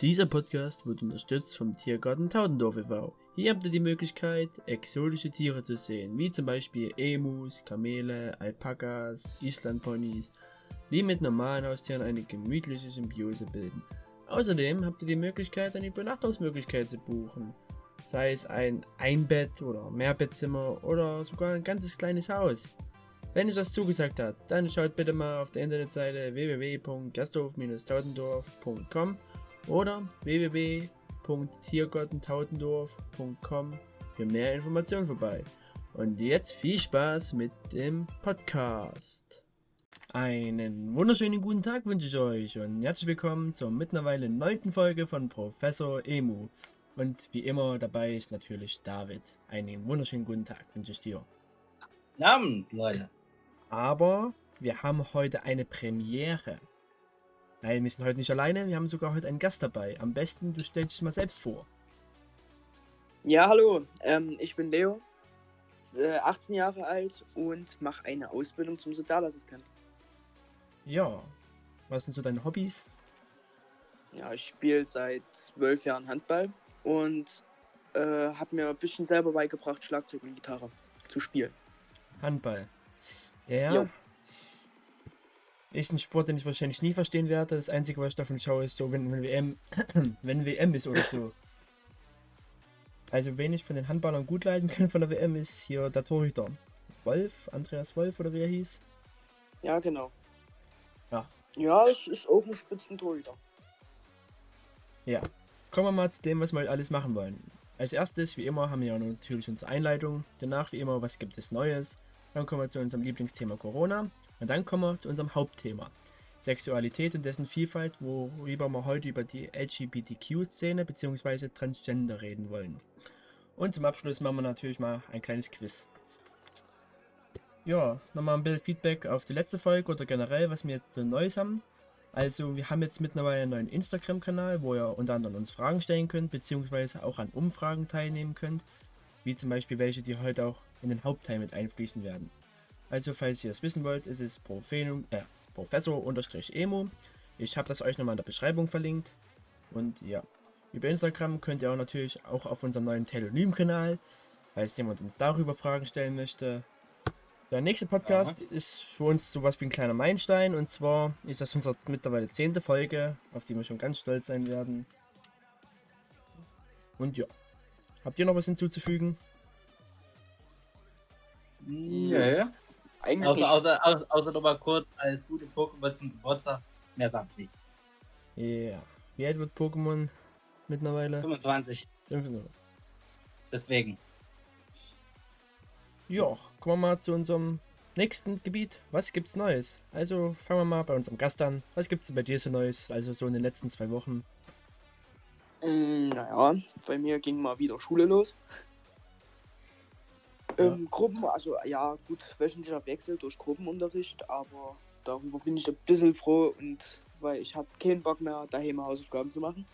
Dieser Podcast wird unterstützt vom Tiergarten Taudendorf e.V. Hier habt ihr die Möglichkeit, exotische Tiere zu sehen, wie zum Beispiel Emus, Kamele, Alpakas, Islandponys, die mit normalen Haustieren eine gemütliche Symbiose bilden. Außerdem habt ihr die Möglichkeit, eine Übernachtungsmöglichkeit zu buchen, sei es ein Einbett- oder Mehrbettzimmer oder sogar ein ganzes kleines Haus. Wenn es was zugesagt hat, dann schaut bitte mal auf der Internetseite www.gasthof-taudendorf.com oder www.tiergartentautendorf.com für mehr Informationen vorbei. Und jetzt viel Spaß mit dem Podcast. Einen wunderschönen guten Tag wünsche ich euch und herzlich willkommen zur mittlerweile neunten Folge von Professor Emu. Und wie immer dabei ist natürlich David. Einen wunderschönen guten Tag wünsche ich dir. Guten Abend, Leute. Aber wir haben heute eine Premiere. Nein, wir sind heute nicht alleine, wir haben sogar heute einen Gast dabei. Am besten, du stellst dich mal selbst vor. Ja, hallo, ähm, ich bin Leo, äh, 18 Jahre alt und mache eine Ausbildung zum Sozialassistent. Ja, was sind so deine Hobbys? Ja, ich spiele seit zwölf Jahren Handball und äh, habe mir ein bisschen selber beigebracht, Schlagzeug und Gitarre zu spielen. Handball. Ja. Jo. Ist ein Sport, den ich wahrscheinlich nie verstehen werde. Das Einzige, was ich davon schaue, ist so, wenn, wenn WM, wenn WM ist oder so. Also, wen ich von den Handballern gut leiten kann von der WM, ist hier der Torhüter. Wolf, Andreas Wolf oder wie er hieß. Ja, genau. Ja. Ja, es ist auch ein Spitzentorhüter. Ja. Kommen wir mal zu dem, was wir heute alles machen wollen. Als erstes, wie immer, haben wir ja natürlich unsere Einleitung. Danach, wie immer, was gibt es Neues? Dann kommen wir zu unserem Lieblingsthema Corona. Und dann kommen wir zu unserem Hauptthema. Sexualität und dessen Vielfalt, worüber wir heute über die LGBTQ-Szene bzw. Transgender reden wollen. Und zum Abschluss machen wir natürlich mal ein kleines Quiz. Ja, nochmal ein bisschen Feedback auf die letzte Folge oder generell, was wir jetzt so Neues haben. Also, wir haben jetzt mittlerweile einen neuen Instagram-Kanal, wo ihr unter anderem uns Fragen stellen könnt, beziehungsweise auch an Umfragen teilnehmen könnt, wie zum Beispiel welche, die heute auch in den Hauptteil mit einfließen werden. Also, falls ihr es wissen wollt, ist es Profenum, äh, Professor-Emo. Ich habe das euch nochmal in der Beschreibung verlinkt. Und ja, über Instagram könnt ihr auch natürlich auch auf unserem neuen Telonym-Kanal, falls jemand uns darüber Fragen stellen möchte. Der nächste Podcast Aha. ist für uns sowas wie ein kleiner Meilenstein. Und zwar ist das unsere mittlerweile zehnte Folge, auf die wir schon ganz stolz sein werden. Und ja. Habt ihr noch was hinzuzufügen? Nö. Eigentlich Außer, nicht. außer, außer, außer nochmal kurz alles gute Pokémon zum Geburtstag. Mehr sag ich nicht. Ja. Wie alt wird Pokémon mittlerweile? 25. Fünf- Deswegen. Ja, kommen wir mal zu unserem nächsten Gebiet. Was gibt's Neues? Also fangen wir mal bei unserem Gast an. Was gibt's denn bei dir so Neues? Also so in den letzten zwei Wochen. Mm, naja, bei mir ging mal wieder Schule los. Ja. Ähm, Gruppen, also ja, gut, wöchentlicher Wechsel durch Gruppenunterricht, aber darüber bin ich ein bisschen froh und weil ich habe keinen Bock mehr, daheim Hausaufgaben zu machen.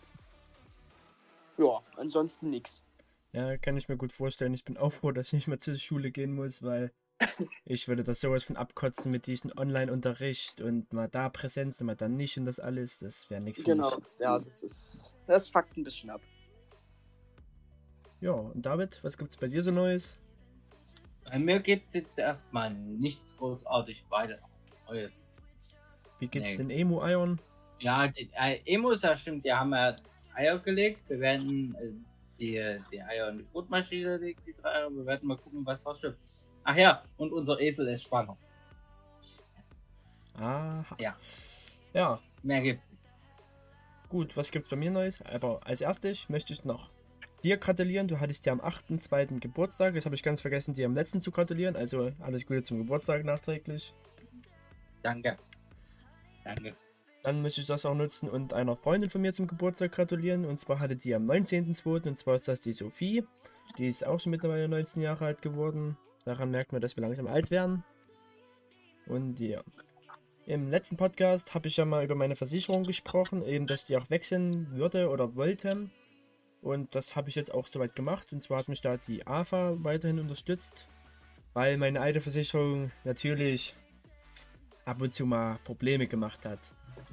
Ja, ansonsten nix. Ja, kann ich mir gut vorstellen. Ich bin auch froh, dass ich nicht mehr zur Schule gehen muss, weil ich würde das sowas von abkotzen mit diesem Online-Unterricht und mal da Präsenz, mal dann nicht und das alles. Das wäre nichts für Genau, mich. ja, das ist. Das fuckt ein bisschen ab. Ja, und David, was gibt's bei dir so Neues? Bei mir gibt es jetzt erstmal nichts großartig weiter Neues. Wie geht's Nee. den Emu-Eiern? Ja, die äh, Emos, ja stimmt, die haben ja Eier gelegt. Wir werden äh, die, die Eier in die Brutmaschine legen, die drei Eier. Wir werden mal gucken, was was stimmt. Ach ja, und unser Esel ist schwanger. Aha. Ja. Ja, Mehr gibt's nicht. Gut, was gibt's bei mir Neues? Aber als erstes möchte ich noch dir gratulieren. Du hattest ja am 8.2. Geburtstag. Das habe ich ganz vergessen, dir am letzten zu gratulieren. Also alles Gute zum Geburtstag nachträglich. Danke. Danke. Dann möchte ich das auch nutzen und einer Freundin von mir zum Geburtstag gratulieren. Und zwar hatte die am 19.2. Und zwar ist das die Sophie. Die ist auch schon mittlerweile 19 Jahre alt geworden. Daran merkt man, dass wir langsam alt werden. Und ja. Im letzten Podcast habe ich ja mal über meine Versicherung gesprochen, eben dass die auch wechseln würde oder wollte. Und das habe ich jetzt auch soweit gemacht. Und zwar hat mich da die AFA weiterhin unterstützt, weil meine alte Versicherung natürlich ab und zu mal Probleme gemacht hat.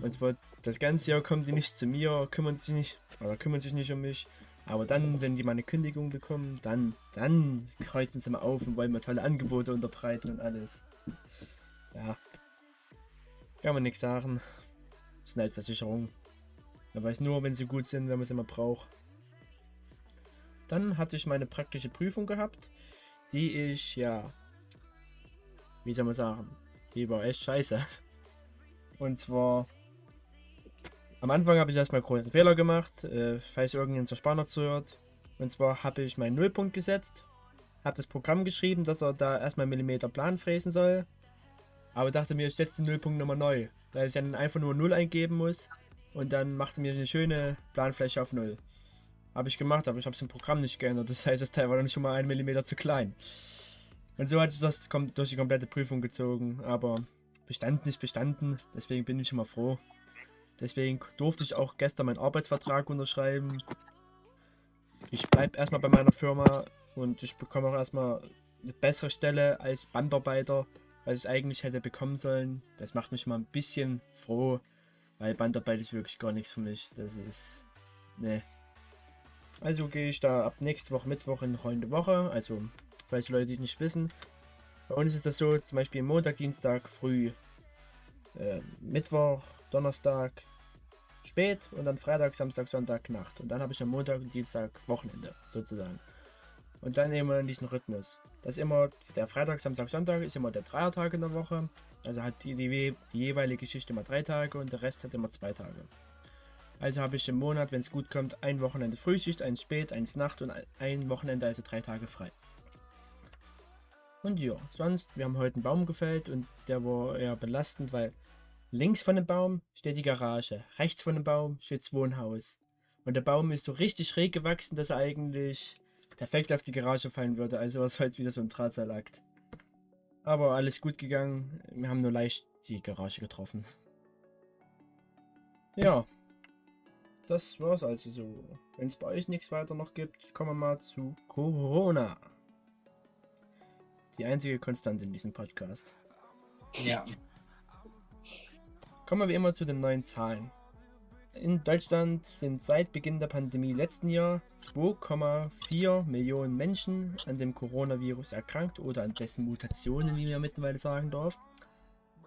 Und zwar das ganze Jahr kommen die nicht zu mir, kümmern sich nicht, oder kümmern sich nicht um mich. Aber dann, wenn die mal eine Kündigung bekommen, dann, dann kreuzen sie mal auf und wollen mir tolle Angebote unterbreiten und alles. Ja. Kann man nichts sagen. Das sind halt Versicherungen. Man weiß nur, wenn sie gut sind, wenn man sie mal braucht. Dann hatte ich meine praktische Prüfung gehabt, die ich, ja, wie soll man sagen, die war echt scheiße. Und zwar, am Anfang habe ich erstmal großen Fehler gemacht, äh, falls irgendein Zerspanner zuhört. Und zwar habe ich meinen Nullpunkt gesetzt, habe das Programm geschrieben, dass er da erstmal Millimeter Plan fräsen soll. Aber dachte mir, ich setze den Nullpunkt nochmal neu, da ich dann einfach nur 0 eingeben muss. Und dann machte mir eine schöne Planfläche auf 0. Habe ich gemacht, aber ich habe es im Programm nicht geändert. Das heißt, das Teil war dann schon mal 1 mm zu klein. Und so hat sich das durch die komplette Prüfung gezogen. Aber bestanden nicht bestanden. Deswegen bin ich immer froh. Deswegen durfte ich auch gestern meinen Arbeitsvertrag unterschreiben. Ich bleibe erstmal bei meiner Firma und ich bekomme auch erstmal eine bessere Stelle als Bandarbeiter, was ich eigentlich hätte bekommen sollen. Das macht mich mal ein bisschen froh, weil Bandarbeit ist wirklich gar nichts für mich. Das ist. Ne. Also gehe ich da ab nächste Woche Mittwoch in rollende Woche. Also, falls die Leute die nicht wissen. Bei uns ist das so, zum Beispiel Montag, Dienstag früh, äh, Mittwoch, Donnerstag spät und dann Freitag, Samstag, Sonntag Nacht. Und dann habe ich am Montag und Dienstag Wochenende sozusagen. Und dann immer in diesen Rhythmus. Das ist immer, der Freitag, Samstag, Sonntag ist immer der Dreiertag in der Woche. Also hat die, die, die jeweilige Geschichte immer drei Tage und der Rest hat immer zwei Tage. Also habe ich im Monat, wenn es gut kommt, ein Wochenende Frühschicht, eins Spät, eins Nacht und ein Wochenende, also drei Tage frei. Und ja, sonst, wir haben heute einen Baum gefällt und der war eher belastend, weil links von dem Baum steht die Garage, rechts von dem Baum steht das Wohnhaus. Und der Baum ist so richtig schräg gewachsen, dass er eigentlich perfekt auf die Garage fallen würde. Also war es heute wieder so ein Drahtseilakt. Aber alles gut gegangen. Wir haben nur leicht die Garage getroffen. Ja, das war's also so. Wenn es bei euch nichts weiter noch gibt, kommen wir mal zu Corona. Die einzige Konstante in diesem Podcast. Ja. Kommen wir wie immer zu den neuen Zahlen. In Deutschland sind seit Beginn der Pandemie letzten Jahr 2,4 Millionen Menschen an dem Coronavirus erkrankt oder an dessen Mutationen, wie man mittlerweile sagen darf.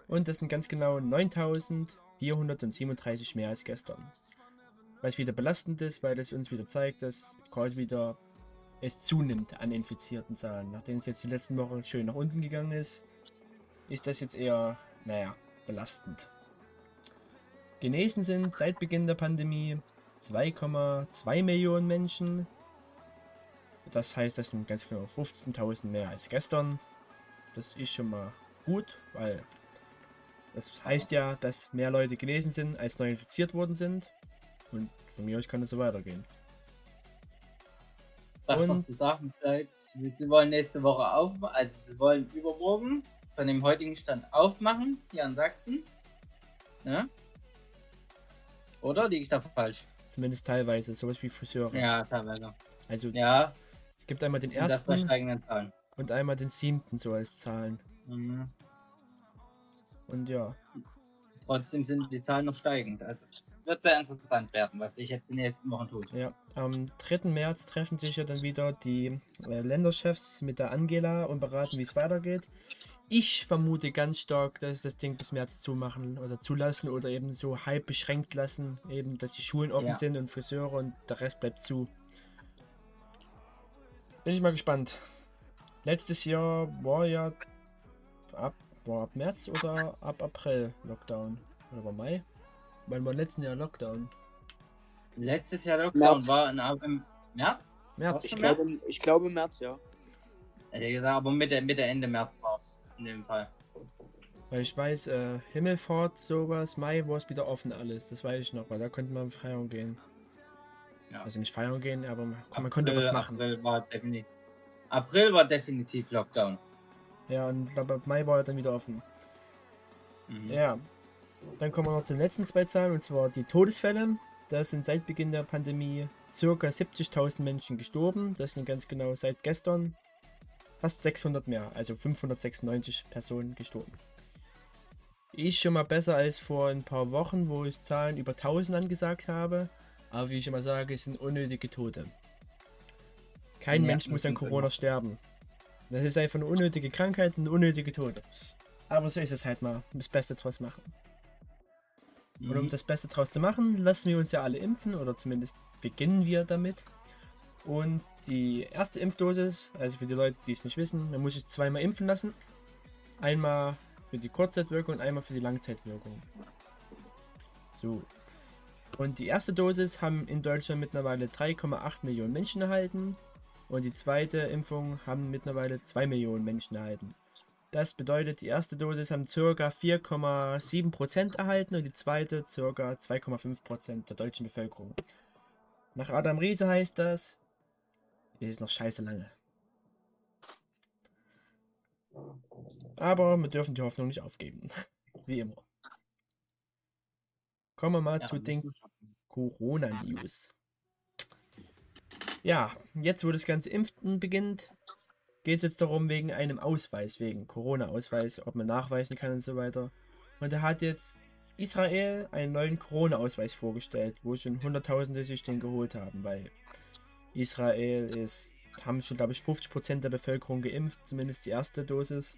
Und das sind ganz genau 9437 mehr als gestern. Was wieder belastend ist, weil es uns wieder zeigt, dass quasi wieder es zunimmt an infizierten Zahlen. Nachdem es jetzt die letzten Wochen schön nach unten gegangen ist, ist das jetzt eher, naja, belastend. Genesen sind seit Beginn der Pandemie 2,2 Millionen Menschen. Das heißt, das sind ganz genau 15.000 mehr als gestern. Das ist schon mal gut, weil das heißt ja, dass mehr Leute genesen sind, als neu infiziert worden sind. Und von mir aus kann es so weitergehen. Was und noch zu sagen bleibt, sie wollen nächste Woche aufmachen, also sie wollen übermorgen von dem heutigen Stand aufmachen, hier in Sachsen. Ja? Oder liege ich da falsch? Zumindest teilweise, sowas wie Friseure. Ja, teilweise. Also ja. Es gibt einmal den ersten und, steigenden Zahlen. und einmal den siebten so als Zahlen. Mhm. Und ja. Trotzdem sind die Zahlen noch steigend. Also es wird sehr interessant werden, was sich jetzt in den nächsten Wochen tut. Ja, am 3. März treffen sich ja dann wieder die äh, Länderchefs mit der Angela und beraten, wie es weitergeht. Ich vermute ganz stark, dass das Ding bis März zumachen oder zulassen oder eben so halb beschränkt lassen, eben dass die Schulen offen ja. sind und Friseure und der Rest bleibt zu. Bin ich mal gespannt. Letztes Jahr war ja ab war ab März oder ab April Lockdown? Oder war Mai? Wann war letzten Jahr Lockdown? Letztes Jahr Lockdown März. war in, im März? März. Ich glaube, ich glaube März, ja. Hätte gesagt, aber Mitte, Mitte, Ende März war es in dem Fall. Weil ich weiß, äh, Himmelfahrt, sowas, Mai war es wieder offen alles. Das weiß ich noch, weil da konnte man feiern gehen. Ja. Also nicht feiern gehen, aber man, April, man konnte was machen. April war, definitiv, April war definitiv Lockdown. Ja, und ich glaube, ab Mai war er dann wieder offen. Mhm. Ja. Dann kommen wir noch zu den letzten zwei Zahlen, und zwar die Todesfälle. Da sind seit Beginn der Pandemie ca. 70.000 Menschen gestorben. Das sind ganz genau seit gestern fast 600 mehr, also 596 Personen gestorben. ist schon mal besser als vor ein paar Wochen, wo ich Zahlen über 1000 angesagt habe. Aber wie ich immer sage, es sind unnötige Tote. Kein Ja, Mensch muss an Corona sterben. Das ist einfach eine unnötige Krankheit und eine unnötige Tote. Aber so ist es halt mal. Das Beste draus machen. Und um Mhm. das Beste draus zu machen, lassen wir uns ja alle impfen oder zumindest beginnen wir damit. Und die erste Impfdosis, also für die Leute, die es nicht wissen, man muss sich zweimal impfen lassen. Einmal für die Kurzzeitwirkung und einmal für die Langzeitwirkung. So. Und die erste Dosis haben in Deutschland mittlerweile 3,8 Millionen Menschen erhalten. Und die zweite Impfung haben mittlerweile 2 Millionen Menschen erhalten. Das bedeutet, die erste Dosis haben ca. 4,7% erhalten und die zweite ca. 2,5% der deutschen Bevölkerung. Nach Adam Riese heißt das, es ist noch scheiße lange. Aber wir dürfen die Hoffnung nicht aufgeben. Wie immer. Kommen wir mal Ja, zu den. Corona-News. Ja, jetzt wo das ganze Impfen beginnt, geht es jetzt darum, wegen einem Ausweis, wegen Corona-Ausweis, ob man nachweisen kann und so weiter. Und da hat jetzt Israel einen neuen Corona-Ausweis vorgestellt, wo schon Hunderttausende sich den geholt haben, weil Israel ist, haben schon, glaube ich, 50% der Bevölkerung geimpft, zumindest die erste Dosis.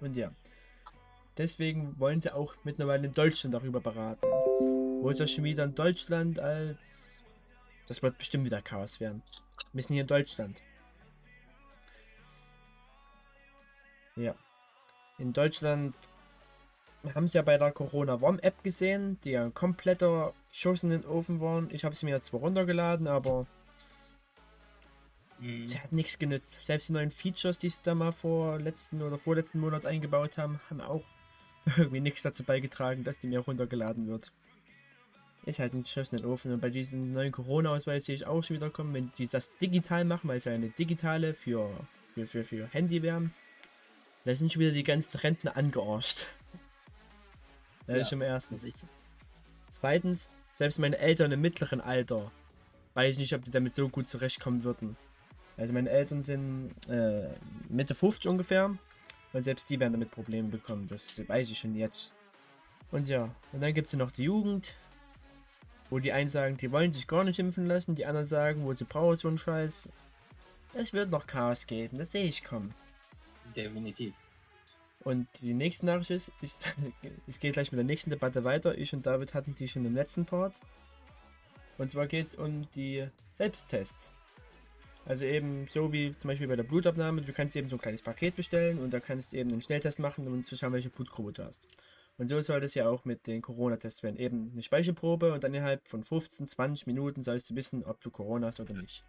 Und ja, deswegen wollen sie auch mittlerweile in Deutschland darüber beraten. Wo ist ja schon wieder in Deutschland als. Das wird bestimmt wieder Chaos werden. Wir sind hier in Deutschland. Ja. In Deutschland haben sie ja bei der Corona Warm App gesehen, die ja ein kompletter Schuss in den Ofen waren. Ich habe sie mir zwar runtergeladen, aber Mhm. sie hat nichts genützt. Selbst die neuen Features, die sie da mal vor letzten oder vorletzten Monat eingebaut haben, haben auch irgendwie nichts dazu beigetragen, dass die mir runtergeladen wird. Ist halt ein Schuss in den Ofen. Und bei diesem neuen Corona-Ausweis sehe ich auch schon wieder kommen, wenn die das digital machen, weil es ja eine digitale für, für, für, für Handy wären. Da sind schon wieder die ganzen Rentner angearscht. Das Ja, ist schon mal erstens. Zweitens, selbst meine Eltern im mittleren Alter, weiß ich nicht, ob die damit so gut zurechtkommen würden. Also meine Eltern sind äh, Mitte 50 ungefähr und selbst die werden damit Probleme bekommen. Das weiß ich schon jetzt. Und ja, und dann gibt es noch die Jugend, wo die einen sagen, die wollen sich gar nicht impfen lassen, die anderen sagen, wo sie brauchen so einen Scheiß. Es wird noch Chaos geben, das sehe ich kommen. Definitiv. Und die nächste Nachricht ist, ist es geht gleich mit der nächsten Debatte weiter. Ich und David hatten die schon im letzten Part. Und zwar geht es um die Selbsttests. Also eben so wie zum Beispiel bei der Blutabnahme, du kannst eben so ein kleines Paket bestellen und da kannst du eben einen Schnelltest machen, um zu schauen, welche Blutgruppe du hast. Und so soll das ja auch mit den Corona-Tests werden. Eben eine Speichelprobe und dann innerhalb von 15, 20 Minuten sollst du wissen, ob du Corona hast oder nicht.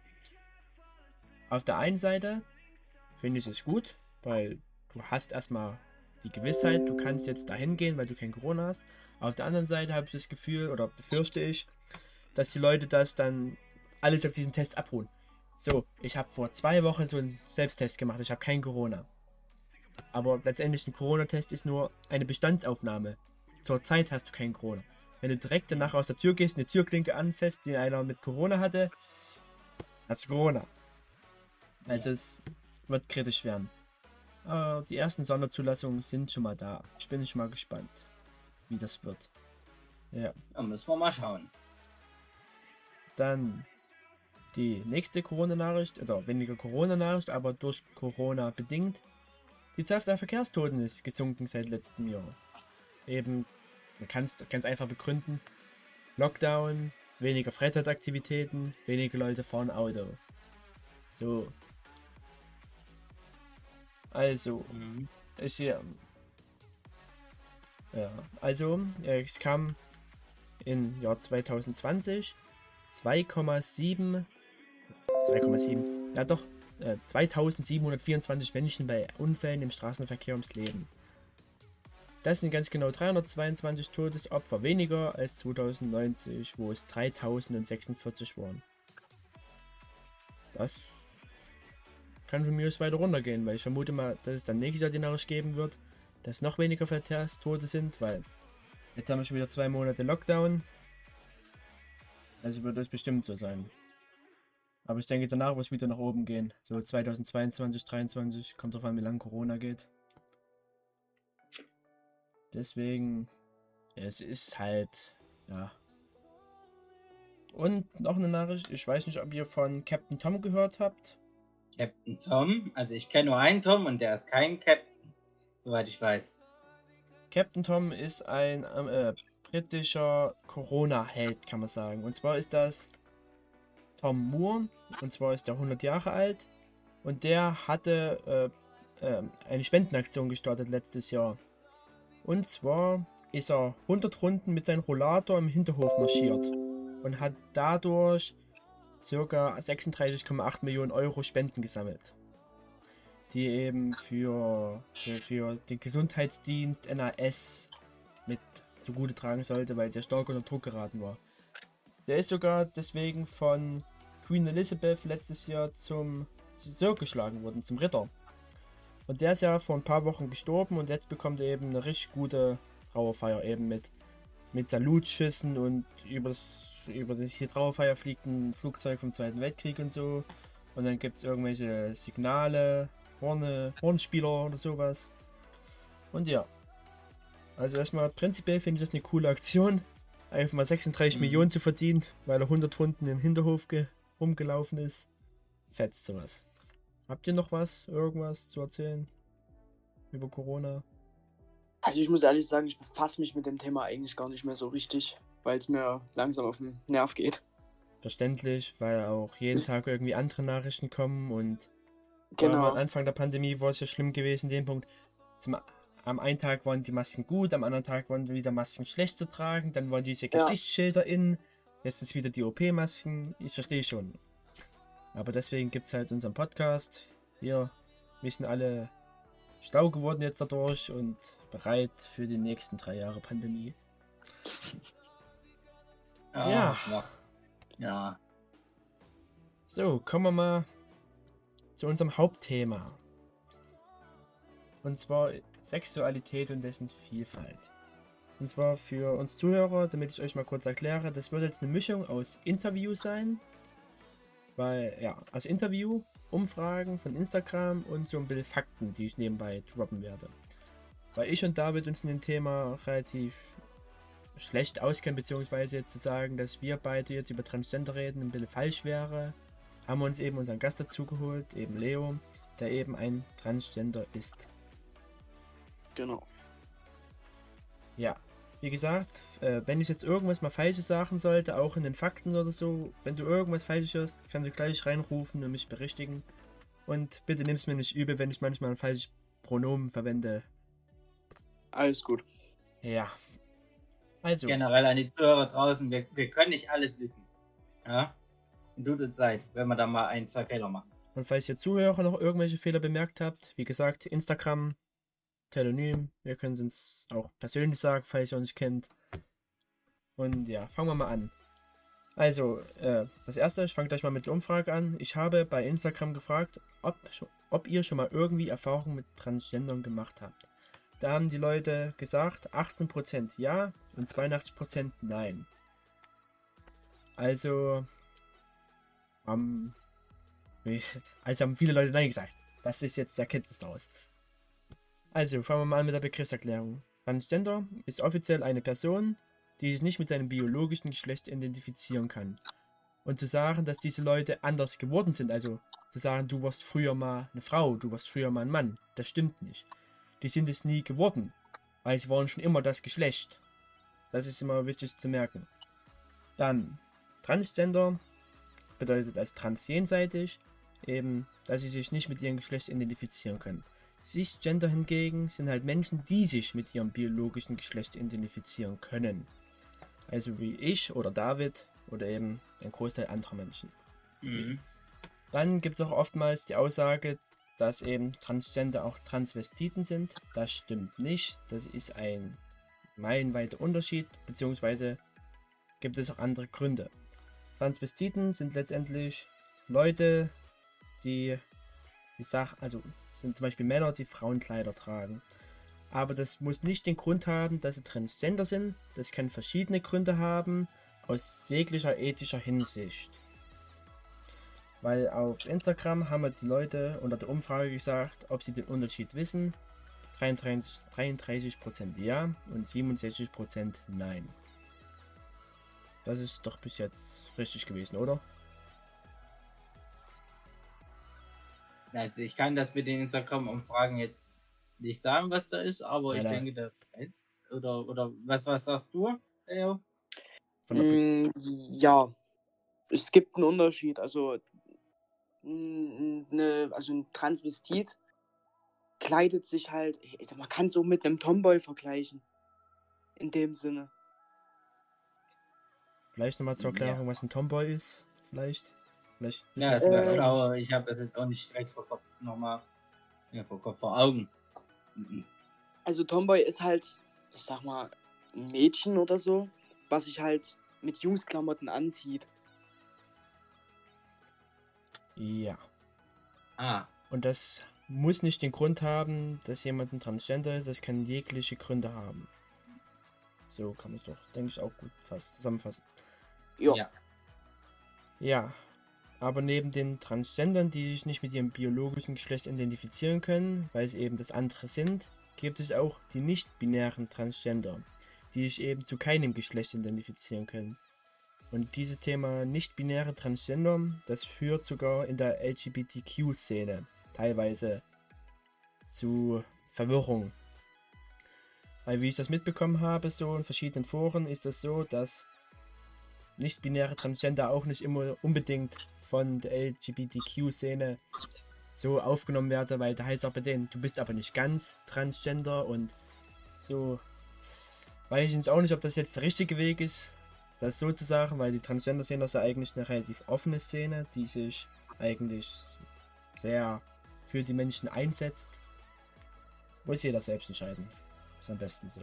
Auf der einen Seite finde ich es gut, weil du hast erstmal die Gewissheit, du kannst jetzt dahin gehen, weil du kein Corona hast. Auf der anderen Seite habe ich das Gefühl oder befürchte ich, dass die Leute das dann alles auf diesen Test abholen. So, ich habe vor zwei Wochen so einen Selbsttest gemacht, ich habe kein Corona. Aber letztendlich ein Corona-Test ist nur eine Bestandsaufnahme. Zur Zeit hast du kein Corona. Wenn du direkt danach aus der Tür gehst, eine Türklinke anfasst, die einer mit Corona hatte, hast du Corona. Also es wird kritisch werden. Aber die ersten Sonderzulassungen sind schon mal da. Ich bin schon mal gespannt, wie das wird. Ja, Da müssen wir mal schauen. dann die nächste Corona-Nachricht, oder weniger Corona-Nachricht, aber durch Corona bedingt. Die Zahl der Verkehrstoten ist gesunken seit letztem Jahr. Eben, man kann es ganz einfach begründen. Lockdown, weniger Freizeitaktivitäten, weniger Leute fahren Auto. So. Also, Mhm. ist ja. Ja, also, es kam im Jahr 2020 2,7. 2,7. Ja, doch. Äh, 2724 Menschen bei Unfällen im Straßenverkehr ums Leben. Das sind ganz genau 322 Todesopfer weniger als 2090, wo es 3046 waren. Das kann von mir aus weiter runtergehen, weil ich vermute mal, dass es dann nächstes Jahr die Nachricht geben wird, dass noch weniger Verkehrstote sind, weil jetzt haben wir schon wieder zwei Monate Lockdown. Also wird das bestimmt so sein. Aber ich denke, danach wird es wieder nach oben gehen. So 2022, 2023, kommt drauf an, wie lange Corona geht. Deswegen, es ist halt, ja. Und noch eine Nachricht, ich weiß nicht, ob ihr von Captain Tom gehört habt. Captain Tom? Also ich kenne nur einen Tom und der ist kein Captain, soweit ich weiß. Captain Tom ist ein äh, britischer Corona-Held, kann man sagen. Und zwar ist das Tom Moore. Und zwar ist er 100 Jahre alt. Und der hatte äh, äh, eine Spendenaktion gestartet letztes Jahr. Und zwar ist er 100 Runden mit seinem Rollator im Hinterhof marschiert. Und hat dadurch ca. 36,8 Millionen Euro Spenden gesammelt. Die eben für, für, für den Gesundheitsdienst NAS mit zugute tragen sollte, weil der stark unter Druck geraten war. Der ist sogar deswegen von Queen Elizabeth letztes Jahr zum Sir geschlagen worden, zum Ritter. Und der ist ja vor ein paar Wochen gestorben und jetzt bekommt er eben eine richtig gute Trauerfeier eben mit, mit Salutschüssen und über das, über die Trauerfeier fliegt ein Flugzeug vom Zweiten Weltkrieg und so. Und dann gibt es irgendwelche Signale, Horne, Hornspieler oder sowas. Und ja. Also erstmal prinzipiell finde ich das eine coole Aktion. Einfach mal 36 mhm. Millionen zu verdienen, weil er 100 Runden im Hinterhof rumgelaufen ist. Fetzt sowas. Habt ihr noch was, irgendwas zu erzählen über Corona? Also ich muss ehrlich sagen, ich befasse mich mit dem Thema eigentlich gar nicht mehr so richtig, weil es mir langsam auf den Nerv geht. Verständlich, weil auch jeden Tag irgendwie andere Nachrichten kommen und genau. am Anfang der Pandemie war es ja schlimm gewesen, den Punkt. Zum, am einen Tag waren die Masken gut, am anderen Tag waren wieder Masken schlecht zu tragen, dann waren diese Gesichtsschilder ja. in, jetzt ist wieder die OP-Masken, ich verstehe schon. Aber deswegen gibt es halt unseren Podcast. Wir, wir sind alle schlau geworden jetzt dadurch und bereit für die nächsten drei Jahre Pandemie. Ja. Ja. Macht's. ja. So, kommen wir mal zu unserem Hauptthema. Und zwar Sexualität und dessen Vielfalt. Und zwar für uns Zuhörer, damit ich euch mal kurz erkläre, das wird jetzt eine Mischung aus Interviews sein, weil, ja, also Interview, Umfragen von Instagram und so ein bisschen Fakten, die ich nebenbei droppen werde. Weil ich und David uns in dem Thema relativ schlecht auskennen, beziehungsweise jetzt zu sagen, dass wir beide jetzt über Transgender reden, ein bisschen falsch wäre, haben wir uns eben unseren Gast dazu geholt, eben Leo, der eben ein Transgender ist. Genau. Ja, wie gesagt, äh, wenn ich jetzt irgendwas mal falsches sagen sollte, auch in den Fakten oder so, wenn du irgendwas falsches hörst, kannst du gleich reinrufen und mich berichtigen. Und bitte nimm es mir nicht übel, wenn ich manchmal ein falsches Pronomen verwende. Alles gut. Ja. Also. Generell an die Zuhörer draußen, wir, wir können nicht alles wissen. Ja? Tut uns leid, wenn wir da mal ein, zwei Fehler machen. Und falls ihr Zuhörer noch irgendwelche Fehler bemerkt habt, wie gesagt, Instagram, Telonym. Wir können es uns auch persönlich sagen, falls ihr uns nicht kennt. Und ja, fangen wir mal an. Also, äh, das erste, ich fange gleich mal mit der Umfrage an. Ich habe bei Instagram gefragt, ob, ob ihr schon mal irgendwie Erfahrungen mit Transgendern gemacht habt. Da haben die Leute gesagt, 18% ja und 82% nein. Also, ähm, also haben viele Leute nein gesagt. Das ist jetzt der Erkenntnis daraus. Also, fangen wir mal an mit der Begriffserklärung. Transgender ist offiziell eine Person, die sich nicht mit seinem biologischen Geschlecht identifizieren kann. Und zu sagen, dass diese Leute anders geworden sind, also zu sagen, du warst früher mal eine Frau, du warst früher mal ein Mann, das stimmt nicht. Die sind es nie geworden, weil sie waren schon immer das Geschlecht. Das ist immer wichtig zu merken. Dann, Transgender bedeutet als transjenseitig eben, dass sie sich nicht mit ihrem Geschlecht identifizieren können. Cisgender hingegen sind halt Menschen, die sich mit ihrem biologischen Geschlecht identifizieren können. Also wie ich oder David oder eben ein Großteil anderer Menschen. Mhm. Dann gibt es auch oftmals die Aussage, dass eben Transgender auch Transvestiten sind. Das stimmt nicht. Das ist ein meilenweiter Unterschied, beziehungsweise gibt es auch andere Gründe. Transvestiten sind letztendlich Leute, die die Sache, also sind zum Beispiel Männer, die Frauenkleider tragen. Aber das muss nicht den Grund haben, dass sie Transgender sind. Das kann verschiedene Gründe haben, aus jeglicher ethischer Hinsicht. Weil auf Instagram haben wir die Leute unter der Umfrage gesagt, ob sie den Unterschied wissen. 33%, 33% ja und 67% nein. Das ist doch bis jetzt richtig gewesen, oder? Also ich kann das mit den Instagram-Umfragen jetzt nicht sagen, was da ist, aber Ja, ich da- denke, da ist. Oder, oder was, was sagst du, Leo? Von der Be- Mm, ja, es gibt einen Unterschied. Also, mm, ne, also ein Transvestit kleidet sich halt, ich sag, man kann es auch mit einem Tomboy vergleichen. In dem Sinne. Vielleicht nochmal zur Ja. Erklärung, was ein Tomboy ist. Vielleicht. Vielleicht Ja, das wäre Äh, schlauer. Ich habe es jetzt auch nicht direkt vor Kopf nochmal ja, vor Kopf vor Augen. Mhm. Also Tomboy ist halt, ich sag mal, ein Mädchen oder so, was sich halt mit Jungsklamotten anzieht. Ja. Ah, Und das muss nicht den Grund haben, dass jemand ein Transgender ist. Das kann jegliche Gründe haben. So kann man es doch, denke ich, auch gut fast zusammenfassen. Ja. ja. Ja. Aber neben den Transgendern, die sich nicht mit ihrem biologischen Geschlecht identifizieren können, weil sie eben das andere sind, gibt es auch die nicht-binären Transgender, die sich eben zu keinem Geschlecht identifizieren können. Und dieses Thema nicht-binäre Transgender, das führt sogar in der LGBTQ-Szene teilweise zu Verwirrung. Weil wie ich das mitbekommen habe, so in verschiedenen Foren, ist es so, dass nicht-binäre Transgender auch nicht immer unbedingt von der LGBTQ-Szene so aufgenommen werden, weil da heißt auch bei denen, du bist aber nicht ganz Transgender und so. Weiß ich jetzt auch nicht, ob das jetzt der richtige Weg ist, das so zu sagen, weil die Transgender-Szene ist ja eigentlich eine relativ offene Szene, die sich eigentlich sehr für die Menschen einsetzt. Muss jeder selbst entscheiden. Ist am besten so.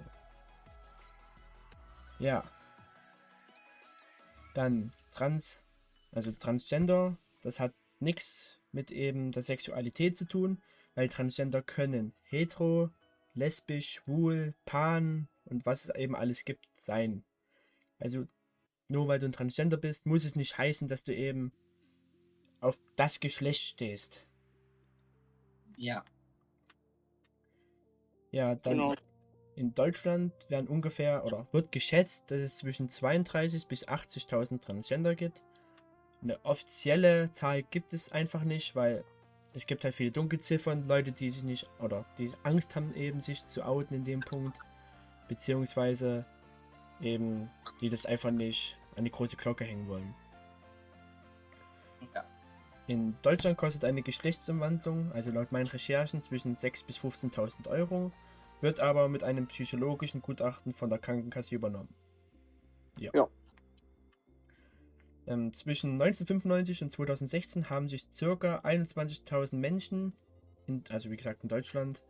Ja. Dann Trans, also Transgender, das hat nichts mit eben der Sexualität zu tun, weil Transgender können hetero, lesbisch, schwul, pan und was es eben alles gibt sein. Also nur weil du ein Transgender bist, muss es nicht heißen, dass du eben auf das Geschlecht stehst. Ja. Ja, dann Genau. in Deutschland werden ungefähr oder wird geschätzt, dass es zwischen 32 bis 80.000 Transgender gibt. Eine offizielle Zahl gibt es einfach nicht, weil es gibt halt viele Dunkelziffern, Leute, die sich nicht oder die Angst haben, eben sich zu outen in dem Punkt, beziehungsweise eben die das einfach nicht an die große Glocke hängen wollen. ja. In Deutschland kostet eine Geschlechtsumwandlung, also laut meinen Recherchen, zwischen 6.000 bis 15.000 Euro, wird aber mit einem psychologischen Gutachten von der Krankenkasse übernommen. Ja. Ja. Ähm, zwischen 1995 und 2016 haben sich ca. 21.000 Menschen, in, also wie gesagt in Deutschland,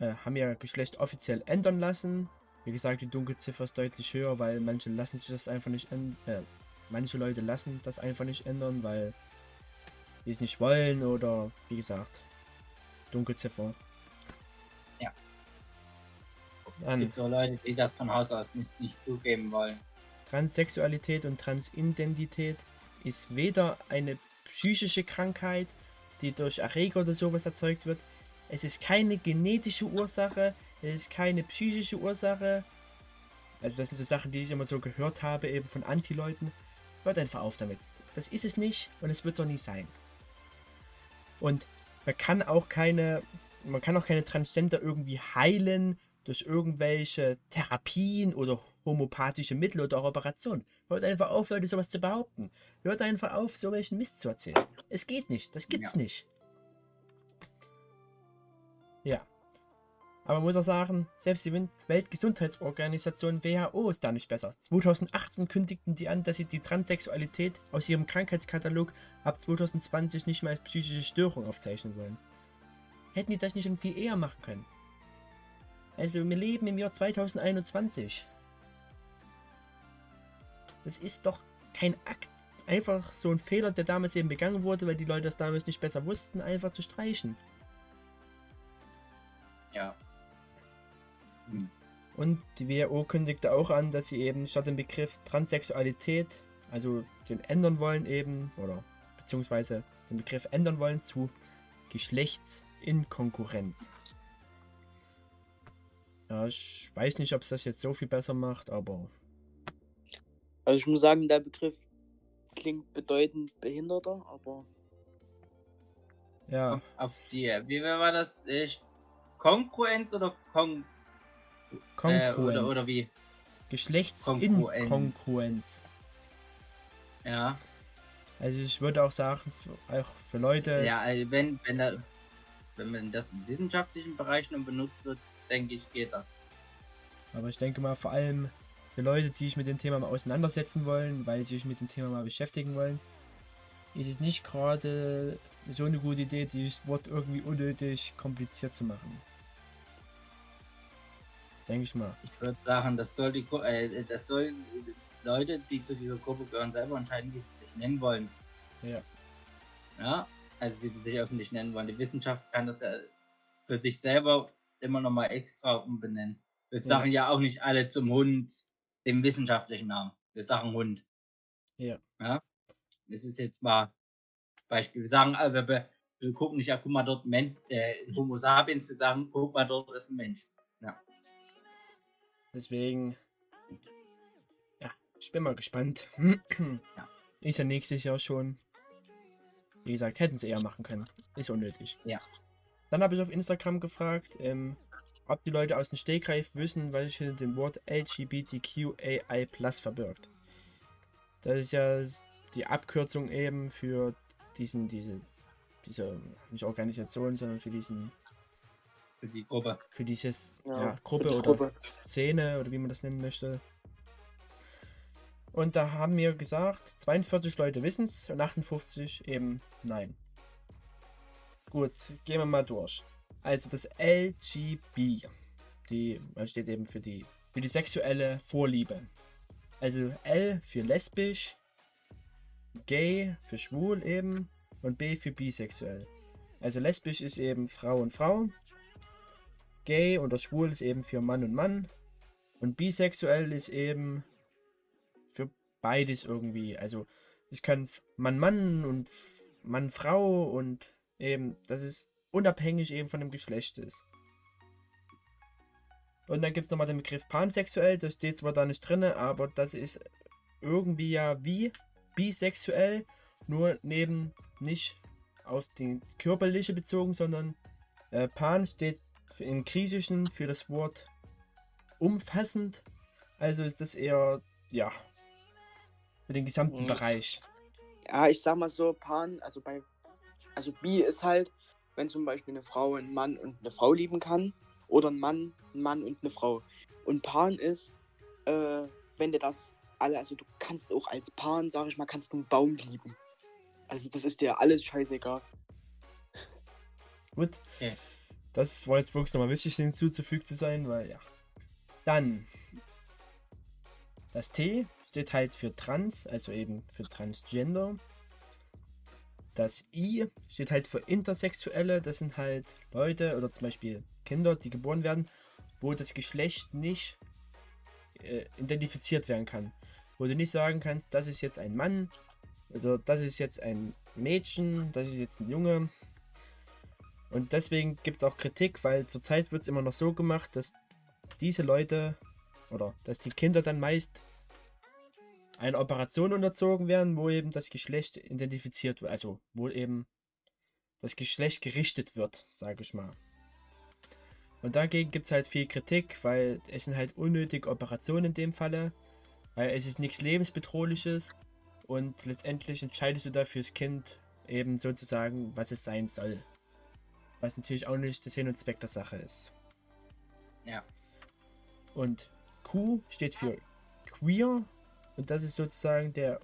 äh, haben ihr Geschlecht offiziell ändern lassen. Wie gesagt, die Dunkelziffer ist deutlich höher, weil manche lassen sich das einfach nicht ändern. Äh, manche Leute lassen das einfach nicht ändern, weil die es nicht wollen oder wie gesagt, Dunkelziffer. Ja. Dann gibt so Leute, die das von Haus aus nicht, nicht zugeben wollen. Transsexualität und Transidentität ist weder eine psychische Krankheit, die durch Erreger oder sowas erzeugt wird. Es ist keine genetische Ursache, es ist keine psychische Ursache. Also das sind so Sachen, die ich immer so gehört habe, eben von Anti-Leuten. Hört einfach auf damit. Das ist es nicht und es wird es auch nie sein. Und man kann auch keine, man kann auch keine Transgender irgendwie heilen durch irgendwelche Therapien oder homopathische Mittel oder auch Operationen. Hört einfach auf, Leute, sowas zu behaupten. Hört einfach auf, so welchen Mist zu erzählen. Es geht nicht, das gibt's Ja. nicht. Ja. Aber man muss auch sagen, selbst die Weltgesundheitsorganisation WHO ist da nicht besser. 2018 kündigten die an, dass sie die Transsexualität aus ihrem Krankheitskatalog ab 2020 nicht mehr als psychische Störung aufzeichnen wollen. Hätten die das nicht schon viel eher machen können? Also wir leben im Jahr 2021. Das ist doch kein Akt, einfach so ein Fehler, der damals eben begangen wurde, weil die Leute das damals nicht besser wussten, einfach zu streichen. Ja. Hm. Und die WHO kündigte auch an, dass sie eben statt dem Begriff Transsexualität, also den ändern wollen eben, oder beziehungsweise den Begriff ändern wollen zu Geschlechtsinkonkurrenz. Ja, ich weiß nicht, ob es das jetzt so viel besser macht, aber Also ich muss sagen, der Begriff klingt bedeutend behinderter, aber ja, Auf die, wie war das? Ich, Kongruenz oder Kong, äh, Konkurrenz. oder, oder wie? Geschlechtsinkongruenz. Ja. Also ich würde auch sagen, für, auch für Leute, Ja, also wenn, wenn, da, wenn man das im wissenschaftlichen Bereich nur benutzt wird, denke ich, geht das. aber ich denke mal vor allem für Leute, die sich mit dem Thema mal auseinandersetzen wollen, weil sie sich mit dem Thema mal beschäftigen wollen, ist es nicht gerade so eine gute Idee, dieses Wort irgendwie unnötig kompliziert zu machen. Denke ich mal. Ich würde sagen, das soll die, äh, das soll äh, Leute, die zu dieser Gruppe gehören, selber entscheiden, wie sie sich nennen wollen. Ja. Ja, also wie sie sich öffentlich nennen wollen. Die Wissenschaft kann das ja für sich selber immer noch mal extra umbenennen. Wir Ja. sagen ja auch nicht alle zum Hund den wissenschaftlichen Namen. Wir sagen Hund. Ja. Ja. Das ist jetzt mal Beispiel. Wir sagen, äh, wir, wir, gucken nicht, ja, guck mal dort, Men äh, Homo sapiens, wir sagen, guck mal dort ist ein Mensch. Deswegen, ja, ich bin mal gespannt. Ja. Ist ja nächstes Jahr schon. Wie gesagt, hätten sie eher machen können. Ist unnötig. Ja. Dann habe ich auf Instagram gefragt, ähm, ob die Leute aus dem Stegreif wissen, was sich hinter dem Wort LGBTQAI verbirgt. Das ist ja die Abkürzung eben für diesen, diese, diese, nicht Organisation, sondern für diesen Für die Gruppe. für dieses Ja, ja, für Gruppe die oder Gruppe. Szene oder wie man das nennen möchte. Und da haben wir gesagt, 42 Leute wissen es und 58 eben nein. Gut, gehen wir mal durch. Also das LGB, die steht eben für die für die sexuelle Vorliebe. Also L für lesbisch, gay für schwul eben und B für bisexuell. Also lesbisch ist eben Frau und Frau, gay oder schwul ist eben für Mann und Mann und bisexuell ist eben für beides irgendwie. Also ich kann Mann Mann und Mann Frau und eben, dass es unabhängig eben von dem Geschlecht ist. Und dann gibt es nochmal den Begriff pansexuell, das steht zwar da nicht drin, aber das ist irgendwie ja wie bisexuell, nur neben nicht auf die körperliche bezogen, sondern äh, pan steht im Griechischen für das Wort umfassend. Also ist das eher, ja, für den gesamten. Bereich. Ja, ich sag mal so, Pan, also bei, also Bi ist halt, wenn zum Beispiel eine Frau einen Mann und eine Frau lieben kann, oder ein Mann, ein Mann und eine Frau. Und Pan ist, äh, wenn dir das alle, also du kannst auch als Pan, sag ich mal, kannst du einen Baum lieben. Also das ist dir alles scheißegal. Gut. Okay. Das war jetzt wirklich nochmal wichtig hinzuzufügen zu sein, weil ja. Dann. Das T steht halt für Trans, also eben für Transgender. Das I steht halt für Intersexuelle, das sind halt Leute oder zum Beispiel Kinder, die geboren werden, wo das Geschlecht nicht äh, identifiziert werden kann. Wo du nicht sagen kannst, das ist jetzt ein Mann oder das ist jetzt ein Mädchen, das ist jetzt ein Junge. Und deswegen gibt es auch Kritik, weil zurzeit wird es immer noch so gemacht, dass diese Leute oder dass die Kinder dann meist einer Operation unterzogen werden, wo eben das Geschlecht identifiziert wird, also wo eben das Geschlecht gerichtet wird, sage ich mal. Und dagegen gibt es halt viel Kritik, weil es sind halt unnötige Operationen in dem Falle, weil es ist nichts lebensbedrohliches und letztendlich entscheidest du da fürs Kind eben sozusagen, was es sein soll. Was natürlich auch nicht der Sinn und Zweck der Sache ist. Ja. Und Q steht für queer und das ist sozusagen der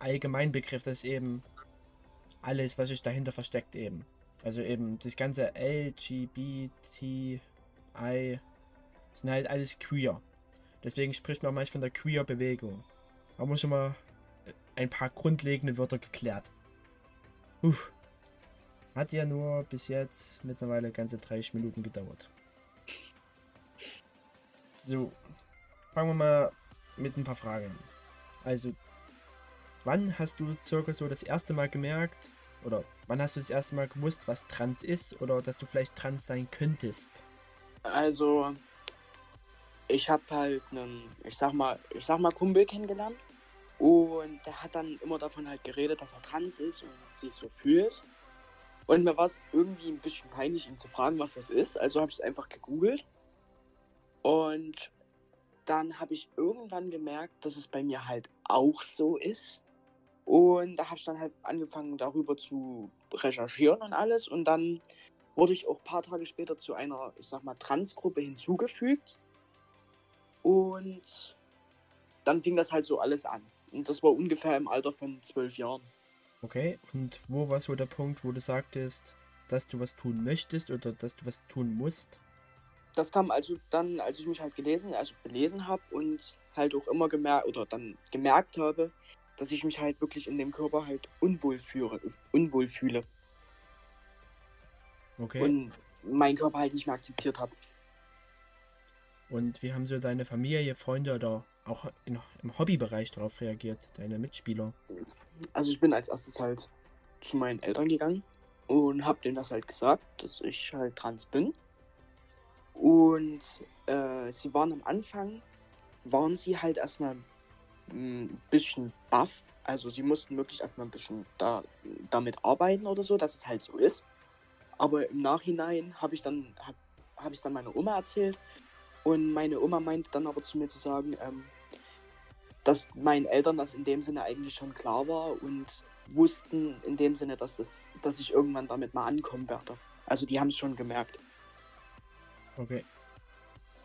Allgemeinbegriff, das ist eben alles, was sich dahinter versteckt eben. Also eben das ganze LGBTI sind halt alles queer. Deswegen spricht man meist von der Queer-Bewegung. Haben wir schon mal ein paar grundlegende Wörter geklärt. Uff. Hat ja nur bis jetzt mittlerweile ganze 30 Minuten gedauert. So, fangen wir mal mit ein paar Fragen an. Also, wann hast du circa so das erste Mal gemerkt, oder wann hast du das erste Mal gewusst, was trans ist, oder dass du vielleicht trans sein könntest? Also, ich habe halt einen, ich sag mal, ich sag mal Kumpel kennengelernt und der hat dann immer davon halt geredet, dass er trans ist und sich so fühlt. Und mir war es irgendwie ein bisschen peinlich, ihn zu fragen, was das ist. Also habe ich es einfach gegoogelt. Und dann habe ich irgendwann gemerkt, dass es bei mir halt auch so ist. Und da habe ich dann halt angefangen, darüber zu recherchieren und alles. Und dann wurde ich auch ein paar Tage später zu einer, ich sag mal, Transgruppe hinzugefügt. Und dann fing das halt so alles an. Und das war ungefähr im Alter von zwölf Jahren. Okay, und wo war so der Punkt, wo du sagtest, dass du was tun möchtest oder dass du was tun musst? Das kam also dann, als ich mich halt gelesen, also belesen habe und halt auch immer gemerkt oder dann gemerkt habe, dass ich mich halt wirklich in dem Körper halt unwohl fühle, unwohl fühle. Okay. Und meinen Körper halt nicht mehr akzeptiert habe. Und wie haben so deine Familie, Freunde oder auch in, im Hobbybereich darauf reagiert, deine Mitspieler? Also ich bin als erstes halt zu meinen Eltern gegangen und habe denen das halt gesagt, dass ich halt trans bin. Und äh, sie waren am Anfang, waren sie halt erstmal ein bisschen baff. Also sie mussten wirklich erstmal ein bisschen da, damit arbeiten oder so, dass es halt so ist. Aber im Nachhinein habe ich dann habe hab ich dann meiner Oma erzählt und meine Oma meinte dann aber zu mir zu sagen, ähm, dass meinen Eltern das in dem Sinne eigentlich schon klar war und wussten in dem Sinne, dass, das, dass ich irgendwann damit mal ankommen werde. Also die haben es schon gemerkt. Okay.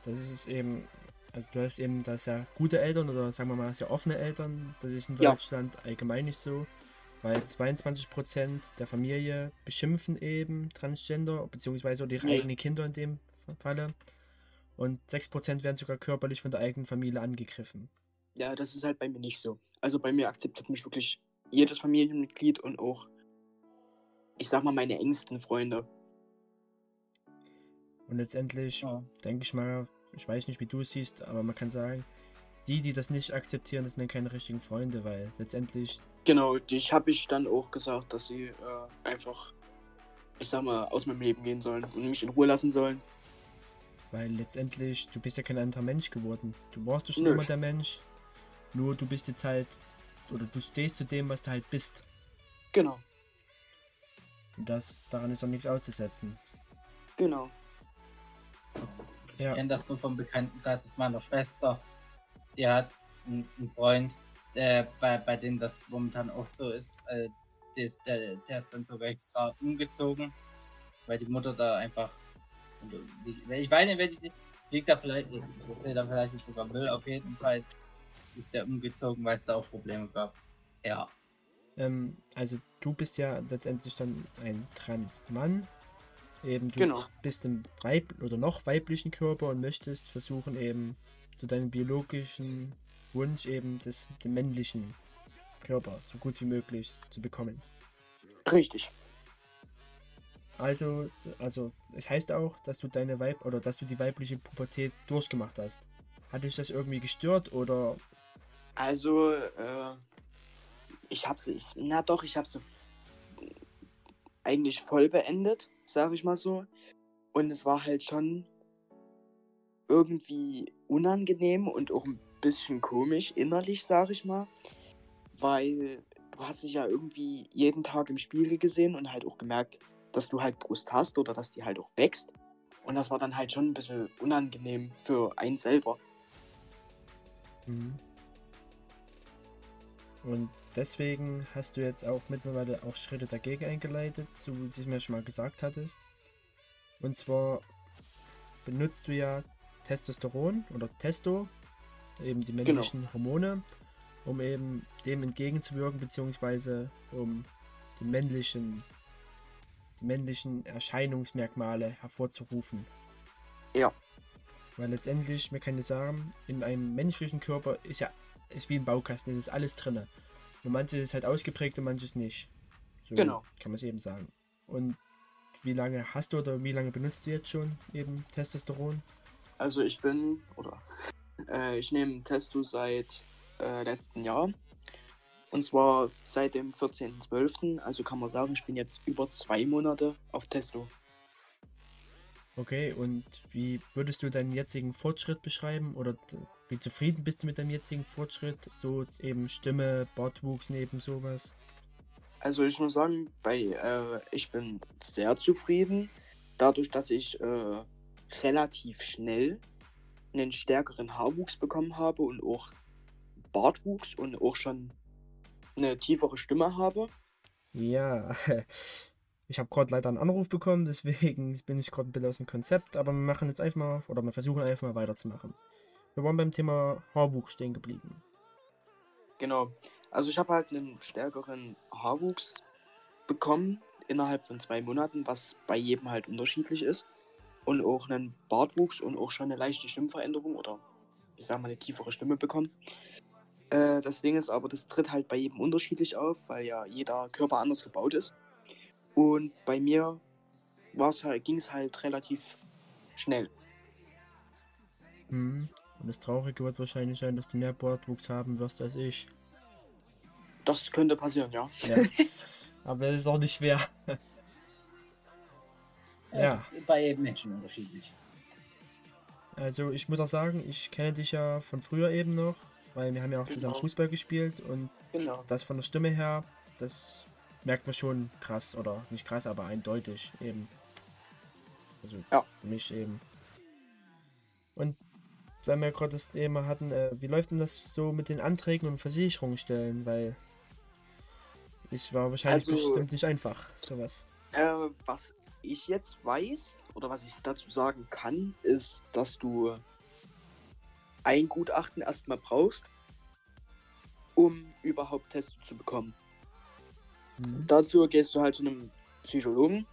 Das ist es eben, also du hast eben da sehr gute Eltern oder sagen wir mal sehr offene Eltern. Das ist in Ja. Deutschland allgemein nicht so, weil 22% der Familie beschimpfen eben Transgender, beziehungsweise ihre Nee. eigenen Kinder in dem Falle. Und 6% werden sogar körperlich von der eigenen Familie angegriffen. Ja, das ist halt bei mir nicht so. Also bei mir akzeptiert mich wirklich jedes Familienmitglied und auch, ich sag mal, meine engsten Freunde. Und letztendlich Ja. denke ich mal, ich weiß nicht, wie du es siehst, aber man kann sagen, die, die das nicht akzeptieren, das sind dann keine richtigen Freunde, weil letztendlich, Genau, ich habe ich dann auch gesagt, dass sie äh, einfach, ich sag mal, aus meinem Leben gehen sollen und mich in Ruhe lassen sollen. weil letztendlich, du bist ja kein anderer Mensch geworden. Du warst ja schon Nö. immer der Mensch, nur du bist jetzt halt, oder du stehst zu dem, was du halt bist. Genau, Und das, daran ist auch nichts auszusetzen. genau. Ich Ja, kenne das nur vom Bekanntenkreis ist meiner Schwester. Die hat einen, einen Freund, äh, bei, bei dem das momentan auch so ist. Äh, der, ist- der, der ist dann sogar extra umgezogen, weil die Mutter da einfach. Ich, ich weiß nicht, wenn ich liegt da vielleicht, ich erzähle da vielleicht jetzt sogar Müll, auf jeden Fall ist der umgezogen, weil es da auch Probleme gab. Ja. ähm, also du bist ja letztendlich dann ein Trans-Mann. Eben, du Genau. bist im Weib oder noch weiblichen Körper und möchtest versuchen eben zu deinem biologischen Wunsch eben des, den männlichen Körper so gut wie möglich zu bekommen. Richtig. Also, also, es heißt auch, dass du deine Weib oder dass du die weibliche Pubertät durchgemacht hast. Hat dich das irgendwie gestört oder Also, äh, ich hab's, ich, na doch, ich hab's eigentlich voll beendet, sag ich mal so. Und es war halt schon irgendwie unangenehm und auch ein bisschen komisch innerlich, sag ich mal. Weil du hast dich ja irgendwie jeden Tag im Spiegel gesehen und halt auch gemerkt, dass du halt Brust hast oder dass die halt auch wächst. Und das war dann halt schon ein bisschen unangenehm für einen selber. Mhm. Und deswegen hast du jetzt auch mittlerweile auch Schritte dagegen eingeleitet, so wie du es mir schon mal gesagt hattest. Und zwar benutzt du ja Testosteron oder Testo, eben die männlichen Hormone, um eben dem entgegenzuwirken, beziehungsweise um die männlichen, die männlichen Erscheinungsmerkmale hervorzurufen. Ja. Weil letztendlich, wir können ja sagen, in einem menschlichen Körper ist ja ist wie ein Baukasten, es ist alles drinne. Nur manches ist halt ausgeprägt und manches nicht. So Genau. kann man es eben sagen. Und wie lange hast du oder wie lange benutzt du jetzt schon eben Testosteron? Also ich bin, oder äh, ich nehme Testo seit äh, letzten Jahr. Und zwar seit dem 14.12. Also kann man sagen, ich bin jetzt über zwei Monate auf Testo. Okay, und wie würdest du deinen jetzigen Fortschritt beschreiben? Oder wie zufrieden bist du mit deinem jetzigen Fortschritt? So jetzt eben Stimme, Bartwuchs neben sowas. Also ich muss sagen, bei äh, ich bin sehr zufrieden, dadurch, dass ich äh, relativ schnell einen stärkeren Haarwuchs bekommen habe und auch Bartwuchs und auch schon eine tiefere Stimme habe. Ja, ich habe gerade leider einen Anruf bekommen, deswegen bin ich gerade ein bisschen aus dem Konzept, aber wir machen jetzt einfach mal, oder wir versuchen einfach mal weiterzumachen. Wir waren beim Thema Haarwuchs stehen geblieben. Genau. Also ich habe halt einen stärkeren Haarwuchs bekommen innerhalb von zwei Monaten, was bei jedem halt unterschiedlich ist. Und auch einen Bartwuchs und auch schon eine leichte Stimmveränderung oder ich sag mal eine tiefere Stimme bekommen. Äh, das Ding ist aber, das tritt halt bei jedem unterschiedlich auf, weil ja jeder Körper anders gebaut ist. Und bei mir halt, ging es halt relativ schnell. Hm. Und das Traurige wird wahrscheinlich sein, dass du mehr Bartwuchs haben wirst als ich. Das könnte passieren, ja. Ja. aber es ist auch nicht schwer. Ja. Das ist bei jedem Menschen unterschiedlich. Also ich muss auch sagen, ich kenne dich ja von früher eben noch, weil wir haben ja auch zusammen Genau. Fußball gespielt und Genau. das von der Stimme her, das merkt man schon krass oder nicht krass, aber eindeutig eben. Also Ja. für mich eben. Und weil wir gerade das Thema hatten, äh, wie läuft denn das so mit den Anträgen und Versicherungsstellen? Weil ich war wahrscheinlich Also- bestimmt nicht einfach, sowas. Äh, was ich jetzt weiß oder was ich dazu sagen kann, ist, dass du ein Gutachten erstmal brauchst, um überhaupt Tests zu bekommen. Mhm. Dafür gehst du halt zu einem Psychologen.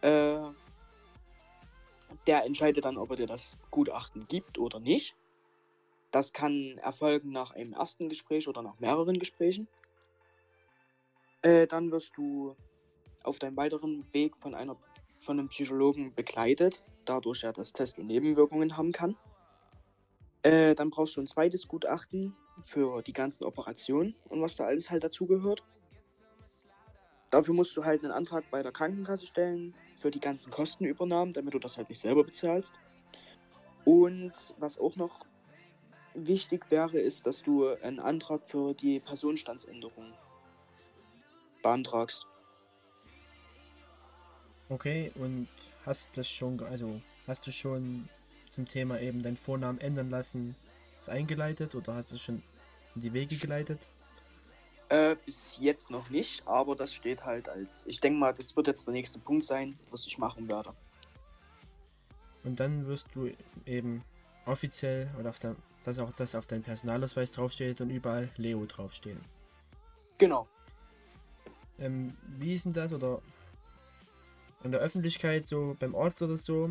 Äh, der entscheidet dann, ob er dir das Gutachten gibt oder nicht. Das kann erfolgen nach einem ersten Gespräch oder nach mehreren Gesprächen. Äh, dann wirst du auf deinem weiteren Weg von einer von einem Psychologen begleitet, dadurch er das Test und Nebenwirkungen haben kann. Äh, dann brauchst du ein zweites Gutachten für die ganzen Operationen und was da alles halt dazugehört. Dafür musst du halt einen Antrag bei der Krankenkasse stellen für die ganzen Kostenübernahmen, damit du das halt nicht selber bezahlst. Und was auch noch wichtig wäre, ist, dass du einen Antrag für die Personenstandsänderung beantragst. Okay, und hast das schon, also hast du schon zum Thema eben deinen Vornamen ändern lassen, das eingeleitet oder hast du schon in die Wege geleitet? Äh, bis jetzt noch nicht, aber das steht halt als. Ich denke mal, das wird jetzt der nächste Punkt sein, was ich machen werde. Und dann wirst du eben offiziell oder auf der, dass auch das auf deinem Personalausweis draufsteht und überall Leo draufstehen. Genau. Ähm, wie ist denn das oder in der Öffentlichkeit so beim Arzt oder so?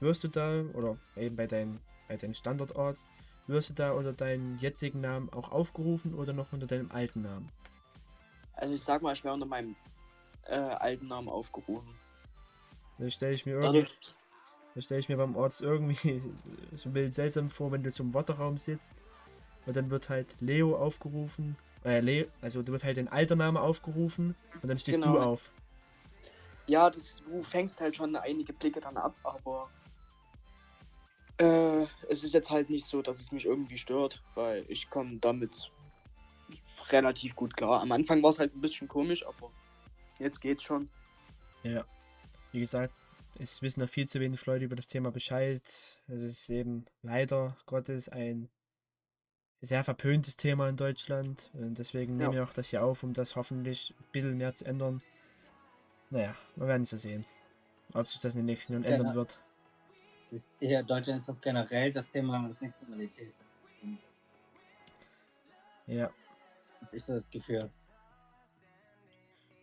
Wirst du da oder eben bei deinem bei deinem Standortarzt wirst du da unter deinem jetzigen Namen auch aufgerufen oder noch unter deinem alten Namen? Also ich sag mal, ich wäre unter meinem äh, alten Namen aufgerufen. Da stelle ich mir irgendwie Da stelle ich mir beim Arzt irgendwie so ein wild seltsam vor, wenn du zum Warteraum sitzt und dann wird halt Leo aufgerufen. Äh, Leo, also da wird halt dein alter Name aufgerufen und dann stehst du Genau. auf. ja, das, du fängst halt schon einige Blicke dann ab, aber äh, es ist jetzt halt nicht so, dass es mich irgendwie stört, weil ich komme damit relativ gut klar. Am Anfang war es halt ein bisschen komisch, aber jetzt geht's schon. Ja. Wie gesagt, es wissen noch viel zu wenig Leute über das Thema Bescheid. Es ist eben leider Gottes ein sehr verpöntes Thema in Deutschland. Und deswegen Ja. nehmen wir auch das hier auf, um das hoffentlich ein bisschen mehr zu ändern. Naja, wir werden es ja sehen. Ob sich das in den nächsten Jahren Ja, ändern na- wird. Hier in Deutschland ist doch generell das Thema Sexualität. Ja. Ich so das Gefühl.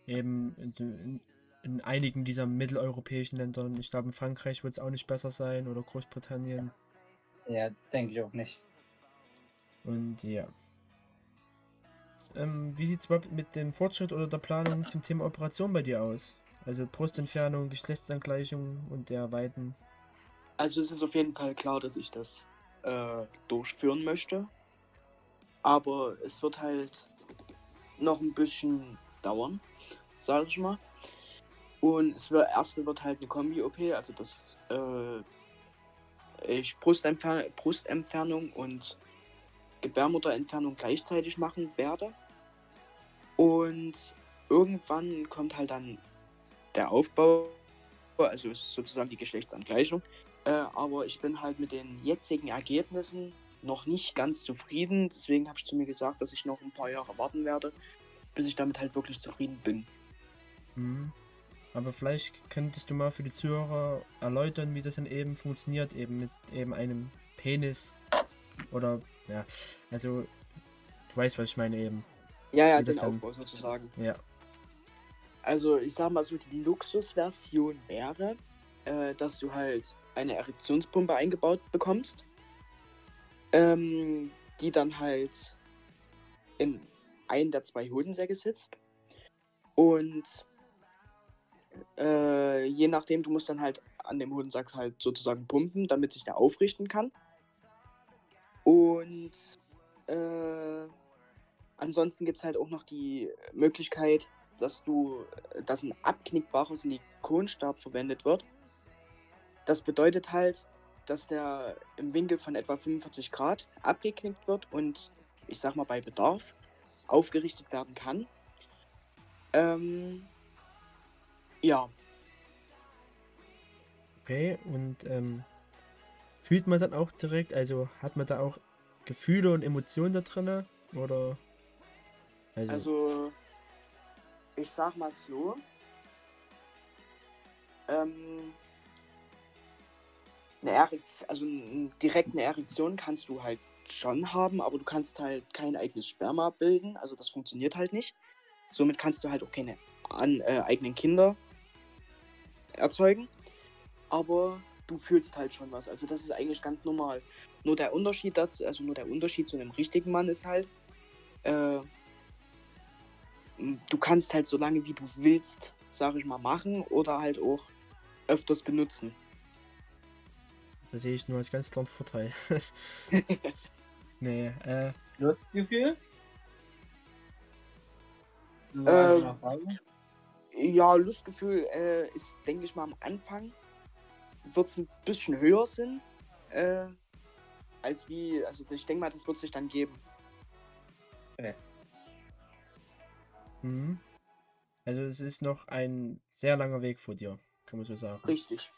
eben in, in, in einigen dieser mitteleuropäischen Ländern, ich glaube in Frankreich wird es auch nicht besser sein oder Großbritannien. Ja, das denke ich auch nicht. Und ja. Ähm, wie sieht es überhaupt mit dem Fortschritt oder der Planung zum Thema Operation bei dir aus? Also Brustentfernung, Geschlechtsangleichung und der weiten. Also es ist auf jeden Fall klar, dass ich das äh, durchführen möchte. Aber es wird halt noch ein bisschen dauern, sage ich mal. Und es wird, erste wird halt eine Kombi-OP, also das äh, ich Brustentfer Brustentfernung und Gebärmutterentfernung gleichzeitig machen werde. Und irgendwann kommt halt dann der Aufbau, also sozusagen die Geschlechtsangleichung. Äh, aber ich bin halt mit den jetzigen Ergebnissen noch nicht ganz zufrieden. Deswegen habe ich zu mir gesagt, dass ich noch ein paar Jahre warten werde, bis ich damit halt wirklich zufrieden bin. Mhm. Aber vielleicht könntest du mal für die Zuhörer erläutern, wie das dann eben funktioniert, eben mit eben einem Penis. Oder, ja, also, du weißt, was ich meine eben. Ja, ja, Wie das den dann- Aufbau sozusagen. Ja. Also ich sag mal so, die Luxusversion wäre, äh, dass du halt eine Erektionspumpe eingebaut bekommst, ähm, die dann halt in einen der zwei Hodensäcke sitzt. Und äh, je nachdem, du musst dann halt an dem Hodensack halt sozusagen pumpen, damit sich der aufrichten kann. Und äh, ansonsten gibt es halt auch noch die Möglichkeit, dass du, dass ein abknickbarer Silikonstab verwendet wird. Das bedeutet halt, dass der im Winkel von etwa 45 Grad abgeknickt wird und ich sag mal bei Bedarf aufgerichtet werden kann. Ähm, ja, Okay, und ähm, fühlt man dann auch direkt, also hat man da auch Gefühle und Emotionen da drin? Oder? Also, also ich sag mal so. Ähm, eine Erektion, also direkt eine Erektion kannst du halt schon haben, aber du kannst halt kein eigenes Sperma bilden, also das funktioniert halt nicht. Somit kannst du halt auch keine an, äh, eigenen Kinder erzeugen, aber du fühlst halt schon was, also das ist eigentlich ganz normal. Nur der Unterschied dazu, also nur der Unterschied zu einem richtigen Mann ist halt, äh, du kannst halt so lange wie du willst, sag ich mal, machen oder halt auch öfters benutzen. Das sehe ich nur als ganz klaren Vorteil. nee, äh, Lustgefühl? Ähm, Ähm, Ja, Lustgefühl äh, ist, denke ich mal, am Anfang wird es ein bisschen höher sein. Äh, als wie, also ich denke mal, das wird sich dann geben. mhm. Also es ist noch ein sehr langer Weg vor dir, kann man so sagen. Richtig.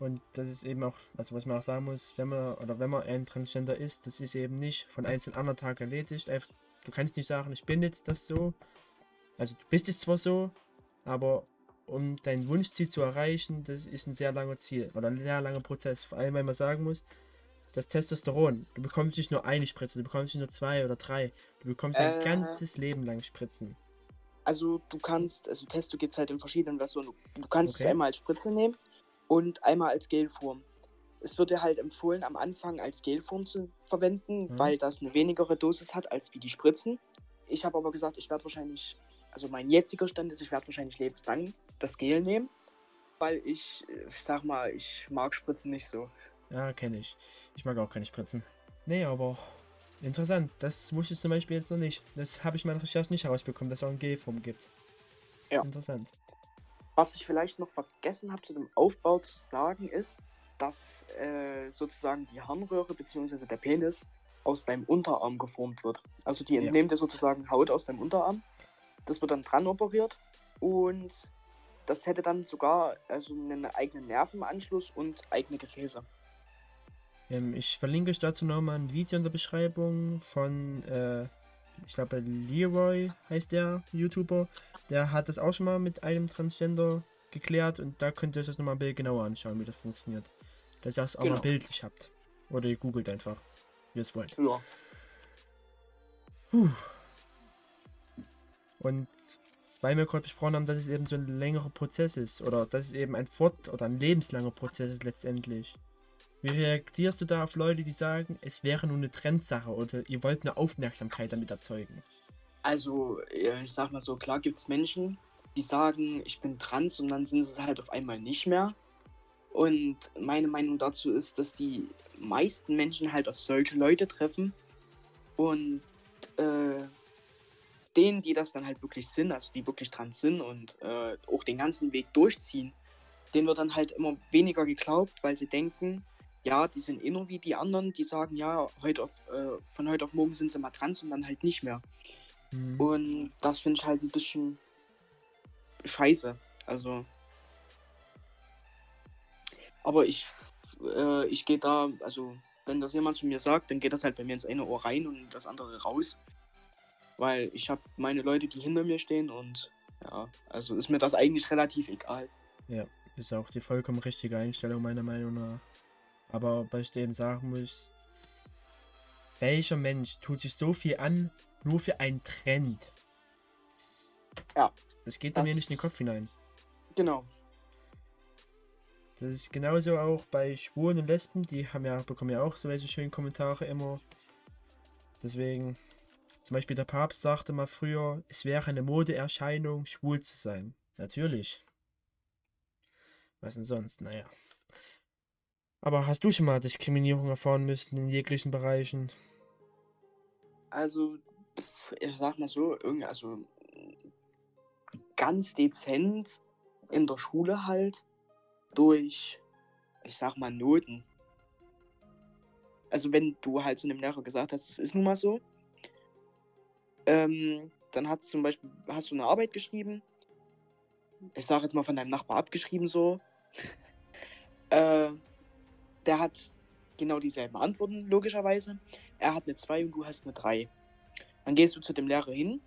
Und das ist eben auch, also was man auch sagen muss, wenn man oder wenn man ein Transgender ist, das ist eben nicht von einem zum anderen Tag erledigt. Einfach, du kannst nicht sagen, ich bin jetzt das so. Also du bist es zwar so, aber um dein Wunschziel zu erreichen, das ist ein sehr langer Ziel oder ein sehr langer Prozess. Vor allem, weil man sagen muss, das Testosteron, du bekommst nicht nur eine Spritze, du bekommst nicht nur zwei oder drei, du bekommst ein Äh. ganzes Leben lang Spritzen. Also du kannst, also Testo gibt es halt in verschiedenen Versionen. Du, du kannst Okay. es einmal als Spritze nehmen und einmal als Gelform. Es wird dir halt empfohlen, am Anfang als Gelform zu verwenden, Mhm. weil das eine wenigere Dosis hat als wie die Spritzen. Ich habe aber gesagt, ich werde wahrscheinlich, also mein jetziger Stand ist, ich werde wahrscheinlich lebenslang das Gel nehmen, weil ich, äh, ich sag mal, ich mag Spritzen nicht so. Ja, kenne ich. Ich mag auch keine Spritzen. Nee, aber interessant. Das wusste ich zum Beispiel jetzt noch nicht. Das habe ich in meiner Recherche nicht herausbekommen, dass es auch ein G-Form gibt. Ja. Interessant. Was ich vielleicht noch vergessen habe zu dem Aufbau zu sagen, ist, dass äh, sozusagen die Harnröhre bzw. der Penis aus deinem Unterarm geformt wird. Also die Ja. entnehmen dir sozusagen Haut aus deinem Unterarm. Das wird dann dran operiert und das hätte dann sogar also einen eigenen Nervenanschluss und eigene Gefäße. Ähm, ich verlinke euch dazu nochmal ein Video in der Beschreibung von, äh, ich glaube, Leroy heißt der YouTuber. Der hat das auch schon mal mit einem Transgender geklärt und da könnt ihr euch das nochmal ein Bild genauer anschauen, wie das funktioniert. Dass ihr das auch Genau. mal bildlich habt. Oder ihr googelt einfach, wie ihr es wollt. Ja. Puh. Und weil wir gerade besprochen haben, dass es eben so ein längerer Prozess ist oder dass es eben ein fort- oder ein lebenslanger Prozess ist letztendlich. Wie reagierst du da auf Leute, die sagen, es wäre nur eine Trendsache oder ihr wollt eine Aufmerksamkeit damit erzeugen? Also, ich sag mal so, klar gibt es Menschen, die sagen, ich bin trans und dann sind sie halt auf einmal nicht mehr. Und meine Meinung dazu ist, dass die meisten Menschen halt auf solche Leute treffen und äh, denen, die das dann halt wirklich sind, also die wirklich dran sind und äh, auch den ganzen Weg durchziehen, denen wird dann halt immer weniger geglaubt, weil sie denken, ja, die sind eh nur wie die anderen, die sagen, ja, heute auf, äh, von heute auf morgen sind sie mal dran und dann halt nicht mehr. Mhm. Und das finde ich halt ein bisschen scheiße. Also. Aber ich, äh, ich gehe da, also wenn das jemand zu mir sagt, dann geht das halt bei mir ins eine Ohr rein und das andere raus. Weil ich habe meine Leute, die hinter mir stehen und ja, also ist mir das eigentlich relativ egal. Ist auch die vollkommen richtige Einstellung meiner Meinung nach. Aber was ich dem sagen muss, welcher Mensch tut sich so viel an, nur für einen Trend? Das, Ja, Das geht bei mir nicht in den Kopf hinein. Genau. Das ist genauso auch bei Schwulen und Lesben, die haben ja, bekommen ja auch so welche schönen Kommentare immer. Deswegen, zum Beispiel der Papst sagte mal früher, es wäre eine Modeerscheinung, schwul zu sein. Natürlich. Was denn sonst? Naja. Aber hast du schon mal Diskriminierung erfahren müssen in jeglichen Bereichen? Also, ich sag mal so, irgendwie, also ganz dezent in der Schule halt durch, ich sag mal, Noten. Also wenn du halt zu einem Lehrer gesagt hast, das ist nun mal so, ähm, dann hat zum Beispiel, hast du eine Arbeit geschrieben, ich sage jetzt mal von deinem Nachbar abgeschrieben so, äh, der hat genau dieselben Antworten, logischerweise. Er hat eine 2 und du hast eine 3. Dann gehst du zu dem Lehrer hin,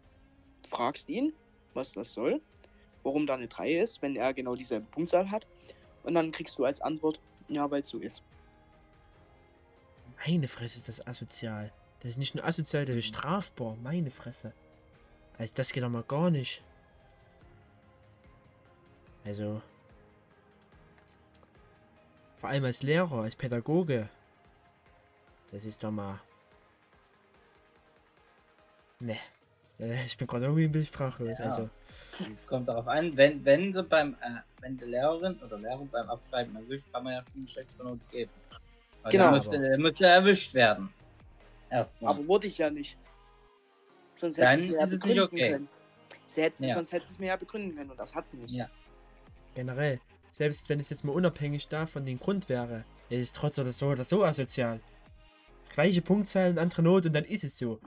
fragst ihn, was das soll, warum da eine 3 ist, wenn er genau dieselbe Punktzahl hat. Und dann kriegst du als Antwort, ja, weil es so ist. Meine Fresse ist das asozial. Das ist nicht nur asozial, das ist strafbar. Meine Fresse. Also das geht doch mal gar nicht. Also. Vor allem als Lehrer, als Pädagoge. Das ist doch mal. Ne. Ich bin gerade irgendwie ein bisschen sprachlos. Ja. Also. Es kommt darauf an, wenn, wenn sie beim, äh, wenn die Lehrerin oder Lehrer beim Abschreiben erwischt, kann man ja schon eine schlechte Note geben. Aber Genau. Müsste, müsste erwischt werden. Erstmal. Aber wurde ich ja nicht. Sonst hätte es mir ja es begründen okay. können. Sie hätte, Ja. Sonst hätte es mir ja begründen können und das hat sie nicht. Ja. generell, selbst wenn es jetzt mal unabhängig davon den Grund wäre, es ist trotz oder so oder so asozial. Gleiche Punktzahlen, andere Note und dann ist es so.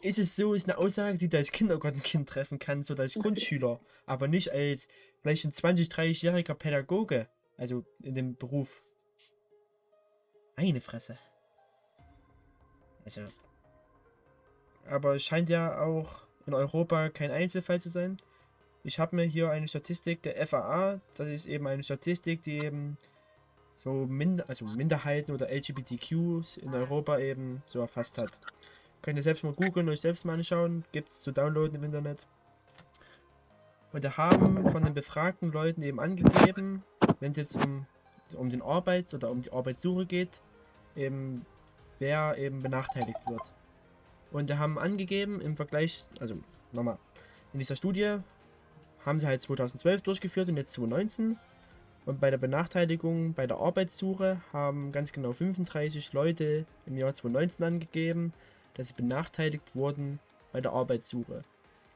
Ist es so, ist eine Aussage, die du als Kindergartenkind treffen kannst oder als Grundschüler, aber nicht als vielleicht ein 20-, 30-jähriger Pädagoge, also in dem Beruf. Meine Fresse. Also. Aber es scheint ja auch in Europa kein Einzelfall zu sein. Ich habe mir hier eine Statistik der FAA, das ist eben eine Statistik, die eben so Minder also Minderheiten oder LGBTQs in Europa eben so erfasst hat. Könnt ihr selbst mal googeln, euch selbst mal anschauen, gibt es zu downloaden im Internet. Und da haben von den befragten Leuten eben angegeben, wenn es jetzt um, um den Arbeits- oder um die Arbeitssuche geht, eben wer eben benachteiligt wird. Und da haben angegeben im Vergleich, also nochmal, in dieser Studie haben sie halt 2012 durchgeführt und jetzt 2019. Und bei der Benachteiligung bei der Arbeitssuche haben ganz genau 35 Leute im Jahr 2019 angegeben, dass sie benachteiligt wurden bei der Arbeitssuche.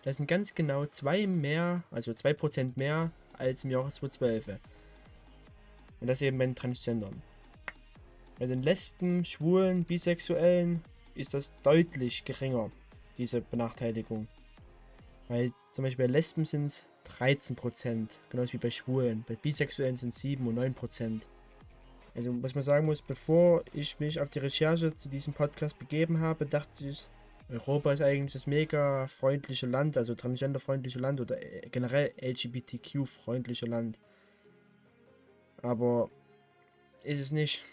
Das sind ganz genau zwei mehr, also 2% mehr als im Jahre 2012. Und das eben bei den Transgendern. Bei den Lesben, Schwulen, Bisexuellen ist das deutlich geringer, diese Benachteiligung. Weil zum Beispiel bei Lesben sind es 13%, genauso wie bei Schwulen. Bei Bisexuellen sind es 7 und 9%. Also, was man sagen muss, bevor ich mich auf die Recherche zu diesem Podcast begeben habe, dachte ich, Europa ist eigentlich das mega freundliche Land, also transgenderfreundliche Land oder äh, generell LGBTQ-freundliche Land. Aber ist es nicht.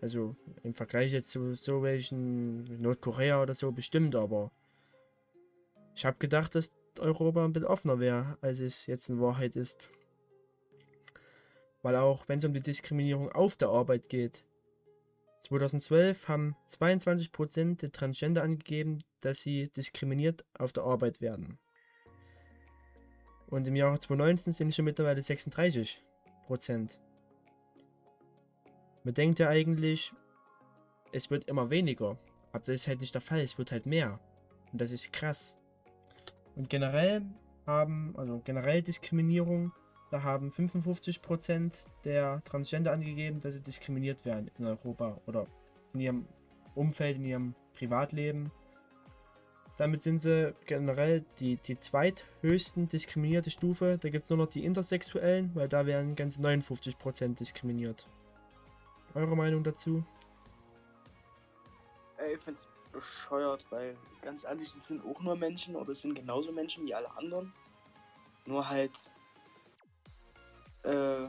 Also im Vergleich jetzt zu so welchen Nordkorea oder so bestimmt, aber ich habe gedacht, dass Europa ein bisschen offener wäre, als es jetzt in Wahrheit ist. Weil auch wenn es um die Diskriminierung auf der Arbeit geht, 2012 haben 22% der Transgender angegeben, dass sie diskriminiert auf der Arbeit werden. Und im Jahre 2019 sind es schon mittlerweile 36%. Man denkt ja eigentlich, es wird immer weniger. Aber das ist halt nicht der Fall, es wird halt mehr. Und das ist krass. Und generell haben, also generell Diskriminierung, da haben 55% der Transgender angegeben, dass sie diskriminiert werden in Europa oder in ihrem Umfeld, in ihrem Privatleben. Damit sind sie generell die, die zweithöchsten diskriminierte Stufe. Da gibt es nur noch die Intersexuellen, weil da werden ganz 59% diskriminiert. Eure Meinung dazu? Ey, ich find's bescheuert, weil ganz ehrlich, es sind auch nur Menschen oder es sind genauso Menschen wie alle anderen. Nur halt äh,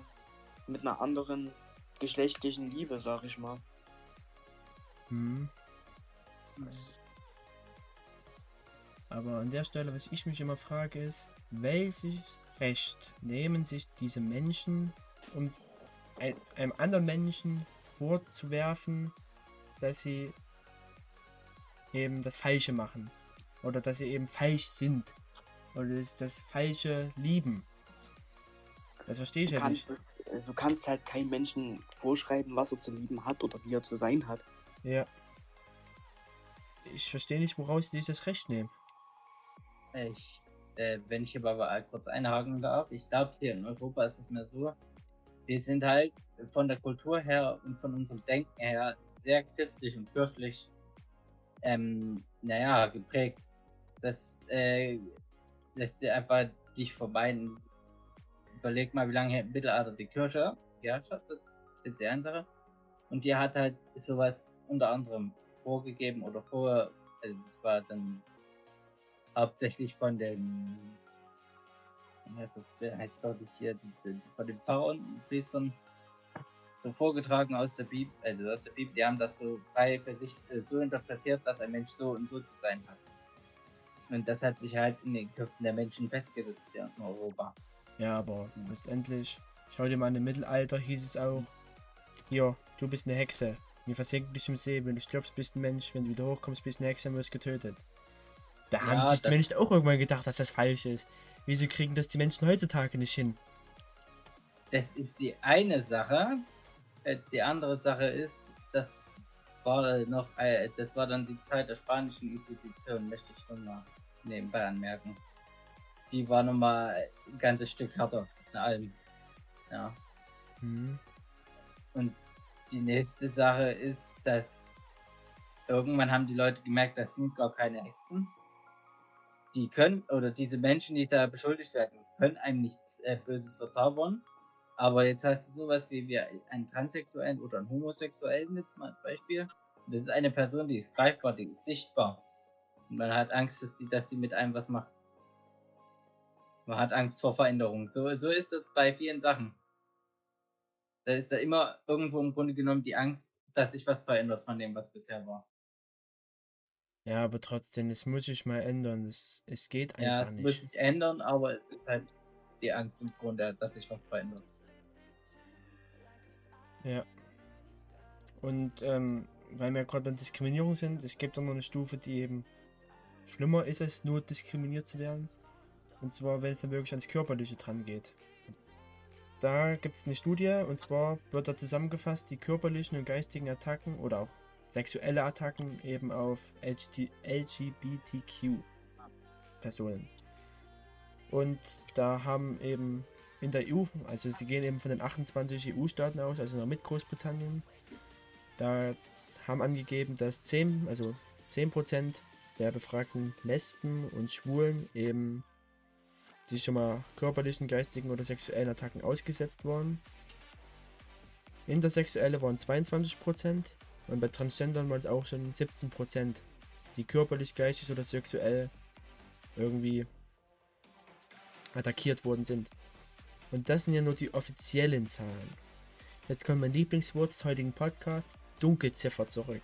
mit einer anderen geschlechtlichen Liebe, sag ich mal. Hm. Aber an der Stelle, was ich mich immer frage, ist, welches Recht nehmen sich diese Menschen, um ein, einem anderen Menschen vorzuwerfen, dass sie eben das Falsche machen. Oder dass sie eben falsch sind. Oder das, das Falsche lieben. Das verstehe ich Du ja nicht. kannst, es, äh, du kannst halt keinem Menschen vorschreiben, was er zu lieben hat oder wie er zu sein hat. Ja. Ich verstehe nicht, woraus sie sich das Recht nehmen. Ich, äh, wenn ich hier aber kurz einhaken darf, ich glaube, hier in Europa ist es mehr so, wir sind halt von der Kultur her und von unserem Denken her sehr christlich und kirchlich, ähm, naja, geprägt. Das äh, lässt sich einfach dich vermeiden. Überleg mal, wie lange Mittelalter die Kirche geherrscht hat, das ist jetzt die eine Sache. Und die hat halt sowas unter anderem vorgegeben oder vor, also das war dann hauptsächlich von den, heißt das, heißt glaube ich hier, von den Pfarrern und Priestern so vorgetragen aus der Bibel, also aus der Bibel, die haben das so frei für sich äh, so interpretiert, dass ein Mensch so und so zu sein hat. Und das hat sich halt in den Köpfen der Menschen festgesetzt hier in Europa. Ja, aber letztendlich, schau dir mal an, im Mittelalter hieß es auch, hier, du bist eine Hexe, wir versenken dich im See, wenn du stirbst, bist ein Mensch, wenn du wieder hochkommst, bist eine Hexe und wirst getötet. Da Ja, haben sich die Menschen auch irgendwann gedacht, dass das falsch ist. Wieso kriegen das die Menschen heutzutage nicht hin? Das ist die eine Sache. Äh, Die andere Sache ist, das war noch, äh, das war dann die Zeit der spanischen Inquisition, möchte ich schon mal nebenbei anmerken. Die war nochmal ein ganzes Stück härter in allem. Ja. Hm. Und die nächste Sache ist, dass irgendwann haben die Leute gemerkt, das sind gar keine Hexen. Die können, oder diese Menschen, die da beschuldigt werden, können einem nichts äh, Böses verzaubern. Aber jetzt hast du sowas wie wir einen Transsexuellen oder einen Homosexuellen jetzt mal als Beispiel. Und das ist eine Person, die ist greifbar, die ist sichtbar. Und man hat Angst, dass die, dass die mit einem was macht. Man hat Angst vor Veränderung. So, so ist das bei vielen Sachen. Da ist da immer irgendwo im Grunde genommen die Angst, dass sich was verändert von dem, was bisher war. Ja, aber trotzdem, das muss ich mal ändern. Das, es geht einfach Ja, es nicht. muss sich ändern, aber es ist halt die Angst im Grunde, dass sich was verändert. Ja. Und ähm, weil wir gerade bei Diskriminierung sind, es gibt auch noch eine Stufe, die eben schlimmer ist, als nur diskriminiert zu werden. Und zwar, wenn es dann wirklich ans Körperliche dran geht. Da gibt es eine Studie, und zwar wird da zusammengefasst, die körperlichen und geistigen Attacken oder auch sexuelle Attacken eben auf LGBTQ-Personen. Und da haben eben in der EU, also sie gehen eben von den 28 EU-Staaten aus, also noch mit Großbritannien, da haben angegeben, dass 10, also 10% der befragten Lesben und Schwulen eben die schon mal körperlichen, geistigen oder sexuellen Attacken ausgesetzt waren. Intersexuelle waren 22% und bei Transgendern waren es auch schon 17%, die körperlich, geistig oder sexuell irgendwie attackiert worden sind. Und das sind ja nur die offiziellen Zahlen. Jetzt kommt mein Lieblingswort des heutigen Podcasts, Dunkelziffer zurück.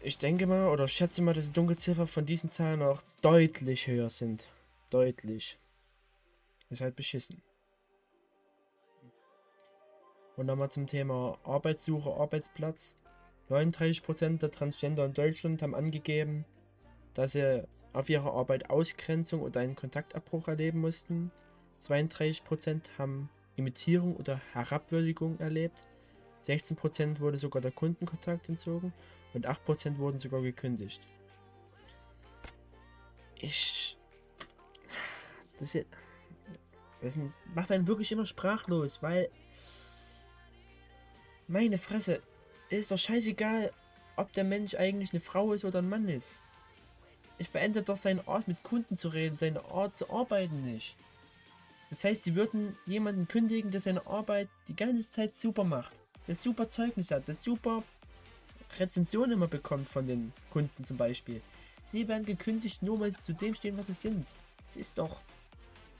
Ich denke mal oder schätze mal, dass die Dunkelziffer von diesen Zahlen auch deutlich höher sind. Deutlich. Ist halt beschissen. Und nochmal zum Thema Arbeitssuche, Arbeitsplatz. 39% der Transgender in Deutschland haben angegeben, dass sie auf ihrer Arbeit Ausgrenzung oder einen Kontaktabbruch erleben mussten. 32% haben Imitierung oder Herabwürdigung erlebt. 16% wurde sogar der Kundenkontakt entzogen und 8% wurden sogar gekündigt. ich. Das, ist- das macht einen wirklich immer sprachlos, weil. Meine Fresse, ist doch scheißegal, ob der Mensch eigentlich eine Frau ist oder ein Mann ist. Es verändert doch seine Art mit Kunden zu reden, seine Art zu arbeiten nicht. Das heißt, die würden jemanden kündigen, der seine Arbeit die ganze Zeit super macht, der super Zeugnis hat, der super Rezensionen immer bekommt von den Kunden zum Beispiel. Die werden gekündigt, nur weil sie zu dem stehen, was sie sind. Das ist doch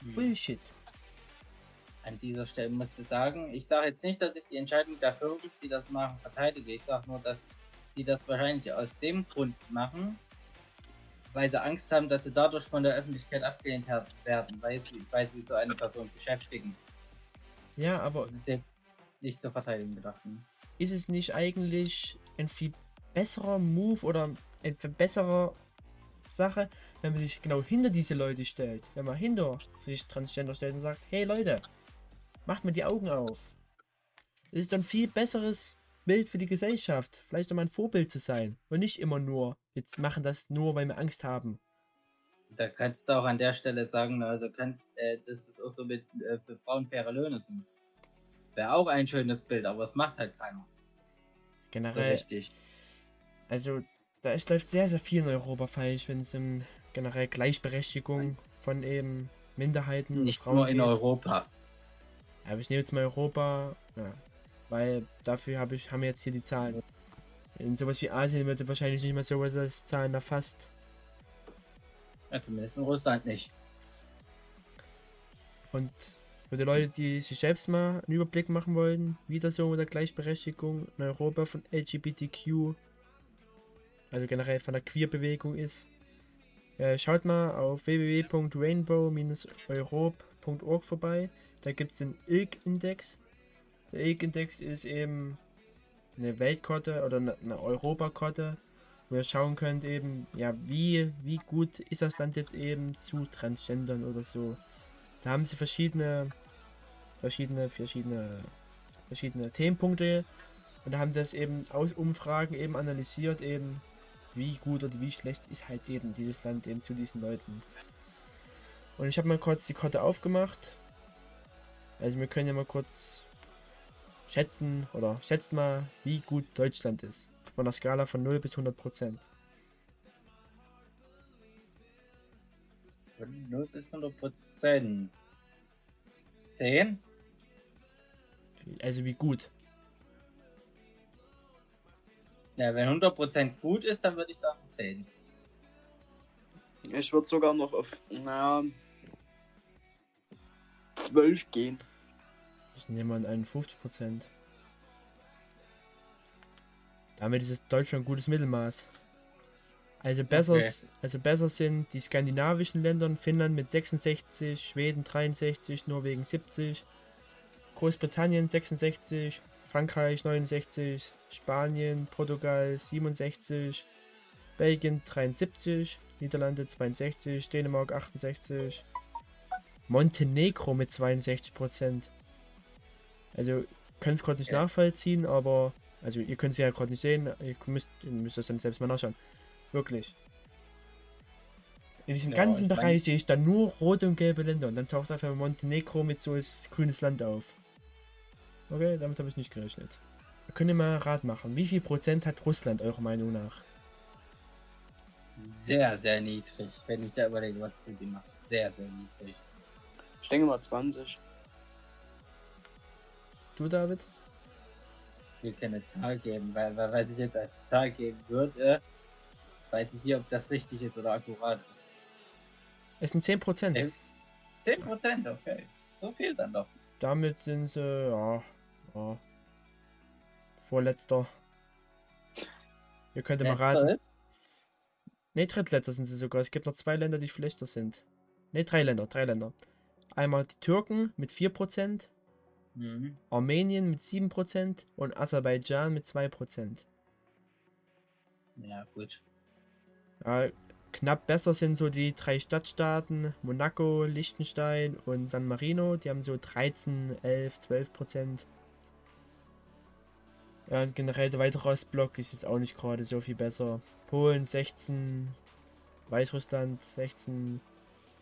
Bullshit. An dieser Stelle musst du sagen, ich sage jetzt nicht, dass ich die Entscheidung der Firmen, die das machen, verteidige. Ich sage nur, dass die das wahrscheinlich aus dem Grund machen, weil sie Angst haben, dass sie dadurch von der Öffentlichkeit abgelehnt werden, weil sie, weil sie so eine Person beschäftigen. Ja, aber Das ist jetzt nicht zur Verteidigung gedacht. ne? ist es nicht eigentlich ein viel besserer Move oder eine viel bessere Sache, wenn man sich genau hinter diese Leute stellt? Wenn man hinter sich Transgender stellt und sagt, hey Leute, macht mir die Augen auf. Es ist dann viel besseres Bild für die Gesellschaft. Vielleicht um ein Vorbild zu sein. Und nicht immer nur, jetzt machen das nur, weil wir Angst haben. Da kannst du auch an der Stelle sagen, also kann, äh, dass es auch so mit äh, für Frauen faire Löhne sind. Wäre auch ein schönes Bild, aber es macht halt keiner. So Generell, richtig. also da ist, läuft sehr, sehr viel in Europa falsch, wenn es um generell Gleichberechtigung von eben Minderheiten und Nicht Frauen nur in geht. Europa. Ja, aber ich nehme jetzt mal Europa, ja, weil dafür habe ich, haben wir jetzt hier die Zahlen. In sowas wie Asien wird wahrscheinlich nicht mehr sowas als Zahlen erfasst. Ja, zumindest in Russland nicht. Und für die Leute, die sich selbst mal einen Überblick machen wollen, wie das so mit der Gleichberechtigung in Europa von LGBTQ, also generell von der Queer-Bewegung ist, äh, schaut mal auf www.rainbow-europe.org vorbei. Da gibt es den ILK-Index. Der ILK-Index ist eben eine Weltkarte oder eine Europakarte, wo ihr schauen könnt eben, ja, wie, wie gut ist das Land jetzt eben zu Transgendern oder so. Da haben sie verschiedene, verschiedene, verschiedene, verschiedene Themenpunkte und haben das eben aus Umfragen eben analysiert, eben wie gut oder wie schlecht ist halt eben dieses Land eben zu diesen Leuten. Und ich habe mal kurz die Karte aufgemacht. Also wir können ja mal kurz schätzen oder schätzt mal, wie gut Deutschland ist. Von der Skala von 0 bis 100 Prozent. Von 0 bis 100 Prozent. 10? Also wie gut. Ja, wenn 100 Prozent gut ist, dann würde ich sagen 10. Ich würde sogar noch auf, naja, 12 gehen. Ich nehme an 51 Prozent. Damit ist es Deutschland ein gutes Mittelmaß. Also besser, Okay. also besser sind die skandinavischen Länder, Finnland mit 66, Schweden 63, Norwegen 70, Großbritannien 66, Frankreich 69, Spanien, Portugal 67, Belgien 73, Niederlande 62, Dänemark 68, Montenegro mit 62 Prozent. Also, könnt es gerade nicht Okay. nachvollziehen, aber, also ihr könnt es ja gerade nicht sehen, ihr müsst, ihr müsst das dann selbst mal nachschauen. Wirklich. In diesem Ja, ganzen mein- Bereich sehe ich dann nur rote und gelbe Länder und dann taucht auf einmal Montenegro mit so als grünes Land auf. Okay, damit habe ich nicht gerechnet. Wir können mal einen Rat machen. Wie viel Prozent hat Russland eurer Meinung nach? Sehr, sehr niedrig. Wenn ich da überlege, was Putin macht. Sehr, sehr niedrig. Ich denke mal 20. Du, David? Will keine Zahl geben, weil, weil, weil ich jetzt als Zahl geben würde, weiß ich nicht, ob das richtig ist oder akkurat ist. Es sind 10 Prozent. Äh. 10 Prozent, okay. So viel dann doch. Damit sind sie, ja, ja, vorletzter. Ihr könnt mal raten. Letzteres? Ne, drittletzter sind sie sogar. Es gibt noch zwei Länder, die schlechter sind. Ne, drei Länder, drei Länder. Einmal die Türken mit 4%, Mhm. Armenien mit 7% und Aserbaidschan mit 2%. Ja, gut. Ja, knapp besser sind so die drei Stadtstaaten, Monaco, Liechtenstein und San Marino. Die haben so 13, 11, 12%. Ja, und generell der weitere Ostblock ist jetzt auch nicht gerade so viel besser. Polen 16, Weißrussland 16,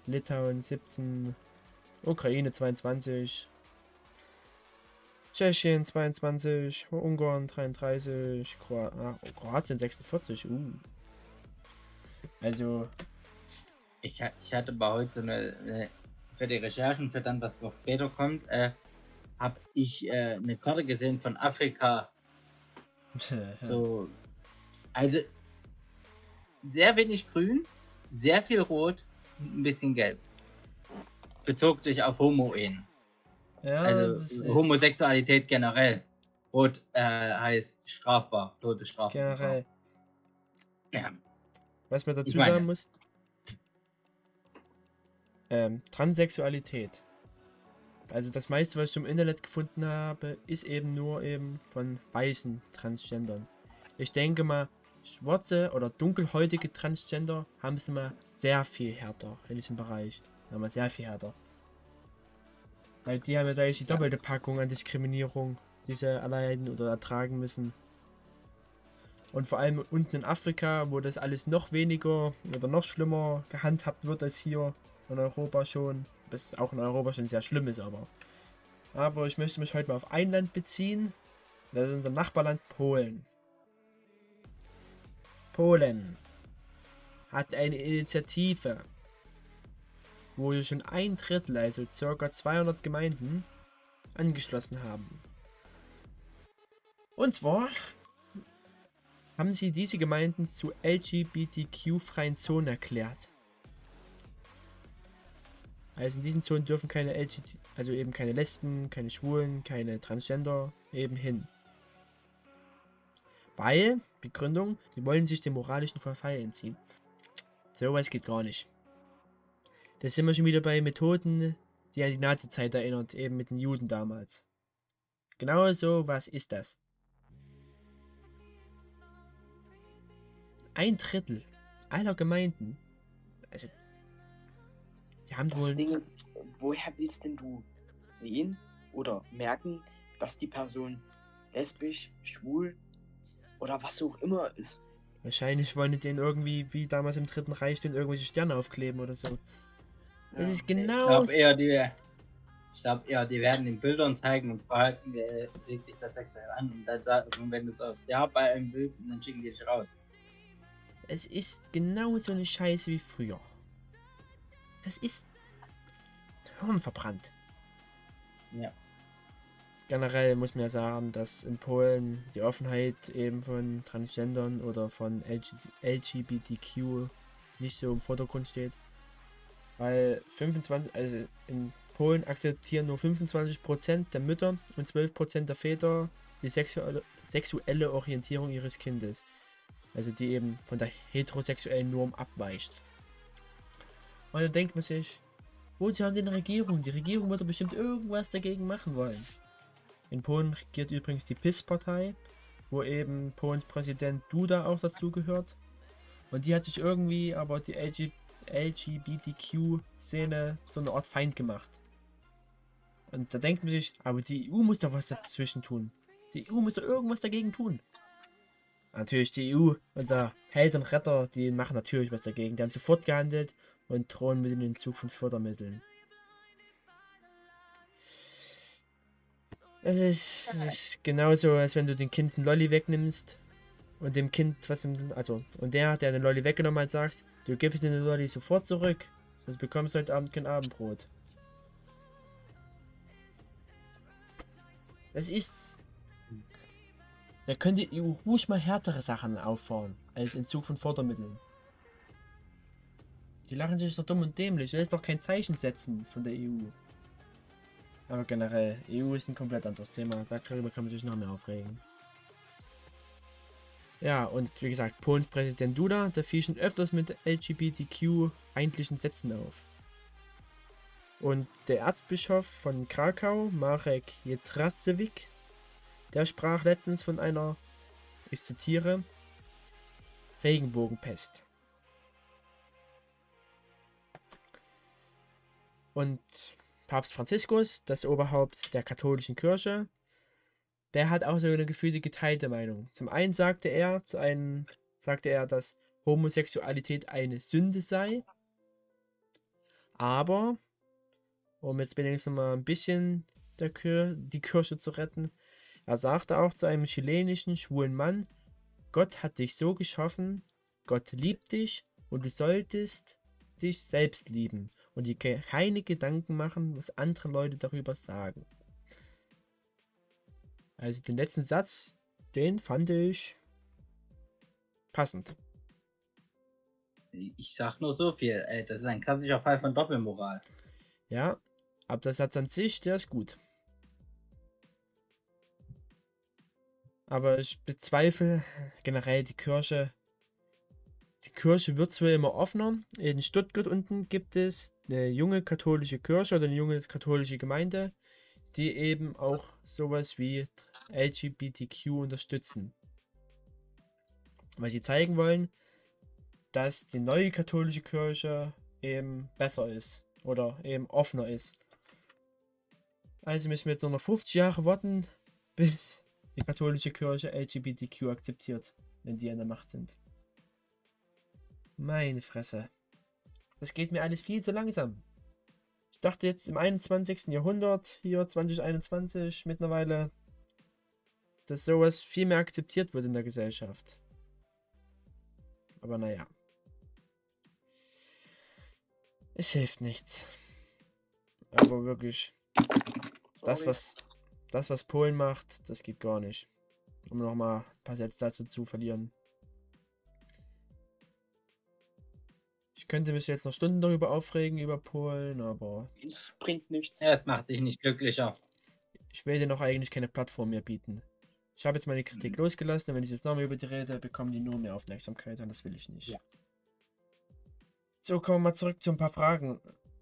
Litauen 17, Ukraine 22, Tschechien 22, Ungarn 33, Kroa ah, Kroatien 46. Uh. Also, Ich, ich hatte bei heute so eine, eine für die Recherchen, für dann, was noch später kommt, äh, habe ich äh, eine Karte gesehen von Afrika. So, also sehr wenig grün, sehr viel rot, ein bisschen gelb. Bezog sich auf Homo-Ehen. Ja, Also ist Homosexualität generell. Rot äh, heißt strafbar, Tod ist strafbar. generell. Ja. Was man dazu sagen muss. Ähm, Transsexualität. Also das meiste, was ich im Internet gefunden habe, ist eben nur eben von weißen Transgendern. Ich denke mal, schwarze oder dunkelhäutige Transgender haben es immer sehr viel härter in diesem Bereich. Haben wir sehr viel härter. Weil die haben ja gleich die doppelte Packung an Diskriminierung, die sie erleiden oder ertragen müssen. Und vor allem unten in Afrika, wo das alles noch weniger oder noch schlimmer gehandhabt wird als hier in Europa schon. Was auch in Europa schon sehr schlimm ist, aber. Aber ich möchte mich heute mal auf ein Land beziehen. Das ist unser Nachbarland Polen. Polen hat eine Initiative, wo sich schon ein Drittel, also ca. 200 Gemeinden, angeschlossen haben. Und zwar haben sie diese Gemeinden zu LGBTQ-freien Zonen erklärt. Also in diesen Zonen dürfen keine LGBT, also eben keine Lesben, keine Schwulen, keine Transgender eben hin. Weil, Begründung, sie wollen sich dem moralischen Verfall entziehen. Sowas geht gar nicht. Da sind wir schon wieder bei Methoden, die an die Nazi-Zeit erinnert, eben mit den Juden damals. Genau so, was ist das? Ein Drittel aller Gemeinden, also die haben Das wohl Ding ist, woher willst denn du sehen oder merken, dass die Person lesbisch, schwul oder was auch immer ist? Wahrscheinlich wollen die den irgendwie, wie damals im Dritten Reich, den irgendwelche Sterne aufkleben oder so. Das ist Ich genau. glaube eher, die, ich glaube eher, die werden den Bildern zeigen und wer legt dich das sexuell an und dann sagen, und wenn du es aus ja bei einem Bild, dann schicken die dich raus. Es ist genau so eine Scheiße wie früher. Das ist hirnverbrannt. Ja. Generell muss man ja sagen, dass in Polen die Offenheit eben von Transgendern oder von LG LGBTQ nicht so im Vordergrund steht. Weil 25, also in Polen akzeptieren nur 25% der Mütter und 12% der Väter die sexuelle, Orientierung ihres Kindes. Also die eben von der heterosexuellen Norm abweicht. Und dann denkt man sich, wo sie haben denn eine Regierung? Die Regierung wird bestimmt irgendwas dagegen machen wollen. In Polen regiert übrigens die PIS-Partei, wo eben Polens Präsident Duda auch dazu gehört. Und die hat sich irgendwie aber die LG LGBTQ-Szene zu einer Art Feind gemacht. Und da denkt man sich, aber die EU muss doch was dazwischen tun. Die EU muss doch irgendwas dagegen tun. Natürlich die EU, unser Held und Retter, die machen natürlich was dagegen. Die haben sofort gehandelt und drohen mit dem Entzug von Fördermitteln. Das ist, ist genauso, als wenn du dem Kind einen Lolli wegnimmst und dem Kind was im, also und der, der den Lolli weggenommen hat, sagst, du gibst den Lolli sofort zurück, sonst bekommst du heute Abend kein Abendbrot. Das ist, da könnte die EU ruhig mal härtere Sachen auffahren als Entzug von Fördermitteln. Die lachen sich doch dumm und dämlich. Das ist doch kein Zeichen setzen von der EU. Aber generell, EU ist ein komplett anderes Thema. Darüber kann man sich noch mehr aufregen. Ja, und wie gesagt, Polens Präsident Duda, der fiel schon öfters mit LGBTQ-feindlichen Sätzen auf. Und der Erzbischof von Krakau, Marek Jetrasewicz, der sprach letztens von einer, ich zitiere, Regenbogenpest. Und Papst Franziskus, das Oberhaupt der katholischen Kirche, der hat auch so eine gefühlte geteilte Meinung. Zum einen sagte er, zu einem sagte er, dass Homosexualität eine Sünde sei. Aber, um jetzt wenigstens mal ein bisschen Kir die Kirche zu retten, er sagte auch zu einem chilenischen schwulen Mann, Gott hat dich so geschaffen, Gott liebt dich und du solltest dich selbst lieben und dir keine Gedanken machen, was andere Leute darüber sagen. Also den letzten Satz, den fand ich passend. Ich sag nur so viel, ey, das ist ein klassischer Fall von Doppelmoral. Ja, aber der Satz an sich, der ist gut. Aber ich bezweifle generell die Kirche. Die Kirche wird zwar immer offener. In Stuttgart unten gibt es eine junge katholische Kirche oder eine junge katholische Gemeinde, die eben auch sowas wie LGBTQ unterstützen. Weil sie zeigen wollen, dass die neue katholische Kirche eben besser ist oder eben offener ist. Also müssen wir jetzt nur noch 50 Jahre warten, bis die katholische Kirche LGBTQ akzeptiert, wenn die an der Macht sind. Meine Fresse. Das geht mir alles viel zu langsam. Ich dachte jetzt im 21. Jahrhundert, hier 2021 mittlerweile, dass sowas viel mehr akzeptiert wird in der Gesellschaft. Aber naja. Es hilft nichts. Aber wirklich, das was das, was Polen macht, das geht gar nicht. Um nochmal ein paar Sätze dazu zu verlieren. Ich könnte mich jetzt noch Stunden darüber aufregen, über Polen, aber Es bringt nichts. Ja, es macht dich nicht glücklicher. ich will dir noch eigentlich keine Plattform mehr bieten. Ich habe jetzt meine Kritik losgelassen und wenn ich jetzt nochmal über die rede, bekommen die nur mehr Aufmerksamkeit und das will ich nicht. Ja. So, kommen wir mal zurück zu ein paar Fragen.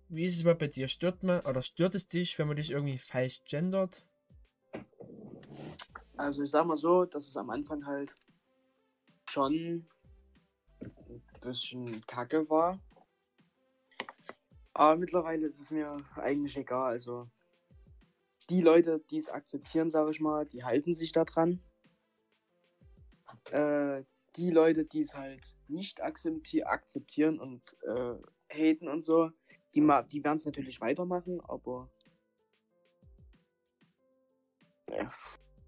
Wie ist es überhaupt bei dir? Stört man oder stört es dich, wenn man dich irgendwie falsch gendert? Also ich sag mal so, dass es am Anfang halt schon bisschen kacke war. Aber mittlerweile ist es mir eigentlich egal. Also die Leute, die es akzeptieren, sage ich mal, die halten sich da dran. Äh, die Leute, die es halt nicht akzepti akzeptieren und äh, haten und so, die, die werden es natürlich weitermachen, aber ja,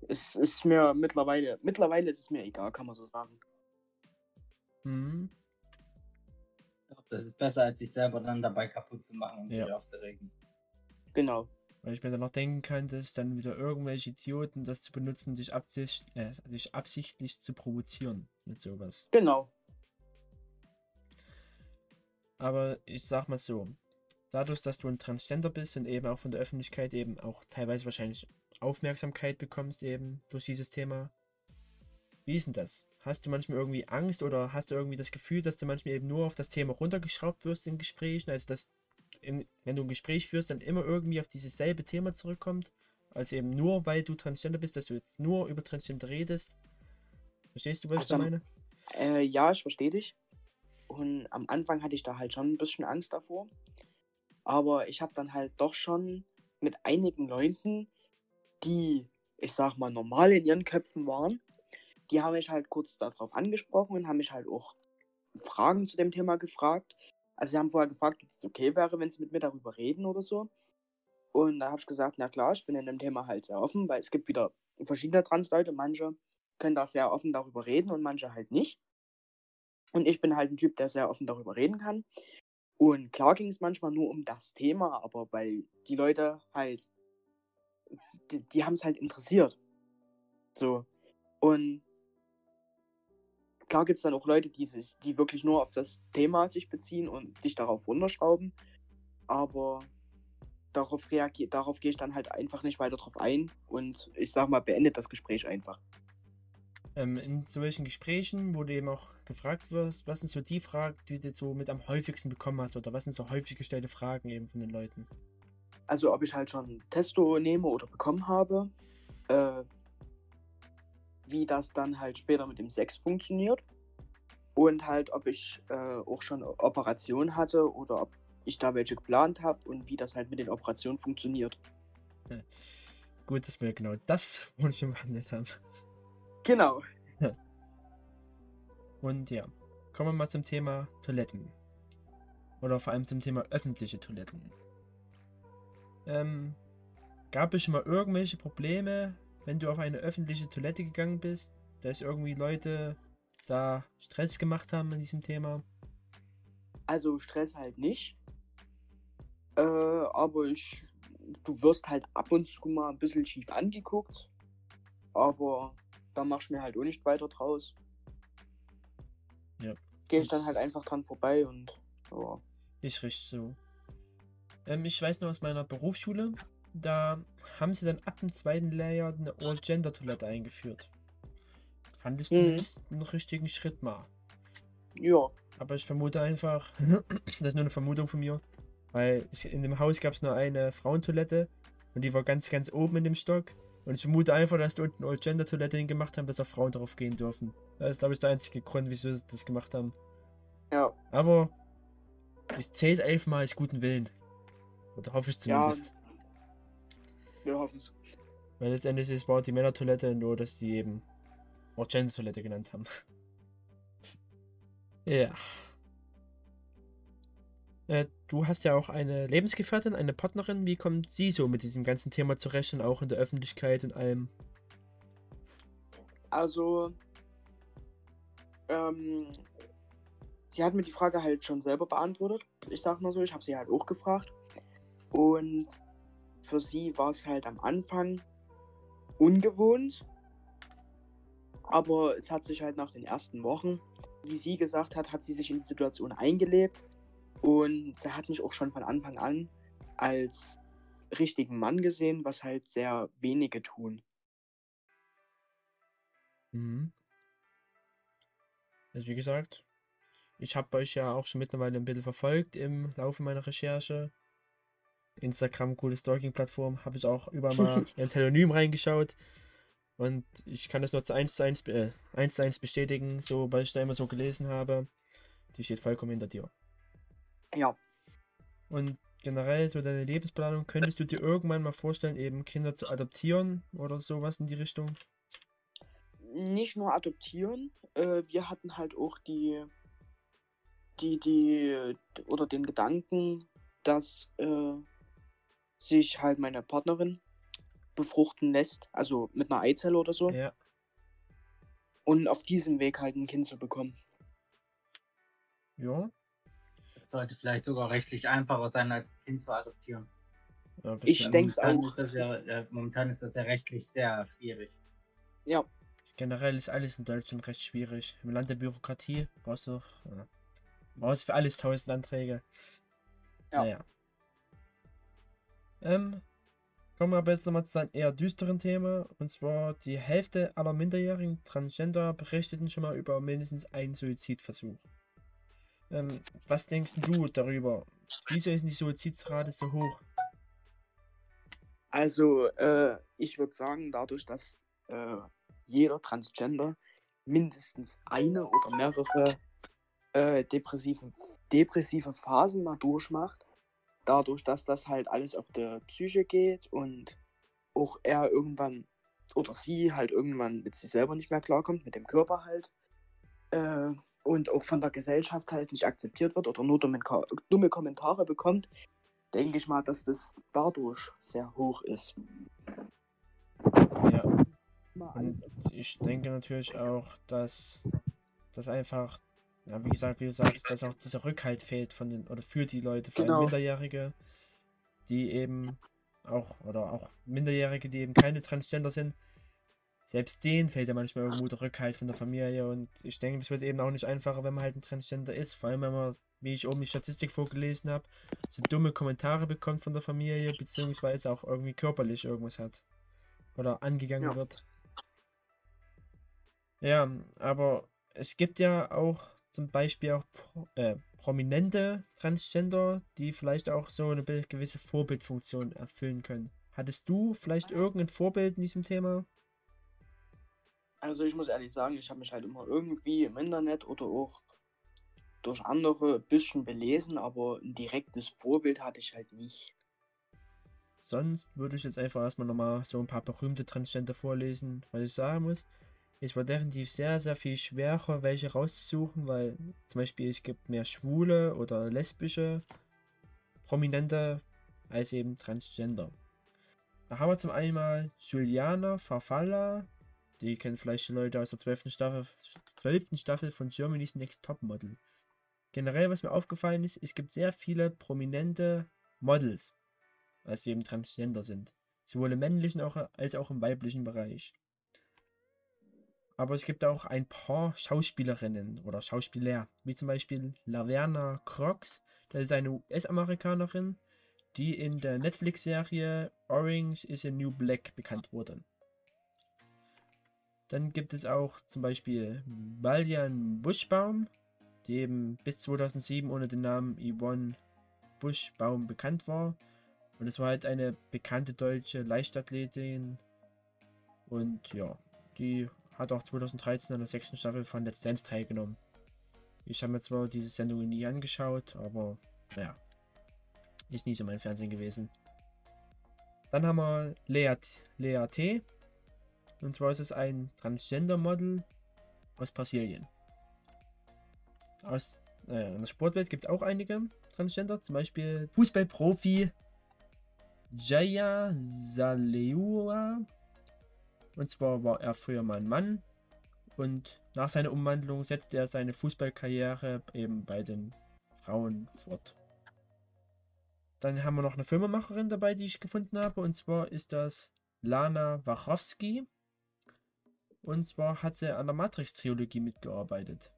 es ist mir mittlerweile, mittlerweile ist es mir egal, kann man so sagen. Mhm. Das ist besser, als sich selber dann dabei kaputt zu machen und Ja. sich aufzuregen. Genau. Weil ich mir dann noch denken kann, dass dann wieder irgendwelche Idioten das zu benutzen, dich, absicht, äh, dich absichtlich zu provozieren mit sowas. Genau. Aber ich sag mal so, dadurch, dass du ein Transgender bist und eben auch von der Öffentlichkeit eben auch teilweise wahrscheinlich Aufmerksamkeit bekommst eben durch dieses Thema. Wie ist denn das? Hast du manchmal irgendwie Angst oder hast du irgendwie das Gefühl, dass du manchmal eben nur auf das Thema runtergeschraubt wirst in Gesprächen? Also dass, in, wenn du ein Gespräch führst, dann immer irgendwie auf dieses selbe Thema zurückkommt? Also eben nur, weil du Transgender bist, dass du jetzt nur über Transgender redest? Verstehst du, was ich da Also, meine? Äh, ja, ich verstehe dich. Und am Anfang hatte ich da halt schon ein bisschen Angst davor. Aber ich habe dann halt doch schon mit einigen Leuten, die, ich sag mal, normal in ihren Köpfen waren, die haben mich halt kurz darauf angesprochen und haben mich halt auch Fragen zu dem Thema gefragt. Also sie haben vorher gefragt, ob es okay wäre, wenn sie mit mir darüber reden oder so. Und da habe ich gesagt, na klar, ich bin in dem Thema halt sehr offen, weil es gibt wieder verschiedene Transleute. Manche können da sehr offen darüber reden und manche halt nicht. Und ich bin halt ein Typ, der sehr offen darüber reden kann. Und klar ging es manchmal nur um das Thema, aber weil die Leute halt, die, die haben es halt interessiert. So. Und klar gibt es dann auch Leute, die sich, die wirklich nur auf das Thema sich beziehen und dich darauf runterschrauben. Aber darauf darauf gehe ich dann halt einfach nicht weiter drauf ein und ich sag mal, beendet das Gespräch einfach. Ähm, in solchen Gesprächen, wo du eben auch gefragt wirst, was sind so die Fragen, die du so mit am häufigsten bekommen hast oder was sind so häufig gestellte Fragen eben von den Leuten? Also ob ich halt schon Testo nehme oder bekommen habe, äh, wie das dann halt später mit dem Sex funktioniert und halt ob ich äh, auch schon Operationen hatte oder ob ich da welche geplant habe und wie das halt mit den Operationen funktioniert. Gut, dass wir genau das schon behandelt haben. Genau. Und ja, kommen wir mal zum Thema Toiletten. Oder vor allem zum Thema öffentliche Toiletten. Ähm, gab es schon mal irgendwelche Probleme, wenn du auf eine öffentliche Toilette gegangen bist, dass irgendwie Leute da Stress gemacht haben in diesem Thema? Also Stress halt nicht. Äh, aber ich, du wirst halt ab und zu mal ein bisschen schief angeguckt. Aber da machst du mir halt auch nicht weiter draus. Ja. Gehe ich dann halt einfach dran vorbei und ja. Ist richtig so. Ähm, ich weiß noch aus meiner Berufsschule, da haben sie dann ab dem zweiten Lehrjahr eine All-Gender-Toilette eingeführt. Fand ich Mhm. zumindest einen richtigen Schritt mal. Ja, Aber ich vermute einfach, das ist nur eine Vermutung von mir, weil ich, in dem Haus gab es nur eine Frauentoilette und die war ganz, ganz oben in dem Stock. Und ich vermute einfach, dass die unten eine All-Gender-Toilette hingemacht haben, dass auch Frauen darauf gehen dürfen. Das ist, glaube ich, der einzige Grund, wieso sie das gemacht haben. ja. Aber ich zähle es einfach mal als guten Willen. Oder hoffe ich Ja. Wir hoffen es. Weil letztendlich ist war die Männertoilette nur, dass die eben auch Gender-Toilette genannt haben. ja. Äh, du hast ja auch eine Lebensgefährtin, eine Partnerin. Wie kommt sie so mit diesem ganzen Thema zurecht und auch in der Öffentlichkeit und allem? Also, ähm, sie hat mir die Frage halt schon selber beantwortet. Ich sag mal so, ich habe sie halt auch gefragt. Und für sie war es halt am Anfang ungewohnt. Aber es hat sich halt nach den ersten Wochen, wie sie gesagt hat, hat sie sich in die Situation eingelebt. Und sie hat mich auch schon von Anfang an als richtigen Mann gesehen, was halt sehr wenige tun. Mhm. Also wie gesagt, ich habe euch ja auch schon mittlerweile ein bisschen verfolgt im Laufe meiner Recherche. Instagram, coole Stalking-Plattform, habe ich auch überall mal in Telonym reingeschaut. Und ich kann das nur zu 1 zu 1, äh, 1 zu 1 bestätigen, so weil ich da immer so gelesen habe. Die steht vollkommen hinter dir. Ja, Und generell so deine Lebensplanung, könntest du dir irgendwann mal vorstellen, eben Kinder zu adoptieren oder sowas in die Richtung? nicht nur adoptieren, äh, wir hatten halt auch die, die, die, oder den Gedanken, dass äh, sich halt meine Partnerin befruchten lässt, also mit einer Eizelle oder so, Ja. und auf diesem Weg halt ein Kind zu bekommen. Ja. Das sollte vielleicht sogar rechtlich einfacher sein, als ein Kind zu adoptieren. ja Ich bestimmt. denk's momentan auch. Ist das ja, äh, momentan ist das ja rechtlich sehr schwierig. Ja, Generell ist alles in Deutschland recht schwierig. Im Land der Bürokratie brauchst du ja, brauchst für alles tausend Anträge. Ja. Naja. Ähm, kommen wir aber jetzt nochmal zu einem eher düsteren Thema. Und zwar die Hälfte aller minderjährigen Transgender berichteten schon mal über mindestens einen Suizidversuch. Ähm, was denkst du darüber? Wieso ist die Suizidsrate so hoch? also äh, ich würde sagen, dadurch, dass äh, jeder Transgender mindestens eine oder mehrere äh, depressive, depressive Phasen mal durchmacht, dadurch, dass das halt alles auf der Psyche geht und auch er irgendwann oder sie halt irgendwann mit sich selber nicht mehr klarkommt, mit dem Körper halt, äh, und auch von der Gesellschaft halt nicht akzeptiert wird oder nur dumme, dumme Kommentare bekommt, denke ich mal, dass das dadurch sehr hoch ist. Ja. Und ich denke natürlich auch, dass das einfach, ja, wie gesagt, wie du sagst, dass auch dieser Rückhalt fehlt von den, oder für die Leute, vor allem Genau. Minderjährige, die eben auch, oder auch Minderjährige, die eben keine Transgender sind, selbst denen fehlt ja manchmal irgendwo der Rückhalt von der Familie und ich denke, das wird eben auch nicht einfacher, wenn man halt ein Transgender ist, vor allem wenn man, wie ich oben die Statistik vorgelesen habe, so dumme Kommentare bekommt von der Familie, beziehungsweise auch irgendwie körperlich irgendwas hat oder angegangen Ja. wird. Ja, aber es gibt ja auch zum Beispiel auch pro, äh, prominente Transgender, die vielleicht auch so eine gewisse Vorbildfunktion erfüllen können. Hattest du vielleicht irgendein Vorbild in diesem Thema? Also ich muss ehrlich sagen, ich habe mich halt immer irgendwie im Internet oder auch durch andere ein bisschen belesen, aber ein direktes Vorbild hatte ich halt nicht. Sonst würde ich jetzt einfach erstmal nochmal so ein paar berühmte Transgender vorlesen, was ich sagen muss. Es war definitiv sehr, sehr viel schwerer, welche rauszusuchen, weil zum Beispiel es gibt mehr schwule oder lesbische Prominente als eben Transgender. Da haben wir zum einen Juliana Farfalla, die kennen vielleicht die Leute aus der 12. Staffel, 12. Staffel von Germany's Next Top Model. Generell, was mir aufgefallen ist, es gibt sehr viele prominente Models, als sie eben Transgender sind. Sowohl im männlichen als auch im weiblichen Bereich. Aber es gibt auch ein paar Schauspielerinnen oder Schauspieler, wie zum Beispiel Laverna Crocs, das ist eine US-Amerikanerin, die in der Netflix-Serie Orange is a New Black bekannt wurde. Dann gibt es auch zum Beispiel Baljan Buschbaum, die eben bis 2007 unter dem Namen Yvonne Buschbaum bekannt war. Und es war halt eine bekannte deutsche Leichtathletin. Und ja, die hat auch 2013 an der sechsten Staffel von Let's Dance teilgenommen. Ich habe mir zwar diese Sendung nie angeschaut, aber naja, ist nie so mein Fernsehen gewesen. Dann haben wir Lea, Lea T. Und zwar ist es ein Transgender-Model aus Brasilien. Aus äh, in der Sportwelt gibt es auch einige Transgender, zum Beispiel Fußballprofi Jaya Saleua und zwar war er früher mal ein Mann und nach seiner Umwandlung setzte er seine Fußballkarriere eben bei den Frauen fort. Dann haben wir noch eine Filmemacherin dabei, die ich gefunden habe. Und zwar ist das Lana Wachowski. Und zwar hat sie an der Matrix-Trilogie mitgearbeitet.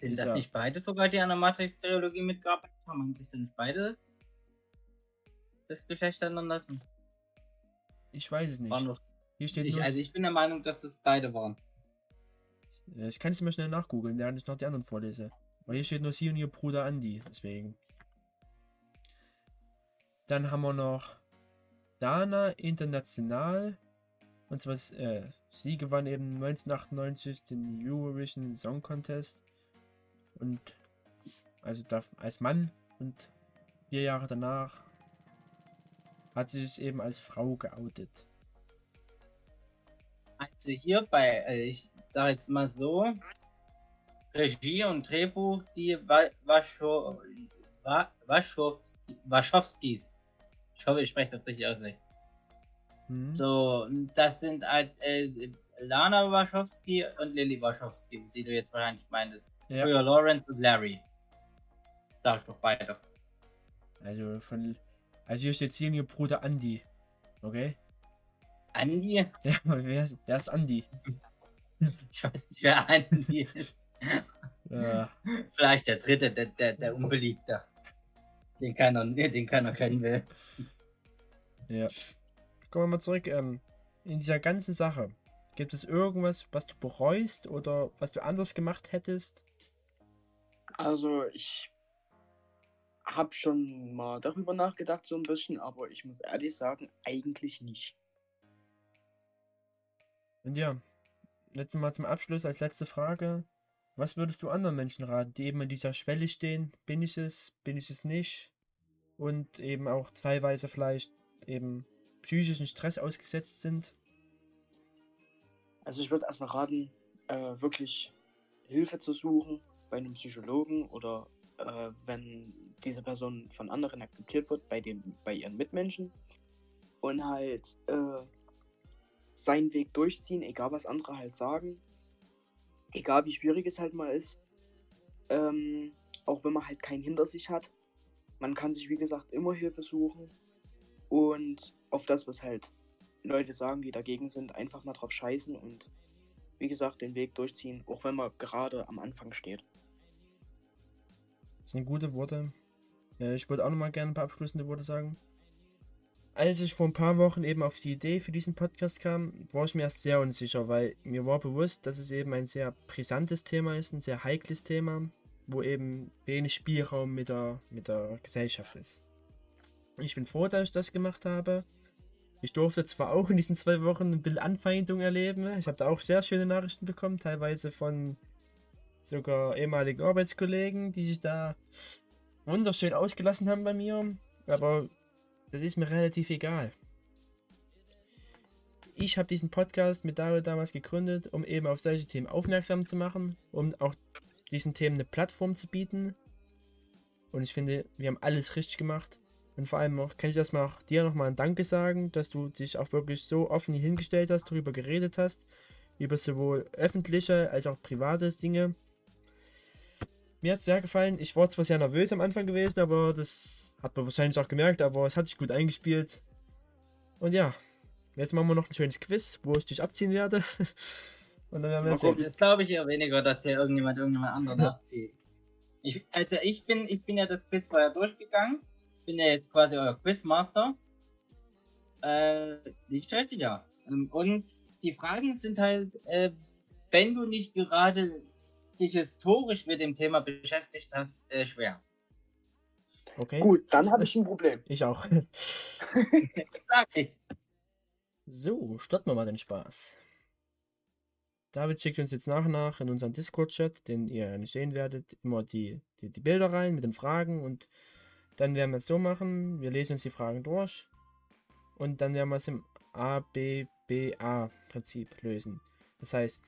Sind Dieser, das nicht beide sogar, die an der Matrix-Trilogie mitgearbeitet haben? Haben sich denn nicht beide das Geschlecht ändern lassen? Ich weiß es nicht. Noch, Hier steht ich, nur also ich bin der Meinung, dass das beide waren. Ich kann es mir schnell nachgoogeln, während ich noch die anderen vorlese. Aber hier steht nur sie und ihr Bruder Andy, deswegen. Dann haben wir noch Dana International. Und zwar, äh, sie gewann eben 1998 den Eurovision Song Contest. Und also da, als Mann und vier Jahre danach hat sie sich eben als Frau geoutet. Also hier bei, äh, ich sage jetzt mal so, Regie und Drehbuch, die Waschowskis. Ich hoffe, ich spreche das richtig aus. Hm. So, das sind halt äh, Lana Waschowski und Lily Waschowski, die du jetzt wahrscheinlich meintest. Ja. Früher Lawrence und Larry. Sag ich doch beide. Also von also hier steht hier ihr Bruder Andy. Okay? Andy? Ja, wer ist, wer ist Andy? Ich weiß nicht, wer Andy ist. Ja. Vielleicht der dritte, der, der, der Unbeliebte. Den keiner, den keiner kennen will. Ja. Kommen wir mal zurück. Ähm, in dieser ganzen Sache, gibt es irgendwas, was du bereust oder was du anders gemacht hättest? Also ich habe schon mal darüber nachgedacht, so ein bisschen, aber ich muss ehrlich sagen, eigentlich nicht. Und ja, letztes Mal zum Abschluss als letzte Frage. Was würdest du anderen Menschen raten, die eben an dieser Schwelle stehen? Bin ich es, bin ich es nicht? Und eben auch teilweise vielleicht eben psychischen Stress ausgesetzt sind? Also ich würde erstmal raten, äh, wirklich Hilfe zu suchen bei einem Psychologen oder äh, wenn diese Person von anderen akzeptiert wird, bei, den, bei ihren Mitmenschen und halt äh, seinen Weg durchziehen, egal was andere halt sagen, egal wie schwierig es halt mal ist, ähm, auch wenn man halt keinen hinter sich hat. Man kann sich, wie gesagt, immer Hilfe suchen und auf das, was halt Leute sagen, die dagegen sind, einfach mal drauf scheißen und wie gesagt, den Weg durchziehen, auch wenn man gerade am Anfang steht. Das sind gute Worte. Ich würde auch noch mal gerne ein paar abschließende Worte sagen. Als ich vor ein paar Wochen eben auf die Idee für diesen Podcast kam, war ich mir erst sehr unsicher, weil mir war bewusst, dass es eben ein sehr brisantes Thema ist, ein sehr heikles Thema, wo eben wenig Spielraum mit der, mit der Gesellschaft ist. Ich bin froh, dass ich das gemacht habe. Ich durfte zwar auch in diesen zwei Wochen ein bisschen Anfeindung erleben. Ich habe da auch sehr schöne Nachrichten bekommen, teilweise von sogar ehemalige Arbeitskollegen, die sich da wunderschön ausgelassen haben bei mir. Aber das ist mir relativ egal. ich habe diesen Podcast mit Dario damals gegründet, um eben auf solche Themen aufmerksam zu machen, um auch diesen Themen eine Plattform zu bieten. Und ich finde, wir haben alles richtig gemacht. Und vor allem auch, kann ich erstmal auch dir nochmal ein Danke sagen, dass du dich auch wirklich so offen hingestellt hast, darüber geredet hast, über sowohl öffentliche als auch private Dinge. Mir hat es sehr gefallen. Ich war zwar sehr nervös am Anfang gewesen, aber das hat man wahrscheinlich auch gemerkt, aber es hat sich gut eingespielt. Und ja, Jetzt machen wir noch ein schönes Quiz, wo ich dich abziehen werde. Und dann werden wir sehen. Das glaube ich eher weniger, dass hier irgendjemand irgendjemand anderen abzieht. Ich, also ich bin, ich bin ja das Quiz vorher durchgegangen. Bin ja jetzt quasi euer Quizmaster. Äh, liegt richtig, ja. Ähm, und die Fragen sind halt, äh, wenn du nicht gerade dich historisch mit dem Thema beschäftigt hast, äh, schwer. Okay. Gut, dann habe ich ein Problem. Ich auch. Sag ich. So, starten wir mal den Spaß. David schickt uns jetzt nach und nach in unseren Discord-Chat, den ihr nicht sehen werdet, immer die, die, die Bilder rein mit den Fragen und dann werden wir es so machen, wir lesen uns die Fragen durch und dann werden wir es im A-B-B-A-Prinzip lösen. Das heißt,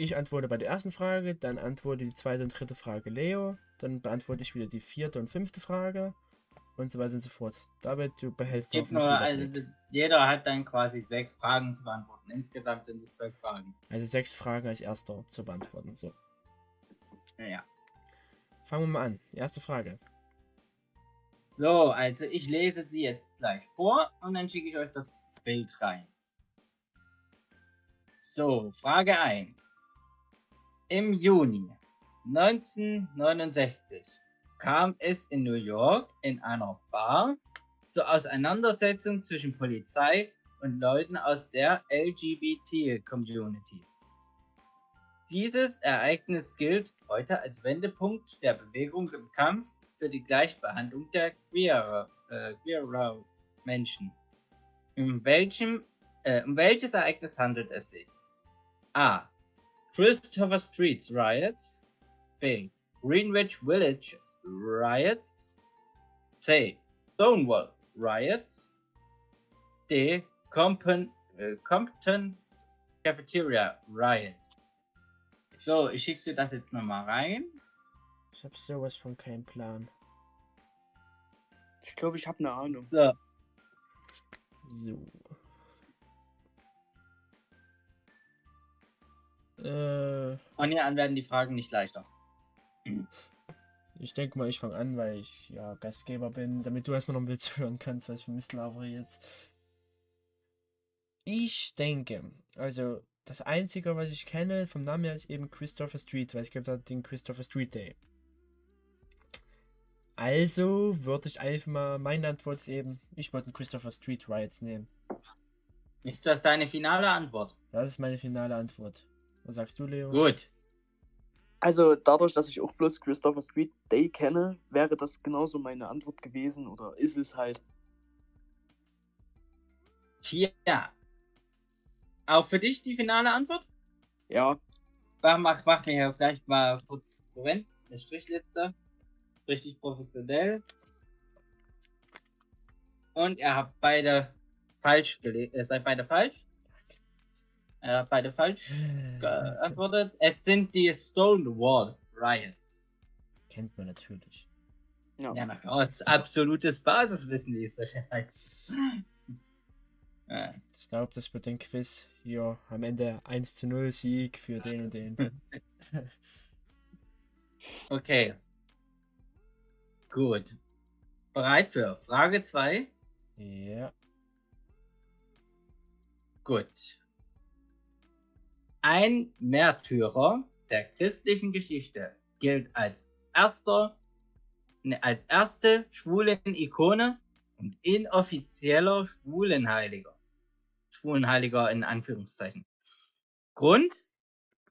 ich antworte bei der ersten Frage, dann antworte die zweite und dritte Frage Leo, dann beantworte ich wieder die vierte und fünfte Frage und so weiter und so fort. David, du behältst Gibt nur, also, Jeder hat dann quasi sechs Fragen zu beantworten. Insgesamt sind es zwölf Fragen. Also sechs Fragen als erster zu beantworten. So. Ja. Fangen wir mal an. Erste Frage. So, also ich lese sie jetzt gleich vor und dann schicke ich euch das Bild rein. So, Frage 1. Im Juni 1969 kam es in New York in einer Bar zur Auseinandersetzung zwischen Polizei und Leuten aus der LGBT-Community. Dieses Ereignis gilt heute als Wendepunkt der Bewegung im Kampf für die Gleichbehandlung der queerer, äh, Menschen. Um, welchem, äh, um welches Ereignis handelt es sich? A. Christopher Streets Riots. B. Greenwich Village riots. C. Stonewall riots. D. Compen äh, Compton's Cafeteria Riot. So, ich schicke dir das jetzt nochmal rein. Ich habe sowas von keinem Plan. Ich glaube, ich habe eine Ahnung. So. So. Äh. Von hier an werden die Fragen nicht leichter. Ich denke mal, ich fange an, weil ich ja Gastgeber bin, damit du erstmal noch ein Witz hören kannst, weil ich vermisse Lavre jetzt. Ich denke, also das Einzige, was ich kenne vom Namen her, ist eben Christopher Street, weil es gibt halt den Christopher Street Day. Also würde ich einfach mal, meine Antwort ist eben, ich wollte Christopher Street Riots nehmen. Ist das deine finale Antwort? Das ist meine finale Antwort. Was sagst du, Leo? Gut. Also dadurch, dass ich auch bloß Christopher Street Day kenne, wäre das genauso meine Antwort gewesen oder ist es halt. Tja. Auch für dich die finale Antwort? Ja. Mach, mach mir hier vielleicht mal kurz Moment, eine Strichliste. Richtig professionell. Und ihr habt beide falsch gelegt. Ihr seid beide falsch. Äh, beide falsch geantwortet. Es sind die Stonewall Riot. Kennt man natürlich. Ja, ja na klar, absolutes Basiswissen ist das halt. ja. Ich glaube, das wird ein Quiz hier am Ende 1 zu 0 Sieg für den und den. okay. Gut. Bereit für Frage 2? Ja. Gut. Ein Märtyrer der christlichen Geschichte gilt als erster, ne, als erste Schwulen-Ikone und inoffizieller Schwulenheiliger. Schwulenheiliger in Anführungszeichen. Grund?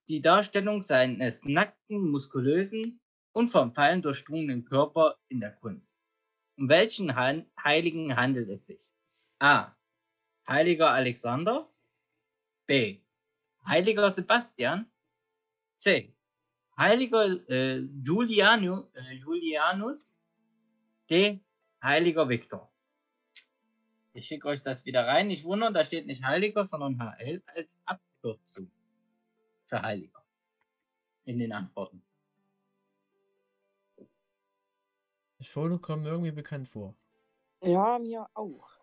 Die Darstellung seines nackten, muskulösen und vom Fallen durchdrungenen Körper in der Kunst. Um welchen Heiligen handelt es sich? A. Heiliger Alexander. B. Heiliger Sebastian. C. Heiliger äh, Julianu, äh, Julianus. D. Heiliger Viktor. Ich schicke euch das wieder rein. Nicht wundern, da steht nicht Heiliger, sondern HL als Abkürzung für Heiliger. In den Antworten. Das Foto kommt mir irgendwie bekannt vor. Ja, mir auch.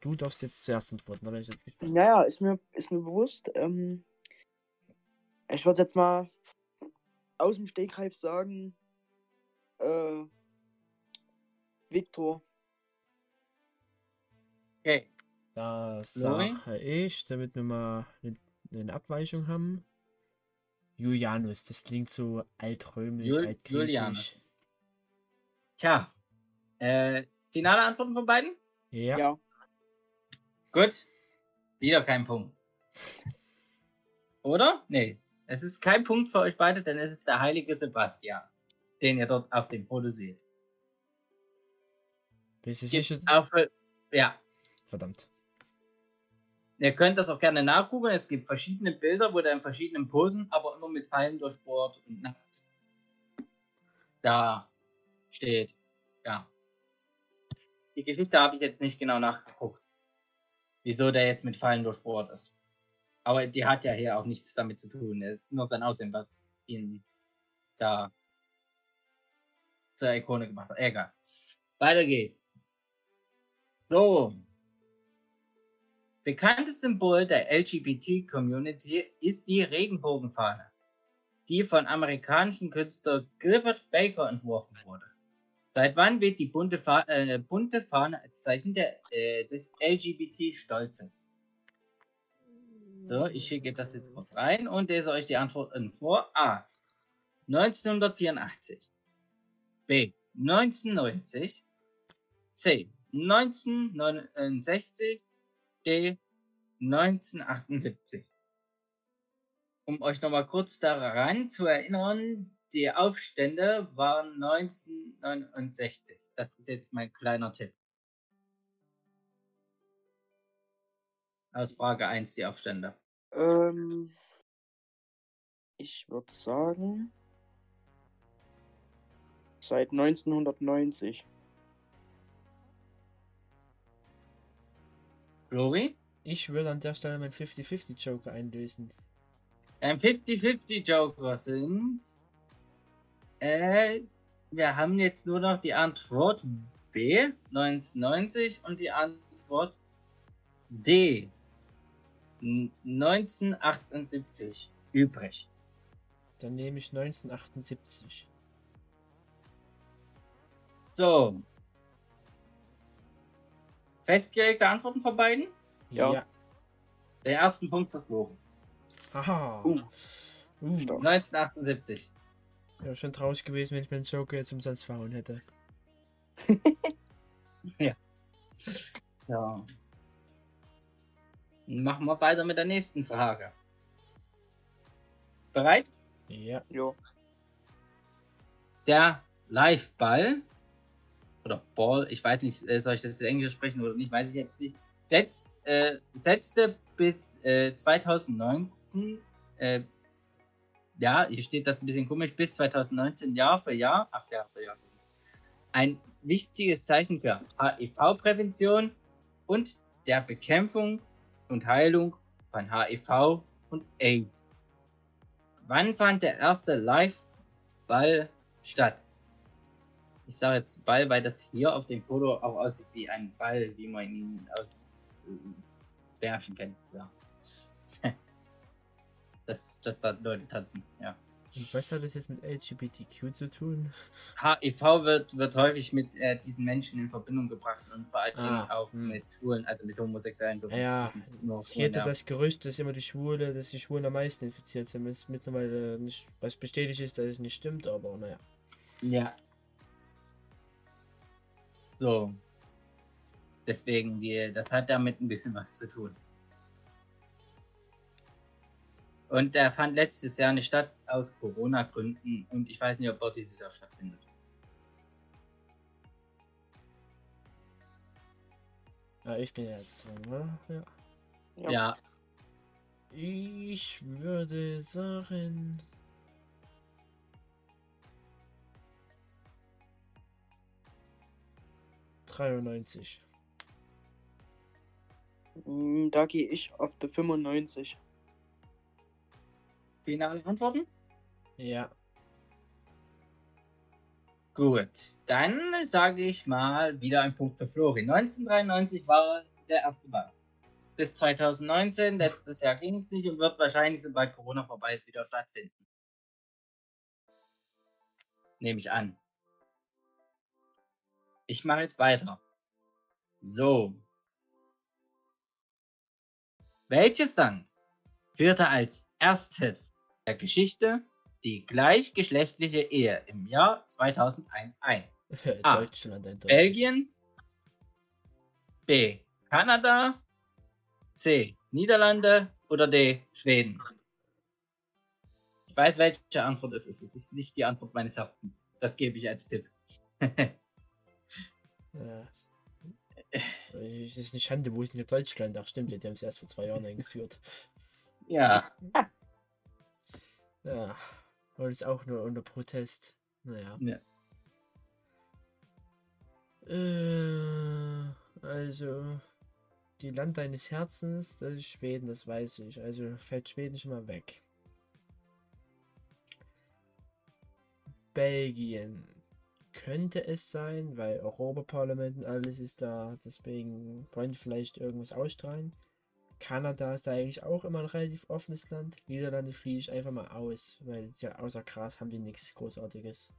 Du darfst jetzt zuerst antworten, bin ich jetzt gespannt. Naja, ist mir, ist mir bewusst. Ähm, ich würde jetzt mal aus dem Stegreif sagen, äh, Viktor. Okay. Das Flori? sage ich, damit wir mal eine, eine Abweichung haben. Julianus, das klingt so altrömisch, Jul- altgriechisch. Julianus. Tja. Äh, finale Antworten von beiden? Ja. Ja. Gut. Wieder kein Punkt. Oder? Nee. Es ist kein Punkt für euch beide, denn es ist der heilige Sebastian, den ihr dort auf dem Foto seht. Bist du sicher? für, ja. Verdammt. Ihr könnt das auch gerne nachgucken. Es gibt verschiedene Bilder, wo der in verschiedenen Posen, aber immer mit Pfeilen durchbohrt und nackt da steht. Ja. Die Geschichte habe ich jetzt nicht genau nachgeguckt. Wieso der jetzt mit Pfeilen durchbohrt ist. Aber die hat ja hier auch nichts damit zu tun. Es ist nur sein Aussehen, was ihn da zur Ikone gemacht hat. Egal. Weiter geht's. So. Bekanntes Symbol der LGBT-Community ist die Regenbogenfahne, die von amerikanischen Künstler Gilbert Baker entworfen wurde. Seit wann wird die bunte, Fa äh, bunte Fahne als Zeichen der, äh, des LGBT-Stolzes? So, ich schicke das jetzt kurz rein und lese euch die Antworten vor. A. 1984. B. 1990. C. 1969. D. 1978. Um euch nochmal kurz daran zu erinnern, die Aufstände waren 1969. Das ist jetzt mein kleiner Tipp. Aus Frage 1 die Aufstände. Ähm, ich würde sagen, seit 1990. Flori? Ich würde an der Stelle meinen 50-50 Joker einlösen. Ein 50-50 Joker sind. Äh, wir haben jetzt nur noch die Antwort B, 1990 und die Antwort D, n- 1978 übrig. Dann nehme ich 1978. So. Festgelegte Antworten von beiden? Ja. Der ersten Punkt verflogen. Haha. Uh. Uh. Stark. 1978. Wäre schon traurig gewesen, wenn ich meinen Joker jetzt umsonst verhauen hätte. Ja. Machen wir weiter mit der nächsten Frage. Bereit? Ja. Ja. Der Live-Ball oder Ball, ich weiß nicht, äh, soll ich das in Englisch sprechen oder nicht, weiß ich jetzt nicht, setzt, äh, setzte bis äh, 2019, äh, ja, hier steht das ein bisschen komisch, bis 2019 Jahr für Jahr, ach Jahr für Jahr, ein wichtiges Zeichen für HIV-Prävention und der Bekämpfung und Heilung von HIV und AIDS. Wann fand der erste Live-Ball statt? Ich sage jetzt Ball, weil das hier auf dem Foto auch aussieht wie ein Ball, wie man ihn aus äh, kennt. Ja. Dass, dass da Leute tanzen, ja. Und was hat das jetzt mit LGBTQ zu tun? HIV wird, wird häufig mit äh, diesen Menschen in Verbindung gebracht und vor allem Ah, auch hm. mit Schwulen, also mit Homosexuellen. So Ja, geht ja ja. das Gerücht, dass immer die Schwule, dass die Schwulen am meisten infiziert sind. Was mittlerweile nicht, was bestätigt ist, dass es nicht stimmt, aber naja. Ja. So. Deswegen, die, das hat damit ein bisschen was zu tun. Und der fand letztes Jahr nicht statt aus Corona-Gründen und ich weiß nicht, ob dort dieses Jahr stattfindet. Ja, ich bin ja jetzt dran, ne? Ja. Ja. Ja, Ich würde sagen. 93. Mm, Da gehe ich auf die 95. Finale Antworten? Ja. Gut, dann sage ich mal wieder ein Punkt für Flori. 1993 war der erste Ball. Bis 2019, letztes Jahr ging es nicht und wird wahrscheinlich, sobald Corona vorbei ist, wieder stattfinden. Nehme ich an. Ich mache jetzt weiter. So. Welches Land führte als erstes der Geschichte die gleichgeschlechtliche Ehe im Jahr 2001 ein? Ah, Deutschland eindeutig. Belgien. B. Kanada. C. Niederlande. Oder D. Schweden. Ich weiß, welche Antwort es ist. Es ist nicht die Antwort meines Herzens. Das gebe ich als Tipp. Ja. Es ist eine Schande, wo ist denn Deutschland? Ach stimmt, die haben es erst vor zwei Jahren eingeführt. ja. Ja. Und ist auch nur unter Protest. Naja. ja. Äh, also, die Land deines Herzens, das ist Schweden, das weiß ich. Also fällt Schweden schon mal weg. Belgien könnte es sein, weil Europaparlament und alles ist da, deswegen wollen die vielleicht irgendwas ausstrahlen. Kanada ist da eigentlich auch immer ein relativ offenes Land. Niederlande schließe ich einfach mal aus, weil ja außer Gras haben die nichts Großartiges.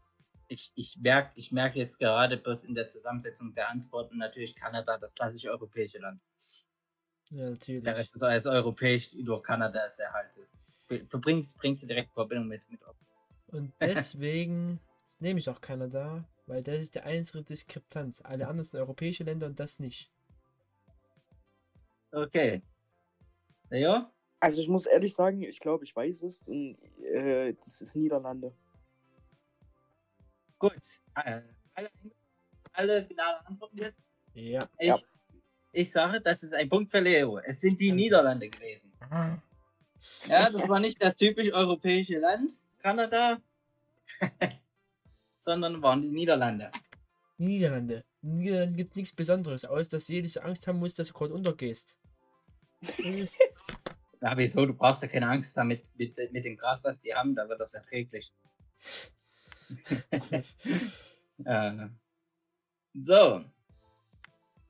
Ich, ich merke ich merk jetzt gerade bloß in der Zusammensetzung der Antworten natürlich Kanada, das klassische europäische Land. Ja, natürlich. Der Rest ist alles europäisch, nur Kanada ist erhalten. Verbringst, bringst du direkt Verbindung mit, mit Und deswegen nehme ich auch Kanada, weil das ist die einzige Diskrepanz. Alle anderen sind europäische Länder und das nicht. Okay. Leo? Also ich muss ehrlich sagen, ich glaube, ich weiß es. Und, äh, das ist Niederlande. Gut. Äh, alle, alle finale Antworten jetzt? Ja. Ich, Ja. ich sage, das ist ein Punkt für Leo. Es sind die Niederlande gewesen. Ja, das war nicht das typisch europäische Land, Kanada, sondern waren die Niederlande. Niederlande. In Niederlande gibt es nichts Besonderes, außer dass jeder so Angst haben muss, dass du gerade untergehst. Das ist, Na, wieso? Du brauchst ja keine Angst damit mit, mit dem Gras, was die haben, da wird das erträglich. äh, so.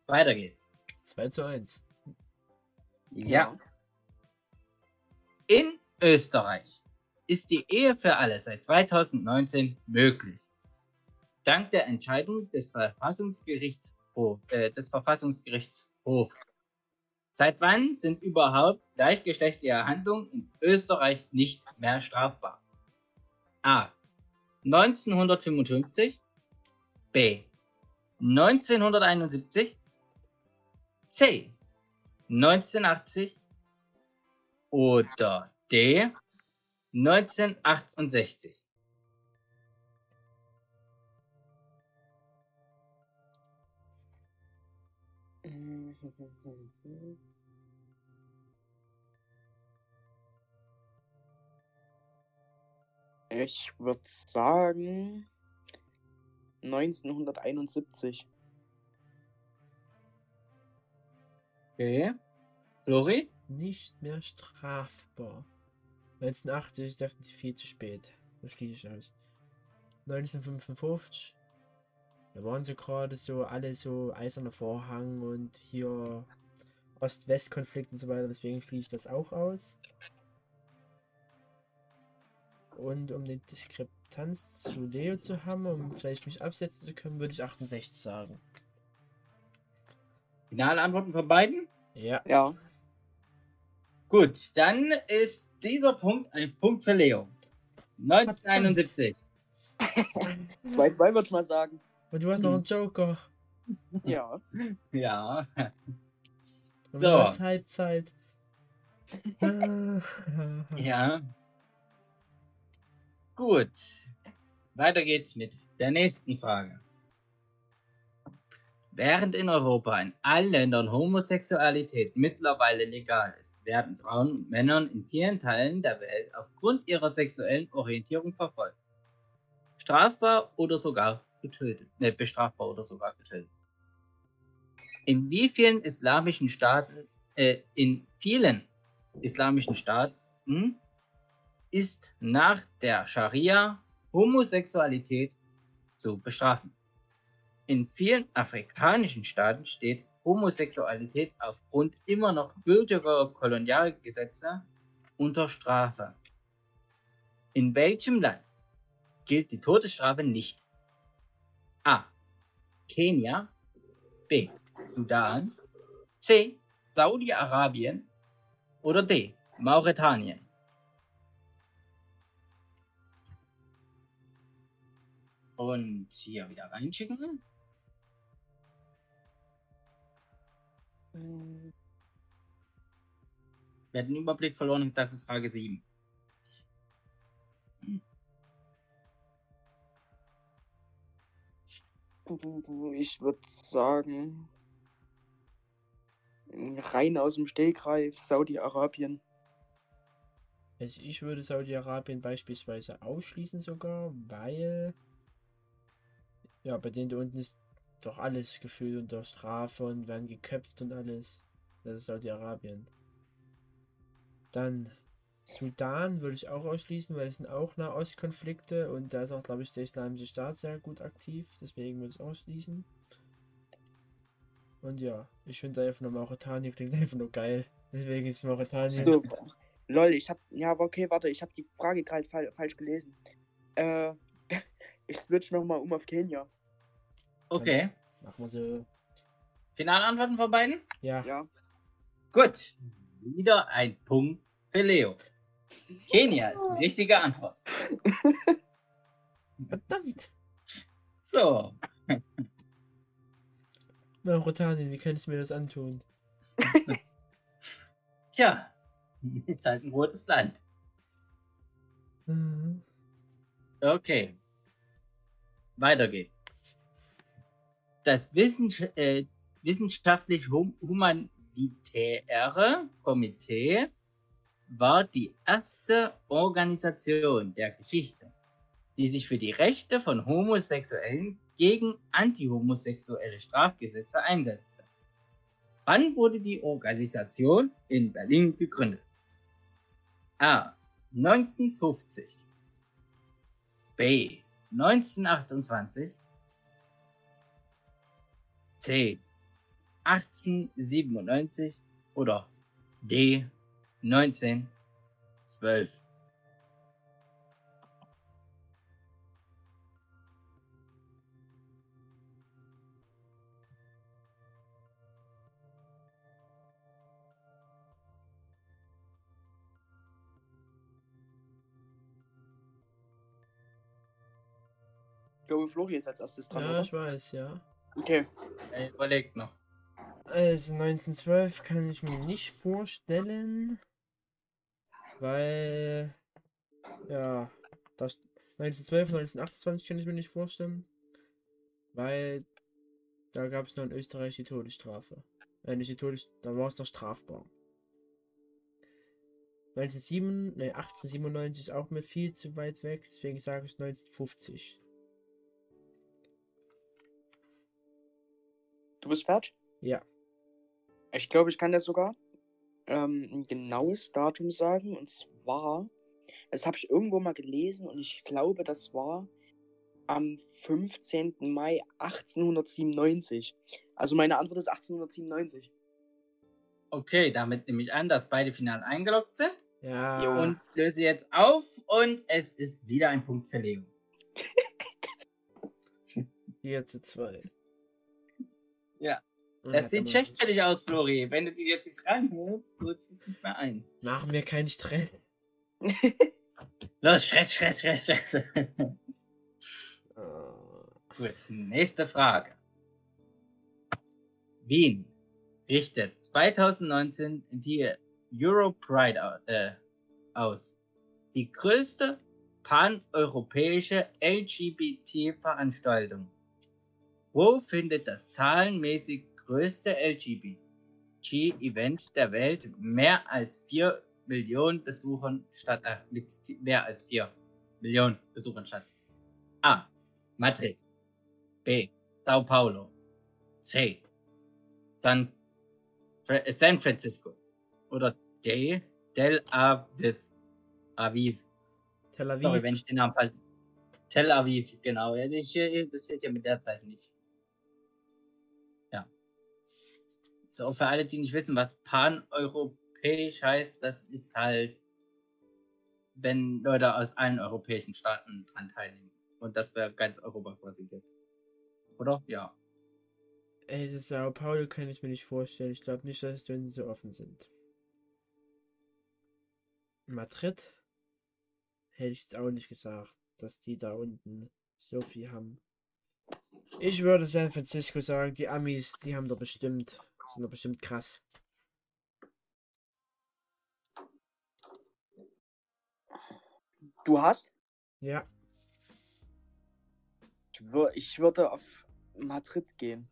Weiter geht's. 2 zu 1. Ja. In Österreich ist die Ehe für alle seit 2019 möglich. Dank der Entscheidung des Verfassungsgerichtshofs, äh, des Verfassungsgerichtshofs. Seit wann sind überhaupt gleichgeschlechtliche Handlungen in Österreich nicht mehr strafbar? A. 1955 B. 1971 C. 1980 oder D. 1968. Ich würde sagen 1971. Okay. Flori? Nicht mehr strafbar. 1980 ist definitiv viel zu spät. Das schließe ich aus. 1955. Da waren sie gerade so alle so eiserner Vorhang und hier Ost-West-Konflikt und so weiter, deswegen schließe ich das auch aus. Und um die Diskrepanz zu Leo zu haben, um vielleicht mich absetzen zu können, würde ich 68 sagen. Finale Antworten von beiden? Ja. Ja. Gut, dann ist dieser Punkt ein Punkt für Leo. 1971. 2-2 würde ich mal sagen. Und du hast noch einen Joker. Ja. Ja. Und So. du hast Halbzeit. Ja. Gut. Weiter geht's mit der nächsten Frage. Während in Europa in allen Ländern Homosexualität mittlerweile legal ist, werden Frauen und Männern in vielen Teilen der Welt aufgrund ihrer sexuellen Orientierung verfolgt. Strafbar oder sogar getötet. Ne, bestrafbar oder sogar getötet. In wie vielen islamischen Staaten, äh, in vielen islamischen Staaten ist nach der Scharia Homosexualität zu bestrafen. In vielen afrikanischen Staaten steht Homosexualität aufgrund immer noch gültiger Kolonialgesetze unter Strafe. In welchem Land gilt die Todesstrafe nicht? A. Kenia. B. Sudan. C. Saudi-Arabien. Oder D. Mauretanien. Und hier wieder reinschicken. Äh, Wir hatten den Überblick verloren, das ist Frage 7. Ich würde sagen, rein aus dem Stegreif Saudi-Arabien. Also ich würde Saudi-Arabien beispielsweise ausschließen sogar, weil ja, bei denen da unten ist doch alles gefühlt unter Strafe und werden geköpft und alles. Das ist Saudi-Arabien. Dann Sudan würde ich auch ausschließen, weil es sind auch Nahostkonflikte und da ist auch, glaube ich, der Islamische Staat sehr gut aktiv. Deswegen würde ich es ausschließen. Und ja, ich finde einfach nur Mauretanien klingt einfach nur geil. Deswegen ist Mauretanien. So, lol, ich hab. Ja, aber okay, warte, ich habe die Frage gerade fal falsch gelesen. Äh, ich switch nochmal um auf Kenia. Okay. Machen wir so. Finale Antworten von beiden? Ja. Ja. Gut. Wieder ein Punkt für Leo. Kenia ist die richtige Antwort. Verdammt! So. Mauretanien, wie kann ich mir das antun? Tja. Ist halt ein rotes Land. Mhm. Okay. Weiter geht's. Das Wissens äh, wissenschaftlich-humanitäre Komitee war die erste Organisation der Geschichte, die sich für die Rechte von Homosexuellen gegen antihomosexuelle Strafgesetze einsetzte. Wann wurde die Organisation in Berlin gegründet? A. 1950 B. 1928 C. 1897 oder D. 1912. Ich glaube, Flori ist als erstes dran, Ja, oder? ich weiß, ja. Okay. Er überlegt noch. Also 1912 kann ich mir nicht vorstellen, weil ja, das 1912, 1928 kann ich mir nicht vorstellen, weil da gab es noch in Österreich die Todesstrafe. Äh, nicht die Todes da war es noch strafbar. 1907, ne, 1897 ist auch mit viel zu weit weg, deswegen sage ich 1950. Du bist fertig? Ja. Ich glaube, ich kann das sogar ähm, ein genaues Datum sagen. Und zwar, das habe ich irgendwo mal gelesen und ich glaube, das war am 15. Mai 1897. Also meine Antwort ist 1897. Okay, damit nehme ich an, dass beide final eingeloggt sind. Ja. Und löse jetzt auf und es ist wieder ein Punkt für Leo. 4 zu 2. Ja. Und Das sieht aber- schlecht für dich aus, Flori. Wenn du dich jetzt nicht ranhörst, holst du es nicht mehr ein. Machen wir keinen Stress. Los, Stress, Stress, Stress, Stress. Äh, Gut, nächste Frage. Wien richtet 2019 die Europride au- äh, aus. Die größte paneuropäische LGBT-Veranstaltung. Wo findet das zahlenmäßig größte LGBT-Event der Welt mehr als 4 Millionen Besuchern statt? Äh, mit mehr als 4 Millionen Besuchern statt. A. Madrid. B. Sao Paulo. C. San, Fra- äh, San Francisco. Oder D. Del Aviv. Aviv. Tel Aviv. Sorry, wenn ich den Namen falsch. Tel Aviv, genau. Ja, das steht ja mit der Zeit nicht. So, für alle, die nicht wissen, was paneuropäisch heißt, das ist halt, wenn Leute aus allen europäischen Staaten dran teilnehmen. Und das wäre ganz Europa quasi gibt. Oder? Ja. Ey, das Sao Paulo kann ich mir nicht vorstellen. Ich glaube nicht, dass die so offen sind. Madrid? Hätte ich jetzt auch nicht gesagt, dass die da unten so viel haben. Ich würde San Francisco sagen, die Amis, die haben doch bestimmt, sind doch bestimmt krass. Du hast? Ja, Ich, wür ich würde auf Madrid gehen.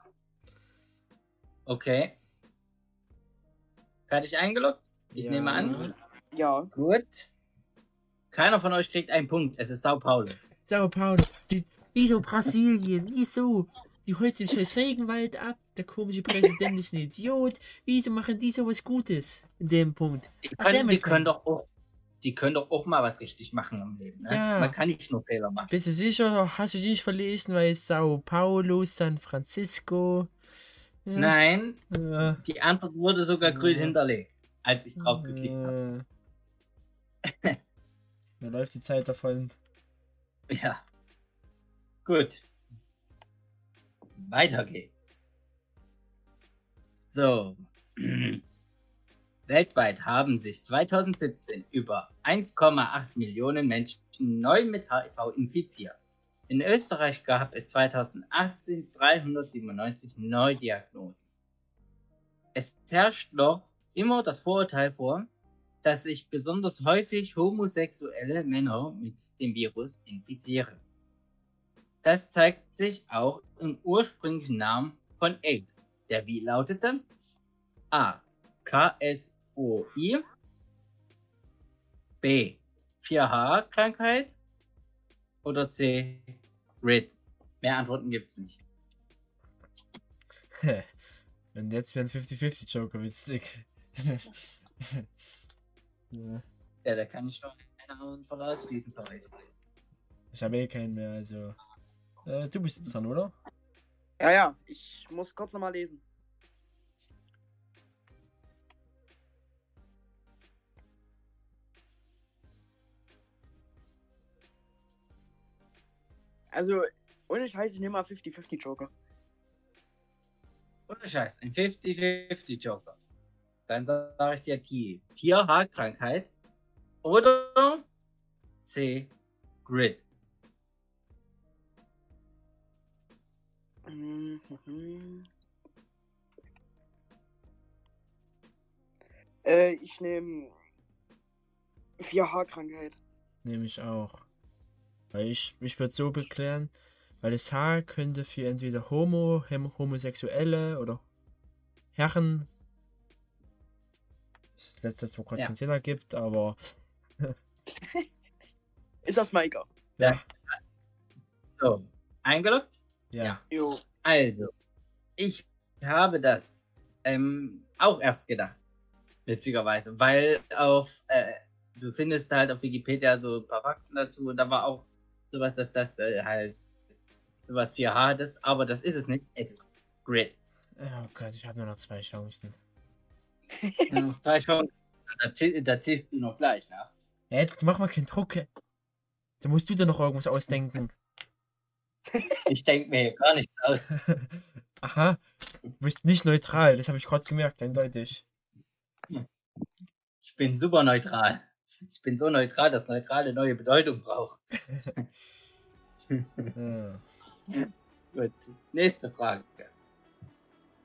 Okay. Fertig eingeloggt? Ich Ja. nehme an. Ja. Gut. Keiner von euch kriegt einen Punkt. Es ist Sao Paulo. Sao Paulo. Die, wieso Brasilien? Wieso? Die holzen den scheiß Regenwald ab. Der komische Präsident ist ein Idiot. Wieso machen die sowas Gutes in dem Punkt? Die können, die können doch auch, die können doch auch mal was richtig machen im Leben. Ne? Ja. Man kann nicht nur Fehler machen. Bist du sicher? Hast du dich nicht verlesen, weil Sao Paulo, San Francisco. Ja, Nein, Äh, die Antwort wurde sogar grün Ja. hinterlegt, als ich drauf geklickt habe. Mir läuft die Zeit davon. Ja. Gut. Weiter geht's. So. Weltweit haben sich 2017 über 1,8 Millionen Menschen neu mit HIV infiziert. In Österreich gab es 2018 397 Neudiagnosen. Es herrscht noch immer das Vorurteil vor, dass sich besonders häufig homosexuelle Männer mit dem Virus infizieren. Das zeigt sich auch im ursprünglichen Namen von AIDS, der wie lautete? A. KSOI B. 4H-Krankheit oder C. RID. Mehr Antworten gibt's nicht. Und jetzt wäre ein 50-50 Joker witzig. ja. Ja, da kann ich noch einen von ausschließen für euch. Ich habe eh keinen mehr, also. Äh, du bist jetzt dran, oder? Ja, ja. Ich muss kurz nochmal lesen. Also, ohne Scheiß, ich nehme mal 50-50 Joker. Ohne Scheiß, ein 50-50 Joker. Dann sage ich dir T. Tier-Haarkrankheit oder C. Grid. Mhm. Äh, ich nehme 4H-Krankheit. Nehme ich auch. Weil ich, ich würde so beklären, weil das Haar könnte für entweder Homo, Hem Homosexuelle oder Herren. Das letzte, wo gerade Ja. keinen Sinn ergibt, aber Ist das mal egal? ja, So, eingeloggt? Ja. Jo. Also, ich habe das ähm, auch erst gedacht. Witzigerweise. Weil auf, äh, du findest halt auf Wikipedia so ein paar Fakten dazu und da war auch sowas, dass das äh, halt sowas 4H ist, aber das ist es nicht. Es ist Grid. Oh Gott, ich habe nur noch zwei Chancen. Ja, drei Chancen. Da, da ziehst du noch gleich nach. Ja, jetzt mach mal keinen Druck. Da musst du dir noch irgendwas ausdenken. Ich denke mir hier gar nichts aus. Aha, du bist nicht neutral, das habe ich gerade gemerkt, eindeutig. Ich bin super neutral. Ich bin so neutral, dass neutral eine neue Bedeutung braucht. Ja. Gut, nächste Frage.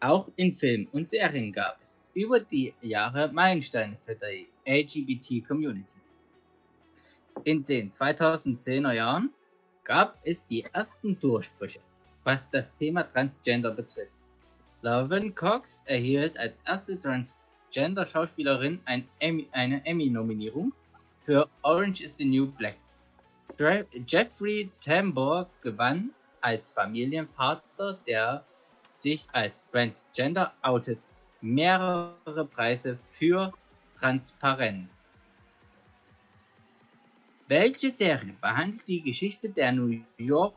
Auch in Filmen und Serien gab es über die Jahre Meilensteine für die LGBT-Community. In den 2010er Jahren gab es die ersten Durchbrüche, was das Thema Transgender betrifft. Laverne Cox erhielt als erste Transgender-Schauspielerin ein eine Emmy-Nominierung für Orange is the New Black. Jeffrey Tambor gewann als Familienvater der sich als Transgender outet, mehrere Preise für Transparent. Welche Serie behandelt die Geschichte der New York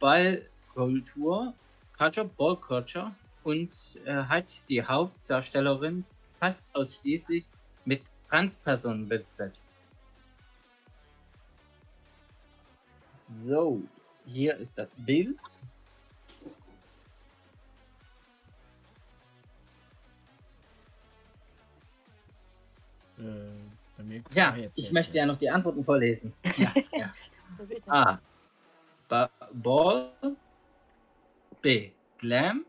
Ballkultur, Culture, Ball Culture und äh, hat die Hauptdarstellerin fast ausschließlich mit Transpersonen besetzt? So, hier ist das Bild. Äh, bei mir Ja, Ah, jetzt, ich jetzt, möchte ja jetzt. noch die Antworten vorlesen. Ja, ja. A. Ba Ball. B. Glam.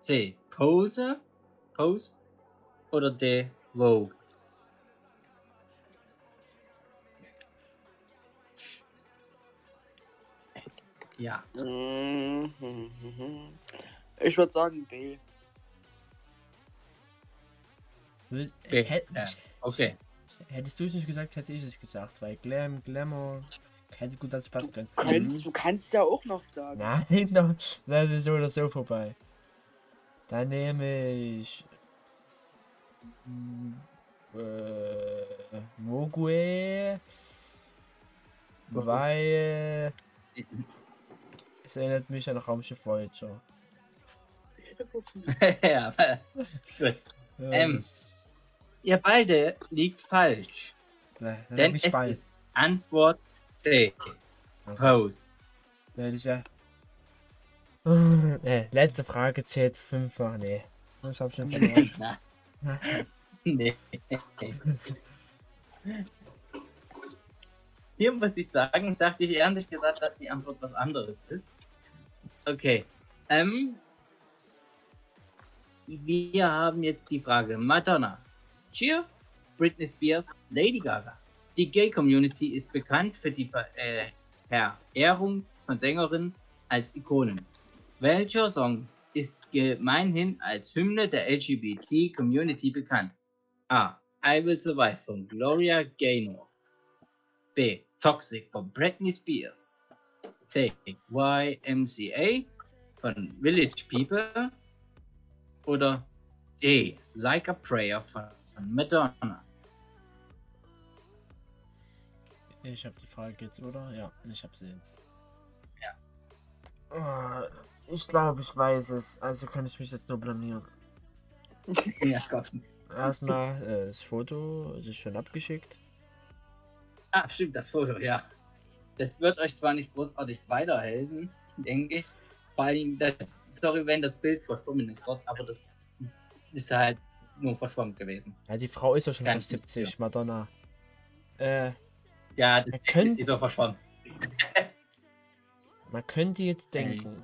C. Pose. Pose. Oder D. Vogue. Ja. Mhm. Ich würde sagen B. B. Ich hätte, Ja. Okay. Hättest du es nicht gesagt, hätte ich es gesagt, weil Glam, Glamour, hätte gut dazu passen können. Du kannst, du kannst ja auch noch sagen. Nein, no, das ist so oder so vorbei. Dann nehme ich. mm, Äh, Mogue. Weil. Es erinnert mich an Raumschiff Voyager. ja, gut. Ja, Ähm. Ihr beide liegt falsch. Dann Denn es bald. ist Antwort C. Pose. Ja, ja. Nee, letzte Frage zählt fünffach. Nee. Ich hab schon verloren. Nee. Hier muss ich sagen, dachte ich ehrlich gesagt, dass die Antwort was anderes ist. Okay. Ähm, wir haben jetzt die Frage Madonna, Cheer, Britney Spears, Lady Gaga. Die Gay-Community ist bekannt für die Ver äh, Verehrung von Sängerinnen als Ikonen. Welcher Song ist gemeinhin als Hymne der LGBT-Community bekannt? A. I Will Survive von Gloria Gaynor. B. Toxic von Britney Spears. C. YMCA von Village People. Oder D. Like a Prayer von Madonna. Ich hab die Frage jetzt, oder? Ja, ich hab sie jetzt. Ja. Ah, Ich glaube, ich weiß es. Also kann ich mich jetzt nur blamieren. Ja, Gott. Erstmal, äh, das Foto ist schon abgeschickt. Ah, stimmt, das Foto, ja. Das wird euch zwar nicht großartig weiterhelfen, denke ich. Vor allem, das, sorry, wenn das Bild verschwommen ist aber das ist halt nur verschwommen gewesen. Ja, die Frau ist ja schon Ganz fast nicht 70, Madonna. Äh, Ja, das könnt- ist die so verschwommen. man könnte jetzt denken,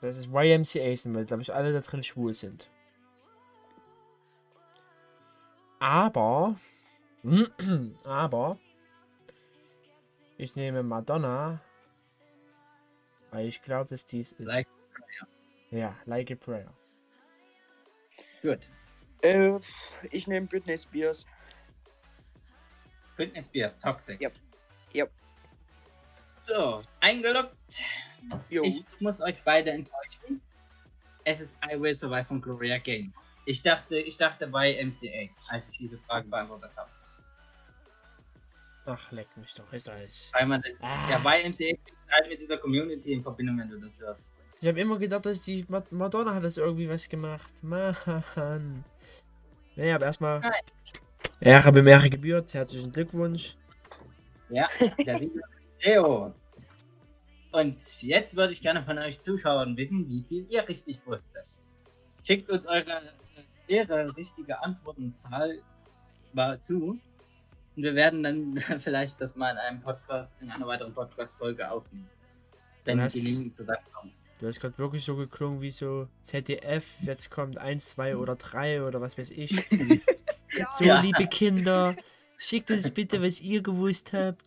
dass es YMCA sind, weil, glaube ich, alle da drin schwul sind. Aber, aber, ich nehme Madonna, weil ich glaube, dass dies ist. Like ja, Like a Prayer. Gut. Äh, ich nehme Britney Spears. Britney Spears, Toxic. Yep. Yep. So, eingeloggt. Jo. Ich muss euch beide enttäuschen. Es ist I Will Survive von Gloria Gaynor. Ich dachte, ich dachte bei MCA, als ich diese Frage beantwortet habe. Ach, leck mich doch, ist alles. Weil man das, Ah. ja, bei MCA ist halt mit dieser Community in Verbindung, wenn du das hörst. Ich habe immer gedacht, dass die Ma- Madonna hat das irgendwie was gemacht. Mann. Naja, aber erstmal. Nein. Ehre bemerke gebührt. Herzlichen Glückwunsch. Ja, der Sieger ist Theo. Und jetzt würde ich gerne von euch Zuschauern wissen, wie viel ihr richtig wusstet. Schickt uns eure ihre richtige Antwortenzahl mal zu. Und wir werden dann vielleicht das mal in einem Podcast, in einer weiteren Podcast-Folge aufnehmen. Wenn die genügend zusammenkommen. Du hast gerade wirklich so geklungen wie so ZDF. Jetzt kommt 1, 2 oder 3 oder was weiß ich. So, Ja. liebe Kinder, schickt uns bitte, was ihr gewusst habt.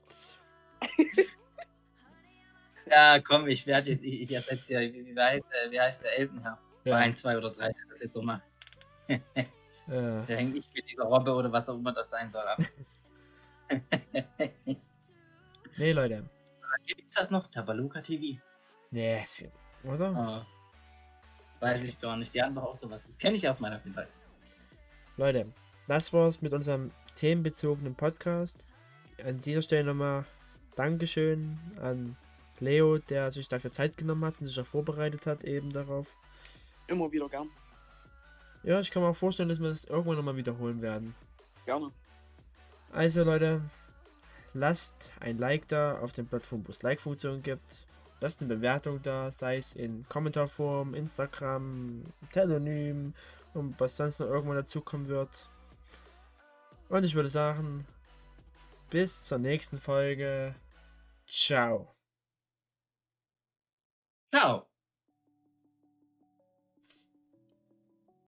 Ja, komm, ich werde jetzt, ich, ich ersetze ja, wie, wie, heißt, wie heißt der Elbenherr? Bei Ja. 1, 2 oder 3, der das jetzt so macht. Äh, Da hänge ich mit dieser Robbe oder was auch immer das sein soll ab. nee, Leute. Gibt's das noch? Tabaluka TV? Nee, es- oder? Oh. Weiß ich gar nicht. Die haben doch auch sowas. Das kenne ich aus meiner Kindheit. Leute, das war's mit unserem themenbezogenen Podcast. An dieser Stelle nochmal Dankeschön an Leo, der sich dafür Zeit genommen hat und sich auch vorbereitet hat eben darauf. Immer wieder gern. Ja, ich kann mir auch vorstellen, dass wir das irgendwann nochmal wiederholen werden. Gerne. Also Leute, lasst ein Like da auf den Plattformen, wo es Like-Funktion gibt. Lasst eine Bewertung da, sei es in Kommentarform, Instagram, Telonym und was sonst noch irgendwann dazukommen wird. Und ich würde sagen, bis zur nächsten Folge. Ciao. Ciao.